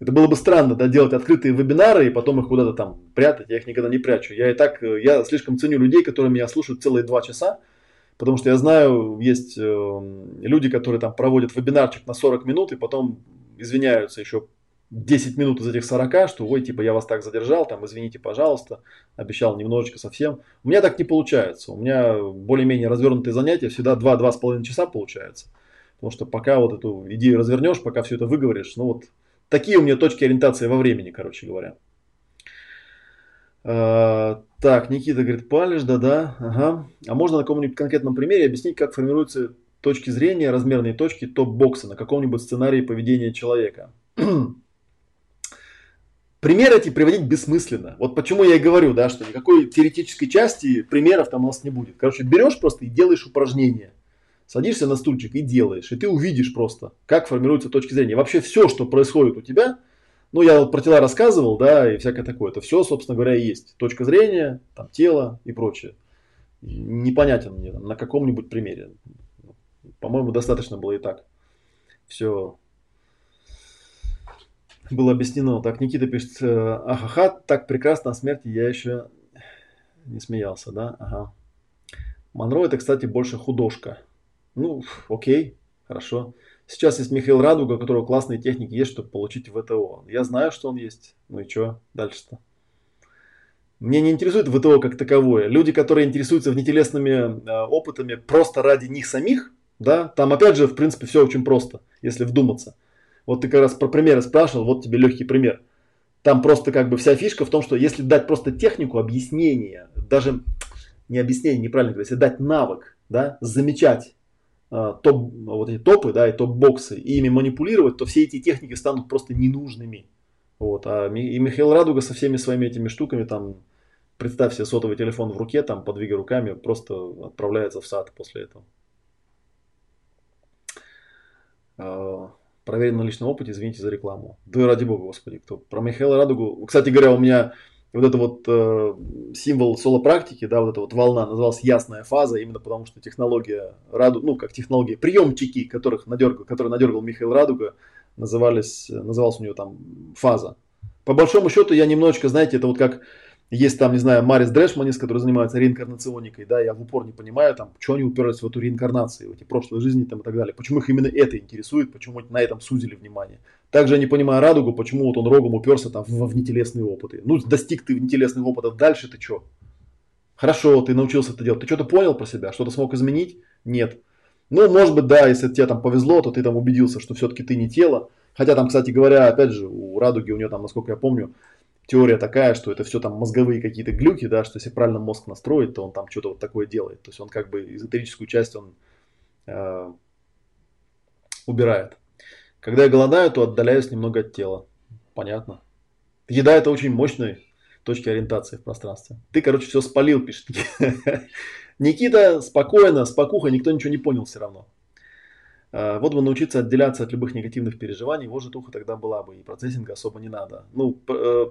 Это было бы странно, да, делать открытые вебинары и потом их куда-то там прятать. Я их никогда не прячу. Я и так, э, я слишком ценю людей, которые меня слушают целые два часа, потому что я знаю, есть э, люди, которые там проводят вебинарчик на 40 минут и потом извиняются еще 10 минут из этих 40, что ой, типа я вас так задержал, там извините, пожалуйста, обещал немножечко совсем. У меня так не получается. У меня более-менее развернутые занятия всегда 2-2,5 часа получается. Потому что пока вот эту идею развернешь, пока все это выговоришь, ну вот Такие у меня точки ориентации во времени, короче говоря. А, так, Никита говорит, палишь, да-да, ага. А можно на каком-нибудь конкретном примере объяснить, как формируются точки зрения, размерные точки топ-бокса на каком-нибудь сценарии поведения человека? Примеры эти приводить бессмысленно. Вот почему я и говорю, да, что никакой теоретической части примеров там у нас не будет. Короче, берешь просто и делаешь упражнение садишься на стульчик и делаешь, и ты увидишь просто, как формируются точки зрения. Вообще все, что происходит у тебя, ну, я вот про тела рассказывал, да, и всякое такое, это все, собственно говоря, и есть. Точка зрения, там, тело и прочее. Непонятен мне на каком-нибудь примере. По-моему, достаточно было и так. Все было объяснено. Так, Никита пишет, ахаха, так прекрасно о смерти я еще не смеялся, да? Ага. Монро это, кстати, больше художка. Ну, окей, хорошо. Сейчас есть Михаил Радуга, у которого классные техники есть, чтобы получить ВТО. Я знаю, что он есть. Ну и что дальше-то? Мне не интересует ВТО как таковое. Люди, которые интересуются внетелесными э, опытами просто ради них самих, да, там опять же, в принципе, все очень просто, если вдуматься. Вот ты как раз про примеры спрашивал, вот тебе легкий пример. Там просто как бы вся фишка в том, что если дать просто технику, объяснение, даже не объяснение, неправильно говоря, если дать навык, да, замечать а, топ, вот эти топы, да, и топ-боксы, и ими манипулировать, то все эти техники станут просто ненужными. Вот. А и Михаил Радуга со всеми своими этими штуками, там, представь себе сотовый телефон в руке, там, подвигай руками, просто отправляется в сад после этого. Проверен на личном опыте, извините за рекламу. Да ради бога, господи, кто. Про Михаила Радугу. Кстати говоря, у меня вот это вот э, символ соло-практики, да, вот эта вот волна называлась ясная фаза, именно потому что технология Раду, ну как технология, приемчики, которых надергал, которые надергал Михаил Радуга, назывались, называлась у него там фаза. По большому счету я немножечко, знаете, это вот как есть там, не знаю, Марис Дрэшманис, который занимается реинкарнационикой, да, я в упор не понимаю, там, что они уперлись в эту реинкарнацию, в эти прошлые жизни там и так далее. Почему их именно это интересует, почему на этом сузили внимание. Также я не понимаю Радугу, почему вот он рогом уперся там во внетелесные опыты. Ну, достиг ты внетелесных опытов, дальше ты что? Хорошо, ты научился это делать. Ты что-то понял про себя? Что-то смог изменить? Нет. Ну, может быть, да, если тебе там повезло, то ты там убедился, что все-таки ты не тело. Хотя там, кстати говоря, опять же, у Радуги, у нее там, насколько я помню, теория такая, что это все там мозговые какие-то глюки, да, что если правильно мозг настроить, то он там что-то вот такое делает. То есть он как бы эзотерическую часть он э, убирает. Когда я голодаю, то отдаляюсь немного от тела. Понятно. Еда это очень мощная точки ориентации в пространстве. Ты, короче, все спалил, пишет Никита. спокойно, спокуха, никто ничего не понял все равно. А, вот бы научиться отделяться от любых негативных переживаний, вот же туха тогда была бы, и процессинга особо не надо. Ну, э,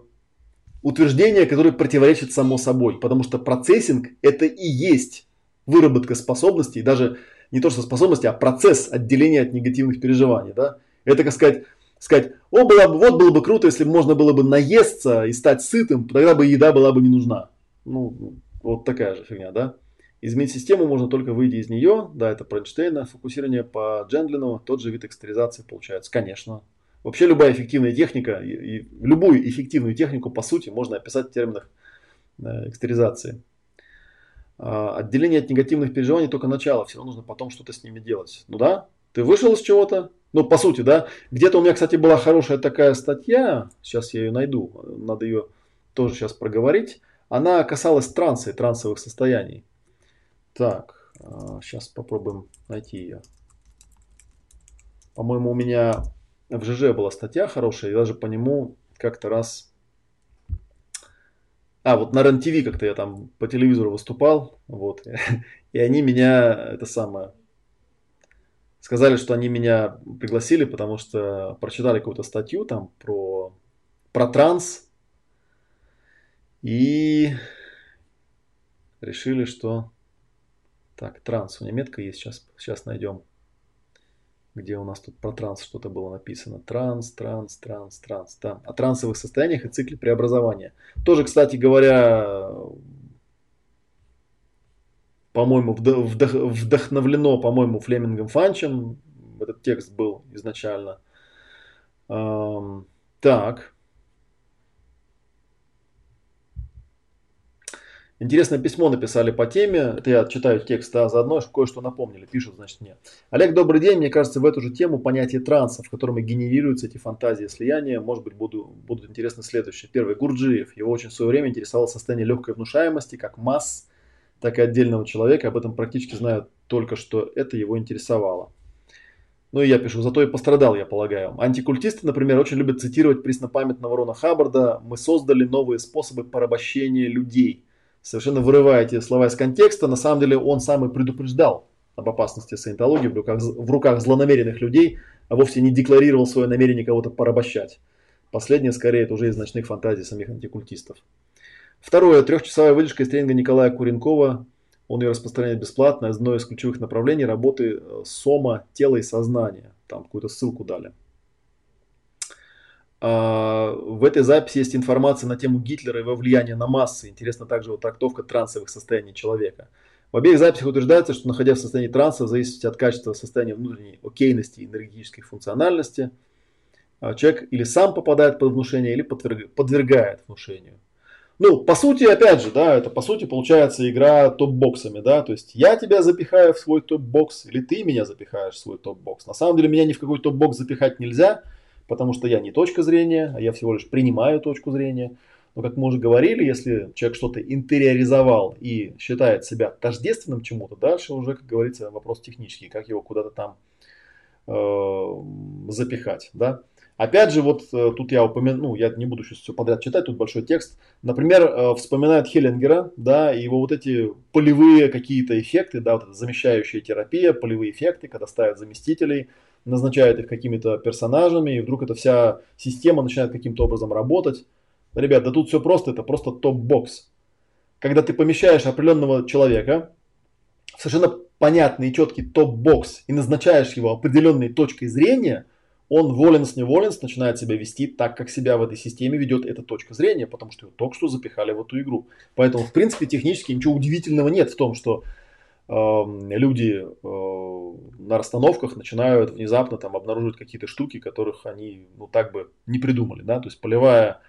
утверждение, которое противоречит само собой, потому что процессинг это и есть выработка способностей, даже не то что способности, а процесс отделения от негативных переживаний. Да? Это, как сказать, сказать, о, было бы, вот было бы круто, если можно было бы наесться и стать сытым, тогда бы еда была бы не нужна. Ну, вот такая же фигня, да? Изменить систему можно только выйдя из нее. Да, это про. Фокусирование по Джендлину. Тот же вид экстеризации получается. Конечно. Вообще любая эффективная техника, и, и любую эффективную технику, по сути, можно описать в терминах э, экстеризации. А, отделение от негативных переживаний только начало. Все равно нужно потом что-то с ними делать. Ну да, ты вышел из чего-то, ну, по сути, да. Где-то у меня, кстати, была хорошая такая статья, сейчас я ее найду, надо ее тоже сейчас проговорить. Она касалась транса и трансовых состояний. Так, сейчас а, попробуем найти ее. По-моему, у меня в ЖЖ была статья хорошая, и даже по нему как-то раз... А, вот на РЕН-ТВ как-то я там по телевизору выступал, вот, и они меня, это самое, сказали, что они меня пригласили, потому что прочитали какую-то статью там про, про транс. И решили, что... Так, транс, у меня метка есть, сейчас, сейчас найдем. Где у нас тут про транс что-то было написано. Транс, транс, транс, транс. Да. О трансовых состояниях и цикле преобразования. Тоже, кстати говоря, по-моему, вдох, вдохновлено, по-моему, Флемингом Фанчем. Этот текст был изначально. Так. Интересное письмо написали по теме. Это я читаю текст, а заодно кое-что напомнили. Пишут, значит, мне. Олег, добрый день. Мне кажется, в эту же тему понятие транса, в котором и генерируются эти фантазии слияния, может быть, буду, будут интересны следующие. Первый. Гурджиев. Его очень в свое время интересовало состояние легкой внушаемости, как масс, так и отдельного человека. Об этом практически знаю только, что это его интересовало. Ну и я пишу, зато и пострадал, я полагаю. Антикультисты, например, очень любят цитировать преснопамятного Рона Хаббарда «Мы создали новые способы порабощения людей» совершенно вырывая эти слова из контекста, на самом деле он сам и предупреждал об опасности саентологии в руках, в руках злонамеренных людей, а вовсе не декларировал свое намерение кого-то порабощать. Последнее, скорее, это уже из ночных фантазий самих антикультистов. Второе. Трехчасовая выдержка из тренинга Николая Куренкова. Он ее распространяет бесплатно. Одно из ключевых направлений работы э, сома, тела и сознания. Там какую-то ссылку дали. А, в этой записи есть информация на тему Гитлера и его влияния на массы. Интересна также вот трактовка трансовых состояний человека. В обеих записях утверждается, что находясь в состоянии транса, в зависимости от качества состояния внутренней окейности и энергетической функциональности, а, человек или сам попадает под внушение, или подвергает внушению. Ну, по сути, опять же, да, это по сути получается игра топ-боксами, да, то есть я тебя запихаю в свой топ-бокс, или ты меня запихаешь в свой топ-бокс. На самом деле меня ни в какой топ-бокс запихать нельзя – потому что я не точка зрения, а я всего лишь принимаю точку зрения. Но, как мы уже говорили, если человек что-то интериоризовал и считает себя тождественным чему-то, дальше уже, как говорится, вопрос технический, как его куда-то там э, запихать. Да? Опять же, вот э, тут я упомяну, ну, я не буду сейчас все подряд читать, тут большой текст. Например, э, вспоминает Хеллингера, да, его вот эти полевые какие-то эффекты, да, вот замещающая терапия, полевые эффекты, когда ставят заместителей, назначают их какими-то персонажами, и вдруг эта вся система начинает каким-то образом работать. Ребят, да тут все просто, это просто топ-бокс. Когда ты помещаешь определенного человека в совершенно понятный и четкий топ-бокс и назначаешь его определенной точкой зрения, он воленс не воленс начинает себя вести так, как себя в этой системе ведет эта точка зрения, потому что его только что запихали в эту игру. Поэтому, в принципе, технически ничего удивительного нет в том, что люди э, на расстановках начинают внезапно там обнаруживать какие-то штуки, которых они ну так бы не придумали, да, то есть полевая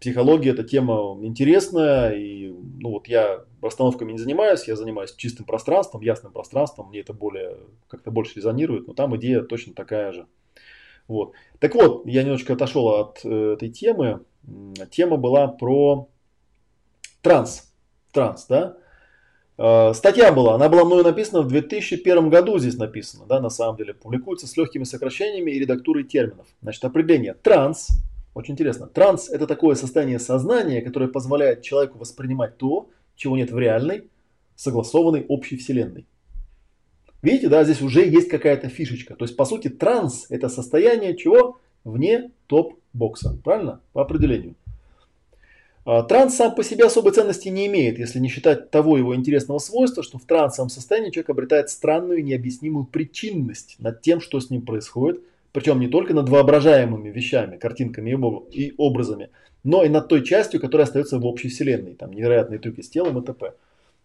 психология это тема интересная, и ну вот я расстановками не занимаюсь, я занимаюсь чистым пространством, ясным пространством, мне это более, как-то больше резонирует, но там идея точно такая же. Вот. Так вот, я немножечко отошел от э, этой темы. Тема была про транс. Транс, да? Э, статья была, она была мною написана в 2001 году, здесь написано, да, на самом деле, публикуется с легкими сокращениями и редактурой терминов. Значит, определение транс, очень интересно, транс это такое состояние сознания, которое позволяет человеку воспринимать то, чего нет в реальной, согласованной общей вселенной. Видите, да, здесь уже есть какая-то фишечка. То есть, по сути, транс это состояние чего? Вне топ-бокса, правильно? По определению. А, транс сам по себе особой ценности не имеет, если не считать того его интересного свойства, что в трансовом состоянии человек обретает странную необъяснимую причинность над тем, что с ним происходит, причем не только над воображаемыми вещами, картинками и образами, но и над той частью, которая остается в общей вселенной, там невероятные трюки с телом и т.п.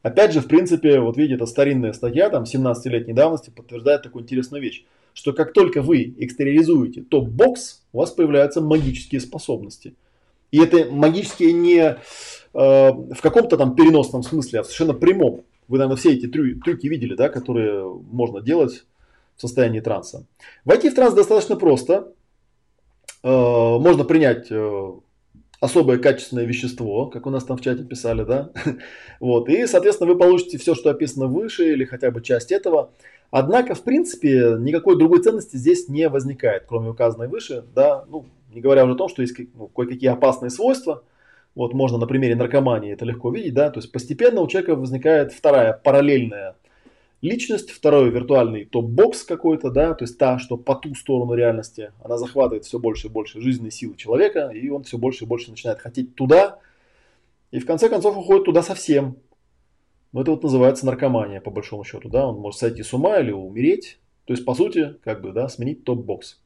Опять же, в принципе, вот видите, это старинная статья, там 17-летней давности, подтверждает такую интересную вещь, что как только вы экстериоризуете топ-бокс, у вас появляются магические способности – и это магические не э, в каком-то там переносном смысле, а совершенно прямом. Вы, наверное, все эти трю- трюки видели, да, которые можно делать в состоянии транса. Войти в транс достаточно просто. Э, можно принять э, особое качественное вещество, как у нас там в чате писали, да. вот. И, соответственно, вы получите все, что описано выше, или хотя бы часть этого. Однако, в принципе, никакой другой ценности здесь не возникает, кроме указанной выше, да, ну, не говоря уже о том, что есть ну, кое-какие опасные свойства. Вот можно на примере наркомании это легко видеть, да, то есть постепенно у человека возникает вторая параллельная личность, второй виртуальный топ-бокс какой-то, да, то есть та, что по ту сторону реальности, она захватывает все больше и больше жизненной силы человека, и он все больше и больше начинает хотеть туда, и в конце концов уходит туда совсем. Но это вот называется наркомания, по большому счету, да, он может сойти с ума или умереть, То есть, по сути, как бы, да, сменить топ-бокс.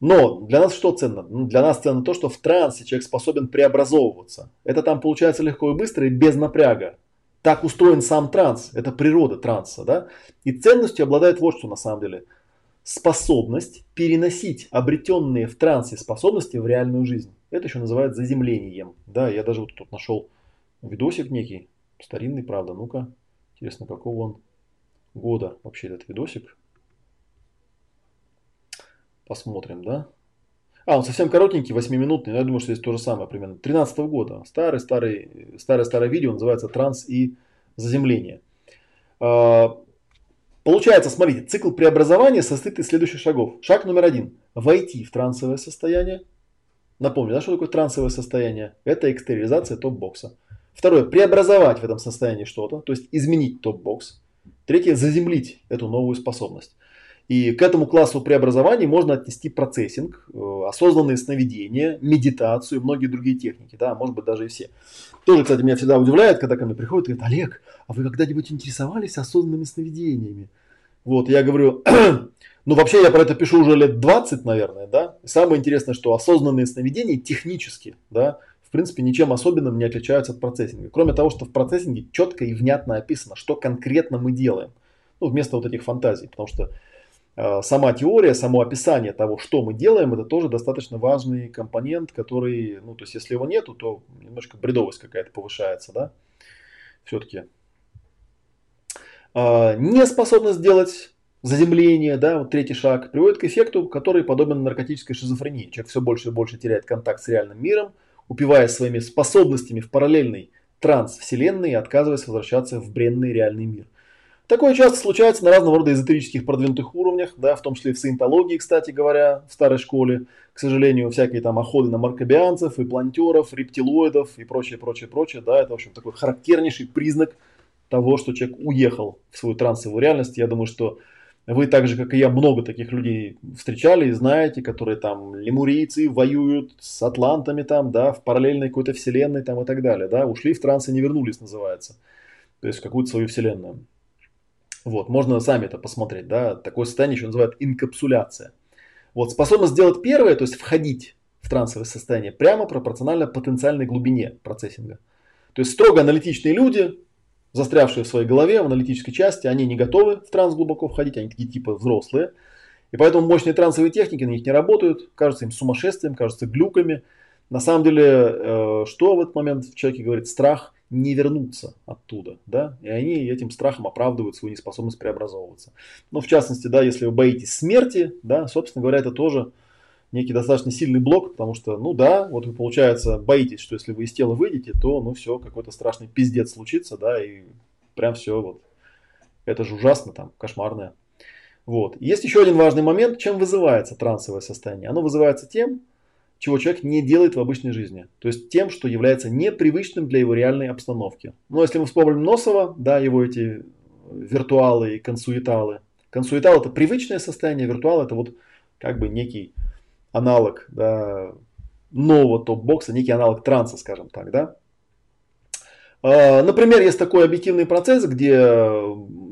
Но для нас что ценно? Ну, для нас ценно то, что в трансе человек способен преобразовываться. Это там получается легко и быстро и без напряга. Так устроен сам транс. Это природа транса. Да? И ценностью обладает вот что на самом деле. Способность переносить обретенные в трансе способности в реальную жизнь. Это еще называют заземлением. Да, я даже вот тут нашел видосик некий. Старинный, правда. Ну-ка. Интересно, какого он года вообще этот видосик. Посмотрим, да? А, он совсем коротенький, 8-минутный, но я думаю, что здесь то же самое примерно. 13 -го года. Старый, старый, старое, старое видео, называется «Транс и заземление». А, получается, смотрите, цикл преобразования состоит из следующих шагов. Шаг номер один. Войти в трансовое состояние. Напомню, да, что такое трансовое состояние? Это экстериоризация топ-бокса. Второе, преобразовать в этом состоянии что-то, то есть изменить топ-бокс. Третье, заземлить эту новую способность. И к этому классу преобразований можно отнести процессинг, э, осознанные сновидения, медитацию и многие другие техники, да, может быть даже и все. Тоже, кстати, меня всегда удивляет, когда ко мне приходят и говорят, Олег, а вы когда-нибудь интересовались осознанными сновидениями? Вот, я говорю, ну вообще я про это пишу уже лет 20, наверное, да. самое интересное, что осознанные сновидения технически, да, в принципе, ничем особенным не отличаются от процессинга. Кроме того, что в процессинге четко и внятно описано, что конкретно мы делаем. Ну, вместо вот этих фантазий. Потому что сама теория, само описание того, что мы делаем, это тоже достаточно важный компонент, который, ну, то есть, если его нету, то немножко бредовость какая-то повышается, да, все-таки. А, неспособность сделать заземление, да, вот третий шаг, приводит к эффекту, который подобен наркотической шизофрении. Человек все больше и больше теряет контакт с реальным миром, упиваясь своими способностями в параллельный транс вселенной и отказываясь возвращаться в бренный реальный мир – Такое часто случается на разного рода эзотерических продвинутых уровнях, да, в том числе и в саентологии, кстати говоря, в старой школе. К сожалению, всякие там охоты на маркобианцев и плантеров, рептилоидов и прочее, прочее, прочее, да, это, в общем, такой характернейший признак того, что человек уехал в свою трансовую реальность. Я думаю, что вы так же, как и я, много таких людей встречали и знаете, которые там лемурийцы воюют с атлантами там, да, в параллельной какой-то вселенной там и так далее, да, ушли в транс и не вернулись, называется. То есть в какую-то свою вселенную. Вот, можно сами это посмотреть, да, такое состояние еще называют инкапсуляция. Вот, способность сделать первое, то есть входить в трансовое состояние, прямо пропорционально потенциальной глубине процессинга. То есть строго аналитичные люди, застрявшие в своей голове, в аналитической части, они не готовы в транс глубоко входить, они такие типа взрослые. И поэтому мощные трансовые техники на них не работают, кажутся им сумасшествием, кажутся глюками. На самом деле, э, что в этот момент в человеке говорит страх – не вернуться оттуда, да, и они этим страхом оправдывают свою неспособность преобразовываться. Ну, в частности, да, если вы боитесь смерти, да, собственно говоря, это тоже некий достаточно сильный блок, потому что, ну да, вот вы, получается, боитесь, что если вы из тела выйдете, то, ну, все, какой-то страшный пиздец случится, да, и прям все вот, это же ужасно там, кошмарное. Вот. Есть еще один важный момент, чем вызывается трансовое состояние. Оно вызывается тем, чего человек не делает в обычной жизни. То есть тем, что является непривычным для его реальной обстановки. Но если мы вспомним Носова, да, его эти виртуалы и консуиталы. Консуитал это привычное состояние, виртуал это вот как бы некий аналог да, нового топ-бокса, некий аналог транса, скажем так, да. А, например, есть такой объективный процесс, где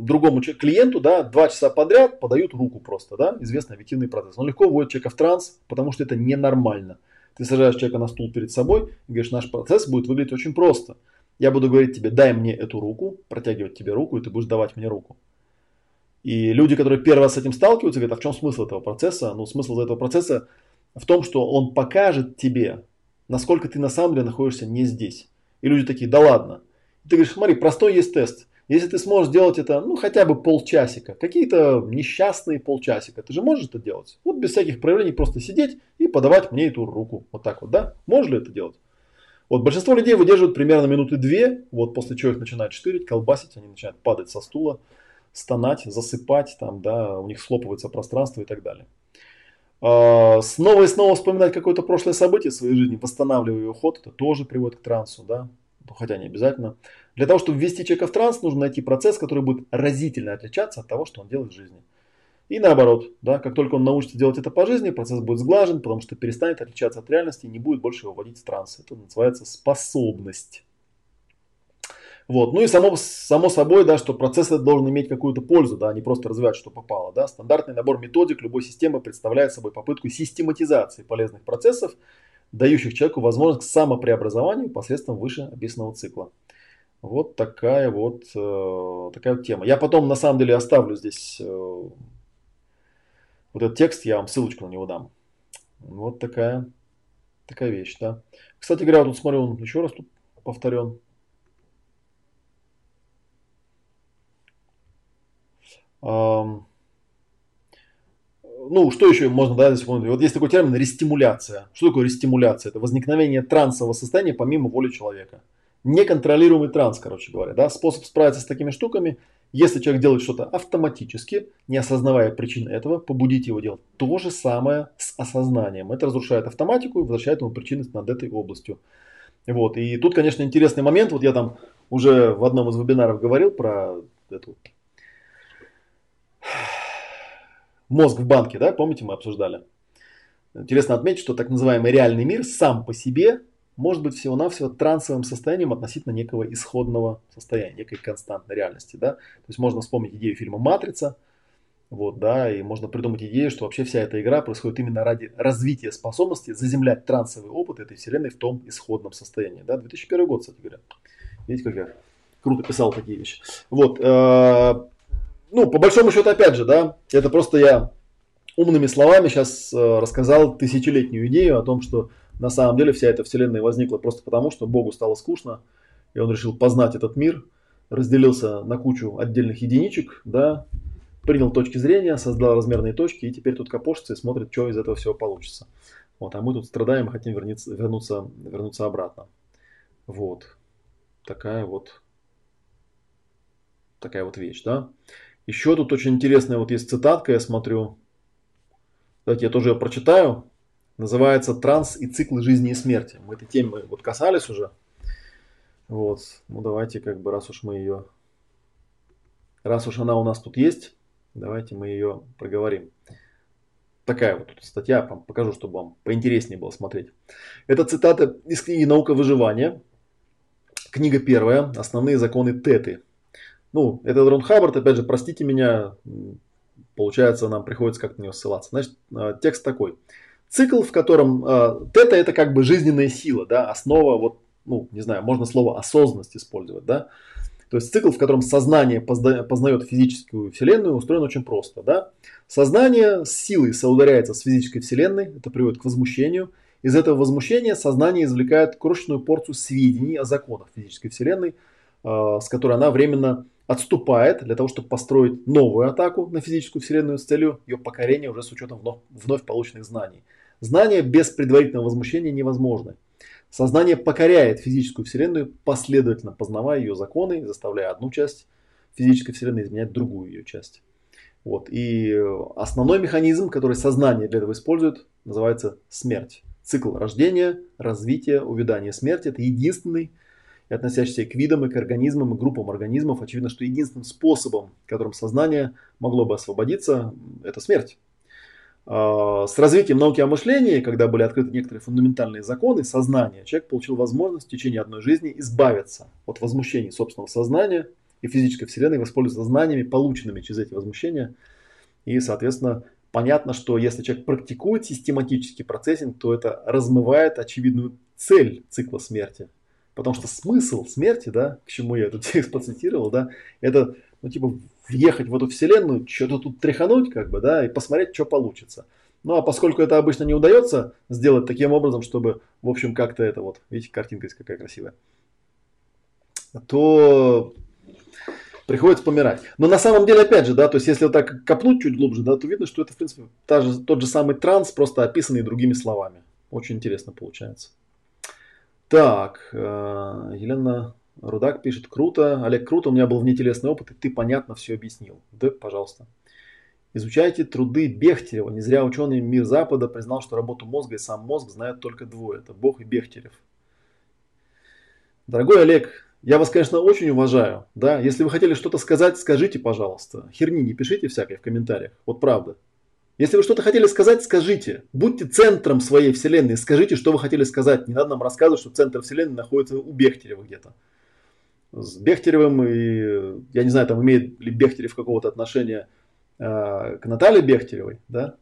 другому клиенту да, два часа подряд подают руку просто, да, известный объективный процесс. Он легко вводит человека в транс, потому что это ненормально. Ты сажаешь человека на стул перед собой и говоришь, наш процесс будет выглядеть очень просто. Я буду говорить тебе, дай мне эту руку, протягивать тебе руку, и ты будешь давать мне руку. И люди, которые первый раз с этим сталкиваются, говорят, а в чем смысл этого процесса? Ну, смысл этого процесса в том, что он покажет тебе, насколько ты на самом деле находишься не здесь. И люди такие, да ладно. Ты говоришь, смотри, простой есть тест. Если ты сможешь сделать это, ну, хотя бы полчасика, какие-то несчастные полчасика, ты же можешь это делать? Вот без всяких проявлений просто сидеть и подавать мне эту руку. Вот так вот, да? Можешь ли это делать? Вот большинство людей выдерживают примерно минуты две, вот после чего их начинает штырить, колбасить, они начинают падать со стула, стонать, засыпать, там, да, у них схлопывается пространство и так далее. А, снова и снова вспоминать какое-то прошлое событие в своей жизни, восстанавливая его ход, это тоже приводит к трансу, да, хотя не обязательно. Для того, чтобы ввести человека в транс, нужно найти процесс, который будет разительно отличаться от того, что он делает в жизни. И наоборот, да, как только он научится делать это по жизни, процесс будет сглажен, потому что перестанет отличаться от реальности и не будет больше его вводить в транс. Это называется способность. Вот. Ну и само, само собой, да, что процесс должен иметь какую-то пользу, да, а не просто развивать, что попало. Да. Стандартный набор методик любой системы представляет собой попытку систематизации полезных процессов, дающих человеку возможность к самопреобразованию посредством выше описанного цикла. Вот такая вот, э, такая вот тема. Я потом на самом деле оставлю здесь э, вот этот текст, я вам ссылочку на него дам. Вот такая, такая вещь, да. Кстати говоря, вот тут смотрю, он еще раз тут повторен. Um, ну, что еще можно, да, здесь Вот есть такой термин рестимуляция. Что такое рестимуляция? Это возникновение трансового состояния помимо воли человека. Неконтролируемый транс, короче говоря. Да? Способ справиться с такими штуками, если человек делает что-то автоматически, не осознавая причин этого, побудить его делать то же самое с осознанием. Это разрушает автоматику и возвращает ему причины над этой областью. Вот. И тут, конечно, интересный момент. Вот я там уже в одном из вебинаров говорил про эту мозг в банке, да, помните, мы обсуждали. Интересно отметить, что так называемый реальный мир сам по себе может быть всего-навсего трансовым состоянием относительно некого исходного состояния, некой константной реальности. Да? То есть можно вспомнить идею фильма «Матрица», вот, да, и можно придумать идею, что вообще вся эта игра происходит именно ради развития способности заземлять трансовый опыт этой вселенной в том исходном состоянии. Да? 2001 год, кстати говоря. Видите, как я круто писал такие вещи. Вот, э, ну, по большому счету, опять же, да, это просто я умными словами сейчас э, рассказал тысячелетнюю идею о том, что на самом деле вся эта вселенная возникла просто потому, что Богу стало скучно, и он решил познать этот мир, разделился на кучу отдельных единичек, да, принял точки зрения, создал размерные точки, и теперь тут копошится и смотрит, что из этого всего получится. Вот, а мы тут страдаем и хотим верниться, вернуться, вернуться обратно. Вот. Такая вот, такая вот вещь, да. Еще тут очень интересная вот есть цитатка, я смотрю. Давайте я тоже ее прочитаю. Называется «Транс и циклы жизни и смерти». Мы этой темы вот касались уже. Вот. Ну давайте как бы раз уж мы ее... Раз уж она у нас тут есть, давайте мы ее проговорим. Такая вот статья, покажу, чтобы вам поинтереснее было смотреть. Это цитата из книги «Наука выживания». Книга первая. Основные законы Теты. Ну, это Рон Хаббард, опять же, простите меня, получается, нам приходится как-то на него ссылаться. Значит, а, текст такой. Цикл, в котором э, тета это как бы жизненная сила, да, основа, вот, ну, не знаю, можно слово осознанность использовать, да. То есть цикл, в котором сознание позна- познает физическую вселенную, устроен очень просто, да. Сознание с силой соударяется с физической вселенной, это приводит к возмущению. Из этого возмущения сознание извлекает крошечную порцию сведений о законах физической вселенной, э, с которой она временно отступает для того, чтобы построить новую атаку на физическую вселенную с целью ее покорения уже с учетом вновь, вновь полученных знаний. Знания без предварительного возмущения невозможны. Сознание покоряет физическую вселенную, последовательно познавая ее законы, заставляя одну часть физической вселенной изменять другую ее часть. Вот. И основной механизм, который сознание для этого использует, называется смерть. Цикл рождения, развития, увядания смерти – это единственный и относящийся к видам, и к организмам, и группам организмов. Очевидно, что единственным способом, которым сознание могло бы освободиться, это смерть. А, с развитием науки о мышлении, когда были открыты некоторые фундаментальные законы сознания, человек получил возможность в течение одной жизни избавиться от возмущений собственного сознания и физической вселенной, воспользоваться знаниями, полученными через эти возмущения. И, соответственно, понятно, что если человек практикует систематический процессинг, то это размывает очевидную цель цикла смерти, Потому что смысл смерти, да, к чему я этот текст процитировал, да, это, ну, типа, въехать в эту вселенную, что-то тут тряхануть, как бы, да, и посмотреть, что получится. Ну, а поскольку это обычно не удается сделать таким образом, чтобы, в общем, как-то это вот, видите, картинка есть какая красивая, то приходится помирать. Но на самом деле, опять же, да, то есть если вот так копнуть чуть глубже, да, то видно, что это, в принципе, та же, тот же самый транс, просто описанный другими словами. Очень интересно получается. Так, э, Елена Рудак пишет, круто. Олег, круто, у меня был внетелесный опыт, и ты понятно все объяснил. Да, пожалуйста. Изучайте труды Бехтерева. Не зря ученый мир Запада признал, что работу мозга и сам мозг знают только двое. Это Бог и Бехтерев. Дорогой Олег, я вас, конечно, очень уважаю. Да? Если вы хотели что-то сказать, скажите, пожалуйста. Херни не пишите всякой в комментариях. Вот правда. Если вы что-то хотели сказать, скажите. Будьте центром своей вселенной. Скажите, что вы хотели сказать. Не надо нам рассказывать, что центр вселенной находится у Бехтерева где-то. с Бехтеревым, и я не знаю, там имеет ли Бехтерев какого-то отношения э, к Наталье Бехтеревой, да?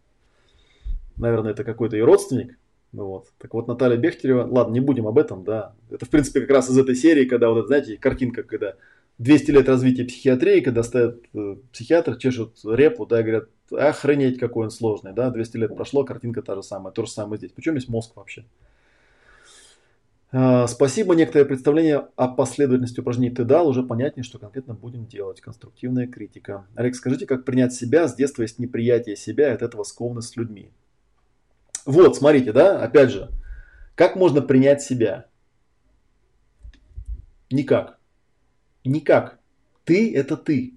Наверное, это какой-то и родственник. Ну вот. Так вот, Наталья Бехтерева, ладно, не будем об этом, да. Это, в принципе, как раз из этой серии, когда вот, знаете, картинка, когда 200 лет развития психиатрии, когда ставят э, психиатр, чешут репу, да, и говорят, охренеть, какой он сложный, да, 200 лет прошло, картинка та же самая, то же самое здесь. Причем есть мозг вообще. А, спасибо. Некоторое представление о последовательности упражнений ты дал. Уже понятнее, что конкретно будем делать. Конструктивная критика. Олег, скажите, как принять себя? С детства есть неприятие себя и от этого скованность с людьми. Вот, смотрите, да, опять же, как можно принять себя? Никак. Никак. Ты – это ты.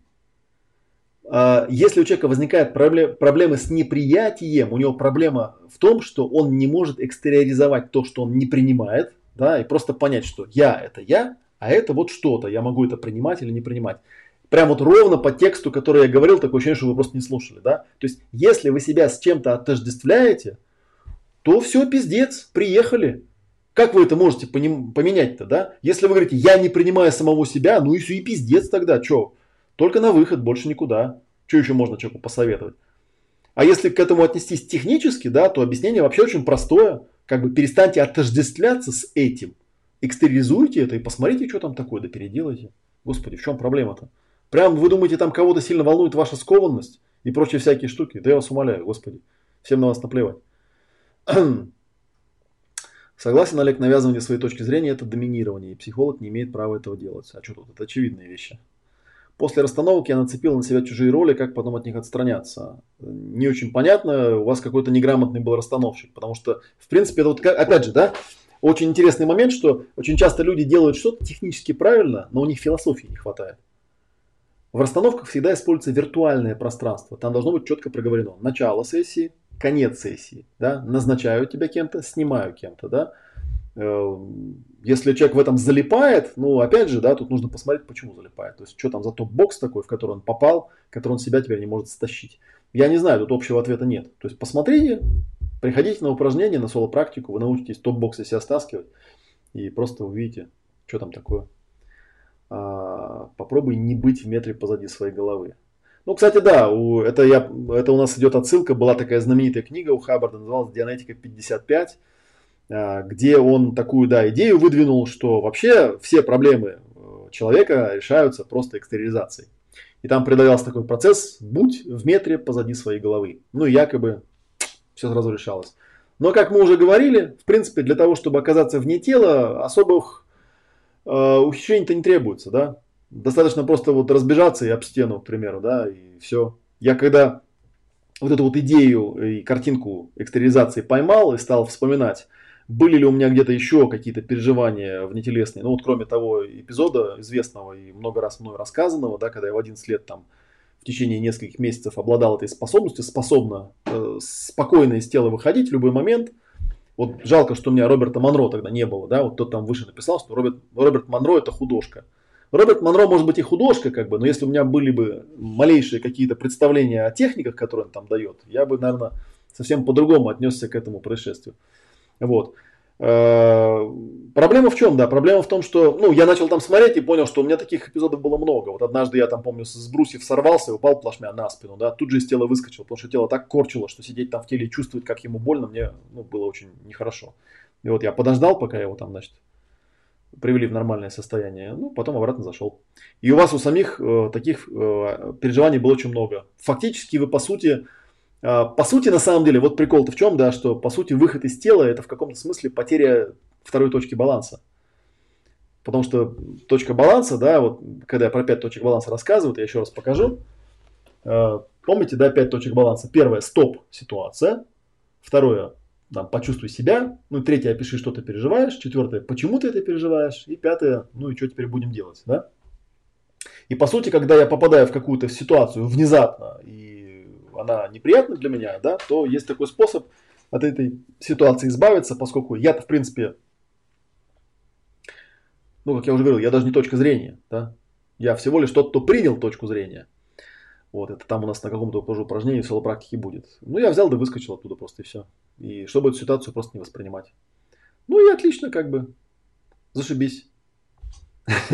А, если у человека возникают проблемы с неприятием, у него проблема в том, что он не может экстериоризовать то, что он не принимает, да, и просто понять, что я – это я, а это вот что-то, я могу это принимать или не принимать. Прям вот ровно по тексту, который я говорил, такое ощущение, что вы просто не слушали, да. То есть, если вы себя с чем-то отождествляете – то все, пиздец, приехали. Как вы это можете поменять-то, да? Если вы говорите, я не принимаю самого себя, ну и все, и пиздец тогда, что? Только на выход, больше никуда. Что еще можно человеку посоветовать? А если к этому отнестись технически, да, то объяснение вообще очень простое. Как бы перестаньте отождествляться с этим. Экстерилизуйте это и посмотрите, что там такое, да переделайте. Господи, в чем проблема-то? Прям вы думаете, там кого-то сильно волнует ваша скованность и прочие всякие штуки? Да я вас умоляю, господи. Всем на вас наплевать. Согласен, Олег, навязывание своей точки зрения – это доминирование, и психолог не имеет права этого делать. А что тут? Это очевидные вещи. После расстановок я нацепил на себя чужие роли, как потом от них отстраняться. Не очень понятно, у вас какой-то неграмотный был расстановщик, потому что, в принципе, это вот, опять же, да, очень интересный момент, что очень часто люди делают что-то технически правильно, но у них философии не хватает. В расстановках всегда используется виртуальное пространство. Там должно быть четко проговорено начало сессии, конец сессии, да, назначаю тебя кем-то, снимаю кем-то, да. Э, если человек в этом залипает, ну, опять же, да, тут нужно посмотреть, почему залипает. То есть, что там за топ-бокс такой, в который он попал, который он себя теперь не может стащить. Я не знаю, тут общего ответа нет. То есть, посмотрите, приходите на упражнение, на соло-практику, вы научитесь топ-боксы себя стаскивать и просто увидите, что там такое. А, попробуй не быть в метре позади своей головы. Ну, кстати, да, у, это, я, это у нас идет отсылка, была такая знаменитая книга у Хаббарда, называлась «Дианетика 55», а, где он такую, да, идею выдвинул, что вообще все проблемы э, человека решаются просто экстериоризацией. И там предлагался такой процесс «будь в метре позади своей головы». Ну и якобы все сразу решалось. Но, как мы уже говорили, в принципе, для того, чтобы оказаться вне тела, особых э, ухищрений-то не требуется, да. Достаточно просто вот разбежаться и об стену, к примеру, да, и все. Я когда вот эту вот идею и картинку экстериализации поймал и стал вспоминать, были ли у меня где-то еще какие-то переживания внетелесные, ну вот кроме того эпизода известного и много раз мной рассказанного, да, когда я в 11 лет там в течение нескольких месяцев обладал этой способностью, способна э, спокойно из тела выходить в любой момент. Вот жалко, что у меня Роберта Монро тогда не было, да, вот кто там выше написал, что Роберт, Роберт Монро это художка. Роберт Монро может быть и художка, как бы, но если у меня были бы малейшие какие-то представления о техниках, которые он там дает, я бы, наверное, совсем по-другому отнесся к этому происшествию. Вот. Э, проблема в чем, да? Проблема в том, что, ну, я начал там смотреть и понял, что у меня таких эпизодов было много. Вот однажды я там, помню, с брусьев сорвался и упал плашмя на спину, да, тут же из тела выскочил, потому что тело так корчило, что сидеть там в теле и чувствовать, как ему больно, мне ну, было очень нехорошо. И вот я подождал, пока его там, значит, привели в нормальное состояние, ну, потом обратно зашел. И у вас у самих э, таких э, переживаний было очень много. Фактически вы, по сути, по сути, на самом деле, вот прикол-то в чем, да, что, по сути, выход из тела – это в каком-то смысле потеря второй точки баланса. Потому что точка баланса, да, вот когда я про пять точек баланса рассказываю, я еще раз покажу. Э, помните, да, пять точек баланса. Первое – стоп-ситуация. Второе там, почувствуй себя. Ну, третье, опиши, что ты переживаешь. Четвертое, почему ты это переживаешь. И пятое, ну и что теперь будем делать, да? И по сути, когда я попадаю в какую-то ситуацию внезапно, и она неприятна для меня, да, то есть такой способ от этой ситуации избавиться, поскольку я-то, в принципе, ну, как я уже говорил, я даже не точка зрения, да, я всего лишь тот, кто принял точку зрения. Вот, это там у нас на каком-то тоже упражнении в соло-практике будет. Ну, я взял да выскочил оттуда просто и все. И чтобы эту ситуацию просто не воспринимать. Ну и отлично, как бы. Зашибись.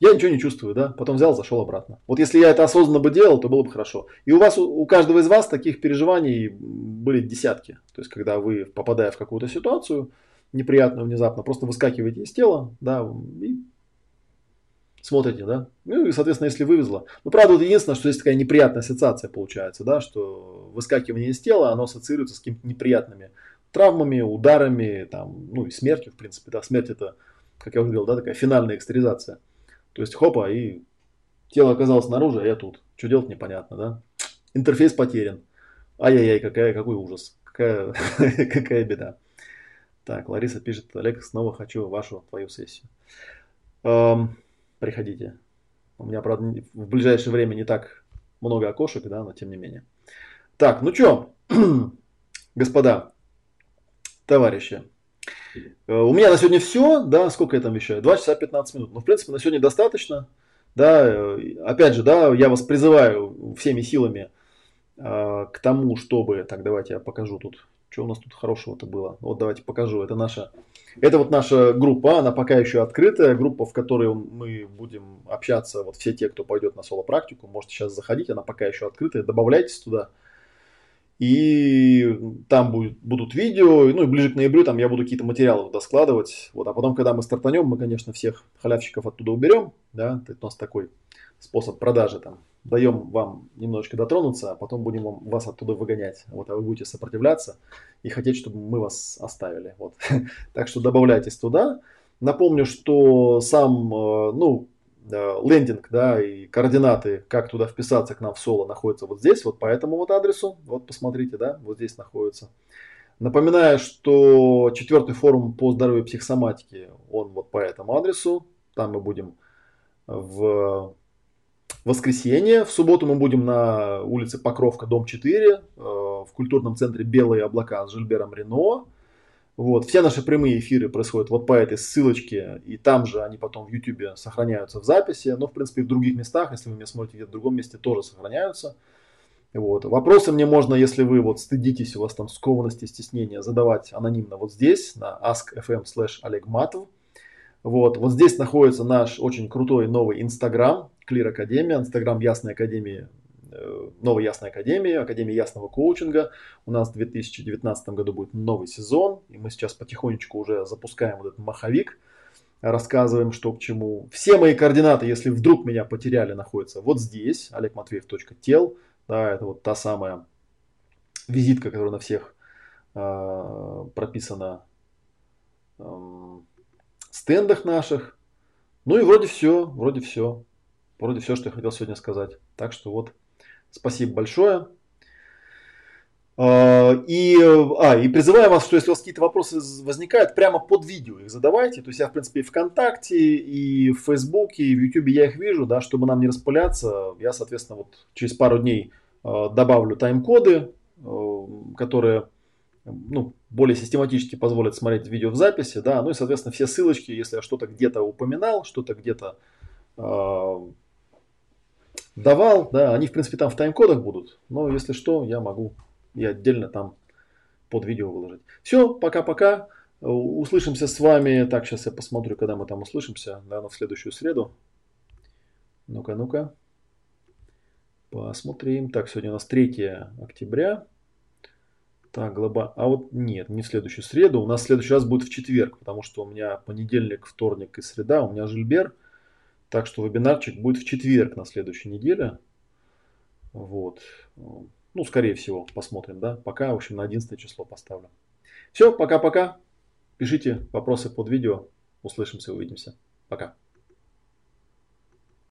Я ничего не чувствую, да, потом взял, зашел обратно. Вот если я это осознанно бы делал, то было бы хорошо. И у вас, у каждого из вас таких переживаний были десятки. То есть, когда вы, попадая в какую-то ситуацию неприятную внезапно, просто выскакиваете из тела, да, и смотрите, да. Ну и, соответственно, если вывезло. Ну, правда, вот единственное, что здесь такая неприятная ассоциация получается, да, что выскакивание из тела, оно ассоциируется с какими-то неприятными травмами, ударами, там, ну и смертью, в принципе, да. Смерть это, как я уже говорил, да, такая финальная экстеризация. То есть хопа, и тело оказалось снаружи, а я тут. Что делать непонятно, да? Интерфейс потерян. Ай-яй-яй, какая, какой ужас. Какая, какая беда. Так, Лариса пишет, Олег, снова хочу вашу, твою сессию. Эм, приходите. У меня, правда, в ближайшее время не так много окошек, да, но тем не менее. Так, ну что, господа, товарищи, у меня на сегодня все, да, сколько я там вещаю? 2 часа 15 минут. Ну, в принципе, на сегодня достаточно. Да, э, опять же, да, я вас призываю всеми силами э, к тому, чтобы, так, давайте я покажу тут, что у нас тут хорошего-то было. Вот давайте покажу. Это наша, это вот наша группа, она пока еще открытая, группа, в которой мы будем общаться, вот все те, кто пойдет на соло-практику, можете сейчас заходить, она пока еще открытая, добавляйтесь туда. И там будет, будут видео, ну и ближе к ноябрю там я буду какие-то материалы туда складывать. Вот, а потом, когда мы стартанем, мы, конечно, всех халявщиков оттуда уберем. Да, это у нас такой способ продажи там. Даем вам немножечко дотронуться, а потом будем вам, вас оттуда выгонять. Вот, а вы будете сопротивляться и хотеть, чтобы мы вас оставили. Вот. так что добавляйтесь туда. Напомню, что сам, э, ну, лендинг, да, и координаты, как туда вписаться к нам в соло, находятся вот здесь, вот по этому вот адресу. Вот посмотрите, да, вот здесь находится. Напоминаю, что четвертый форум по здоровью и психосоматике, он вот по этому адресу. Там мы будем в воскресенье. В субботу мы будем на улице Покровка, дом 4, э, в культурном центре «Белые облака» с Жильбером Рено. Вот, все наши прямые эфиры происходят вот по этой ссылочке, и там же они потом в YouTube сохраняются в записи, но в принципе в других местах, если вы меня смотрите где-то в другом месте, тоже сохраняются. Вот. Вопросы мне можно, если вы вот стыдитесь, у вас там скованности, стеснения, задавать анонимно вот здесь, на ask.fm slash Матов. Вот. вот здесь находится наш очень крутой новый Инстаграм, Clear Академия, Инстаграм Ясной Академии новой Ясной Академии, Академии Ясного Коучинга. У нас в 2019 году будет новый сезон, и мы сейчас потихонечку уже запускаем вот этот маховик, рассказываем, что к чему. Все мои координаты, если вдруг меня потеряли, находятся вот здесь, олегматвеев.тел. Да, это вот та самая визитка, которая на всех э, прописана э, стендах наших. Ну и вроде все, вроде все. Вроде все, что я хотел сегодня сказать. Так что вот Спасибо большое. А, и, а, и призываю вас, что если у вас какие-то вопросы возникают, прямо под видео их задавайте. То есть я, в принципе, и ВКонтакте, и в Фейсбуке, и в Ютубе я их вижу, да, чтобы нам не распыляться. Я, соответственно, вот через пару дней а, добавлю тайм-коды, а, которые ну, более систематически позволят смотреть видео в записи, да, ну и, соответственно, все ссылочки, если я что-то где-то упоминал, что-то где-то давал, да, они в принципе там в тайм-кодах будут, но если что, я могу и отдельно там под видео выложить. Все, пока-пока. Услышимся с вами. Так, сейчас я посмотрю, когда мы там услышимся. Наверное, в следующую среду. Ну-ка, ну-ка. Посмотрим. Так, сегодня у нас 3 октября. Так, глоба... А вот нет, не в следующую среду. У нас в следующий раз будет в четверг, потому что у меня понедельник, вторник и среда. У меня Жильбер. Так что вебинарчик будет в четверг на следующей неделе. Вот. Ну, скорее всего, посмотрим, да. Пока, в общем, на 11 число поставлю. Все, пока-пока. Пишите вопросы под видео. Услышимся, увидимся. Пока.